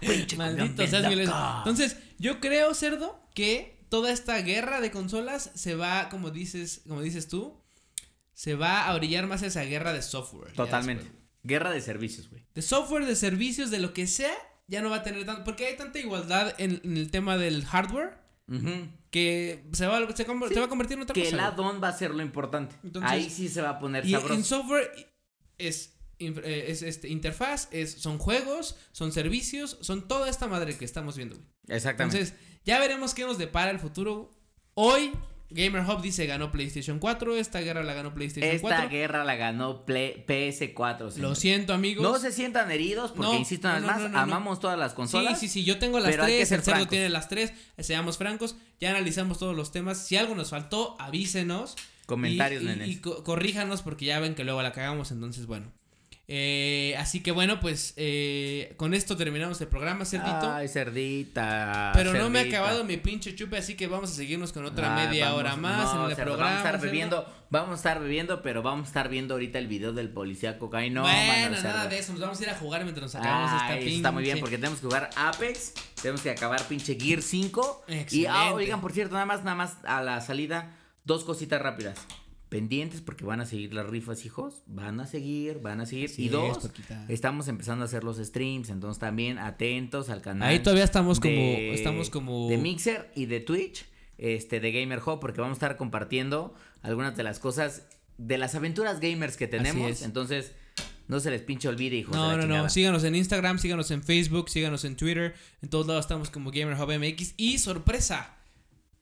Speaker 2: [laughs] Pinche
Speaker 1: Maldito
Speaker 2: bien
Speaker 1: seas
Speaker 2: loco.
Speaker 1: Entonces, yo creo, cerdo, que toda esta guerra de consolas se va, como dices, como dices tú, se va a brillar más esa guerra de software.
Speaker 2: Totalmente. Guerra de servicios, güey.
Speaker 1: De software, de servicios, de lo que sea, ya no va a tener tanto. Porque hay tanta igualdad en, en el tema del hardware
Speaker 2: Ujú.
Speaker 1: que se va, se, conver-
Speaker 2: Sí,
Speaker 1: se va a convertir en otra
Speaker 2: Que
Speaker 1: cosa.
Speaker 2: el
Speaker 1: güey.
Speaker 2: add-on va a ser lo importante.
Speaker 1: Entonces-
Speaker 2: Ahí sí se va a poner
Speaker 1: Y
Speaker 2: sabroso.
Speaker 1: en software es, es este, interfaz, es, son juegos, son servicios, son toda esta madre que estamos viendo. güey.
Speaker 2: Exactamente.
Speaker 1: Entonces, ya veremos qué nos depara el futuro. Hoy, Gamer Hub dice ganó PlayStation 4. Esta guerra la ganó PlayStation
Speaker 2: Esta
Speaker 1: 4.
Speaker 2: guerra la ganó Play- PS4.
Speaker 1: Lo siento, amigos.
Speaker 2: No se sientan heridos porque,
Speaker 1: No,
Speaker 2: insisto,
Speaker 1: no, no,
Speaker 2: más, amamos todas las
Speaker 1: Sí,
Speaker 2: consolas.
Speaker 1: sí, sí, yo tengo las tres, el cerdo tiene las tres, seamos francos, ya analizamos todos los temas, si algo nos faltó, avísenos.
Speaker 2: Comentarios,
Speaker 1: y,
Speaker 2: nenes.
Speaker 1: y co- corríjanos porque ya ven que luego la cagamos, entonces bueno. Eh, así que bueno, pues eh, con esto terminamos el programa, cerdito.
Speaker 2: Ay, cerdita.
Speaker 1: pero no me ha
Speaker 2: cerdita.
Speaker 1: acabado mi pinche chupe, así que vamos a seguirnos con otra
Speaker 2: Ah,
Speaker 1: media
Speaker 2: vamos-
Speaker 1: hora más
Speaker 2: no,
Speaker 1: en el
Speaker 2: cerdo,
Speaker 1: programa.
Speaker 2: Vamos a estar bebiendo, vamos a estar bebiendo, pero vamos a estar viendo ahorita el video del policía cocaína. No,
Speaker 1: bueno,
Speaker 2: mano,
Speaker 1: nada
Speaker 2: cerdo.
Speaker 1: de eso, nos vamos a ir a jugar mientras nos acabamos esta
Speaker 2: Ay,
Speaker 1: pinche.
Speaker 2: está muy bien porque tenemos que jugar Apex, tenemos que acabar pinche Gear 5 y ah,
Speaker 1: Excelente.
Speaker 2: oigan, por cierto, nada más nada más a la salida dos cositas rápidas. Pendientes porque van a seguir las rifas, hijos. Van a seguir, van a seguir.
Speaker 1: Así
Speaker 2: y dos, estamos empezando a hacer los streams, entonces también atentos al canal.
Speaker 1: Ahí todavía estamos como estamos como
Speaker 2: de Mixer y de Twitch, este de Gamer Hub porque vamos a estar compartiendo algunas de las cosas de las aventuras gamers que tenemos,
Speaker 1: es.
Speaker 2: entonces no se les pinche olvide, hijos de
Speaker 1: No,
Speaker 2: la
Speaker 1: no,
Speaker 2: chingada.
Speaker 1: no. Síganos en Instagram, síganos en Facebook, síganos en Twitter. En todos lados estamos como Gamer Hub MX. Y sorpresa.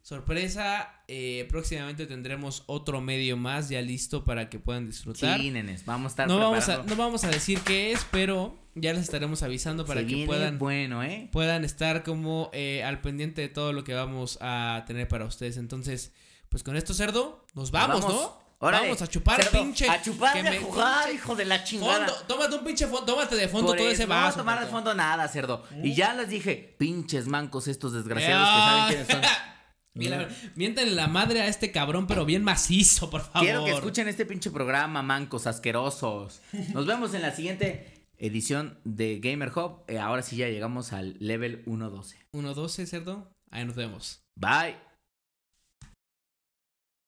Speaker 1: Sorpresa. eh, próximamente tendremos otro medio más ya listo para que puedan disfrutar.
Speaker 2: Sí, nenes, vamos a estar
Speaker 1: no, vamos a, no vamos a decir qué es, pero ya les estaremos avisando para
Speaker 2: Se
Speaker 1: que
Speaker 2: viene
Speaker 1: puedan,
Speaker 2: bueno, ¿eh?
Speaker 1: puedan estar como eh, al pendiente de todo lo que vamos a tener para ustedes. Entonces, pues con esto, cerdo, nos vamos,
Speaker 2: Vamos.
Speaker 1: ¿no?
Speaker 2: Órale,
Speaker 1: vamos a chupar,
Speaker 2: cerdo,
Speaker 1: pinche.
Speaker 2: A chupar
Speaker 1: que
Speaker 2: a
Speaker 1: me-
Speaker 2: jugar, hijo de la chingada.
Speaker 1: Fondo, tómate un pinche fondo, tómate de fondo
Speaker 2: Por
Speaker 1: todo
Speaker 2: eso,
Speaker 1: ese
Speaker 2: no vamos
Speaker 1: vaso.
Speaker 2: a tomar de fondo nada, cerdo. Y ya les dije, pinches mancos estos desgraciados
Speaker 1: Ah.
Speaker 2: que saben quiénes son. [laughs]
Speaker 1: Mira, miéntenle la madre a este cabrón, pero bien macizo, por favor.
Speaker 2: Quiero que escuchen este pinche programa, mancos asquerosos. Nos vemos en la siguiente edición de Gamer Hub. Eh, ahora sí ya llegamos al level 1.12.
Speaker 1: 1-12, cerdo. Ahí nos vemos.
Speaker 2: Bye.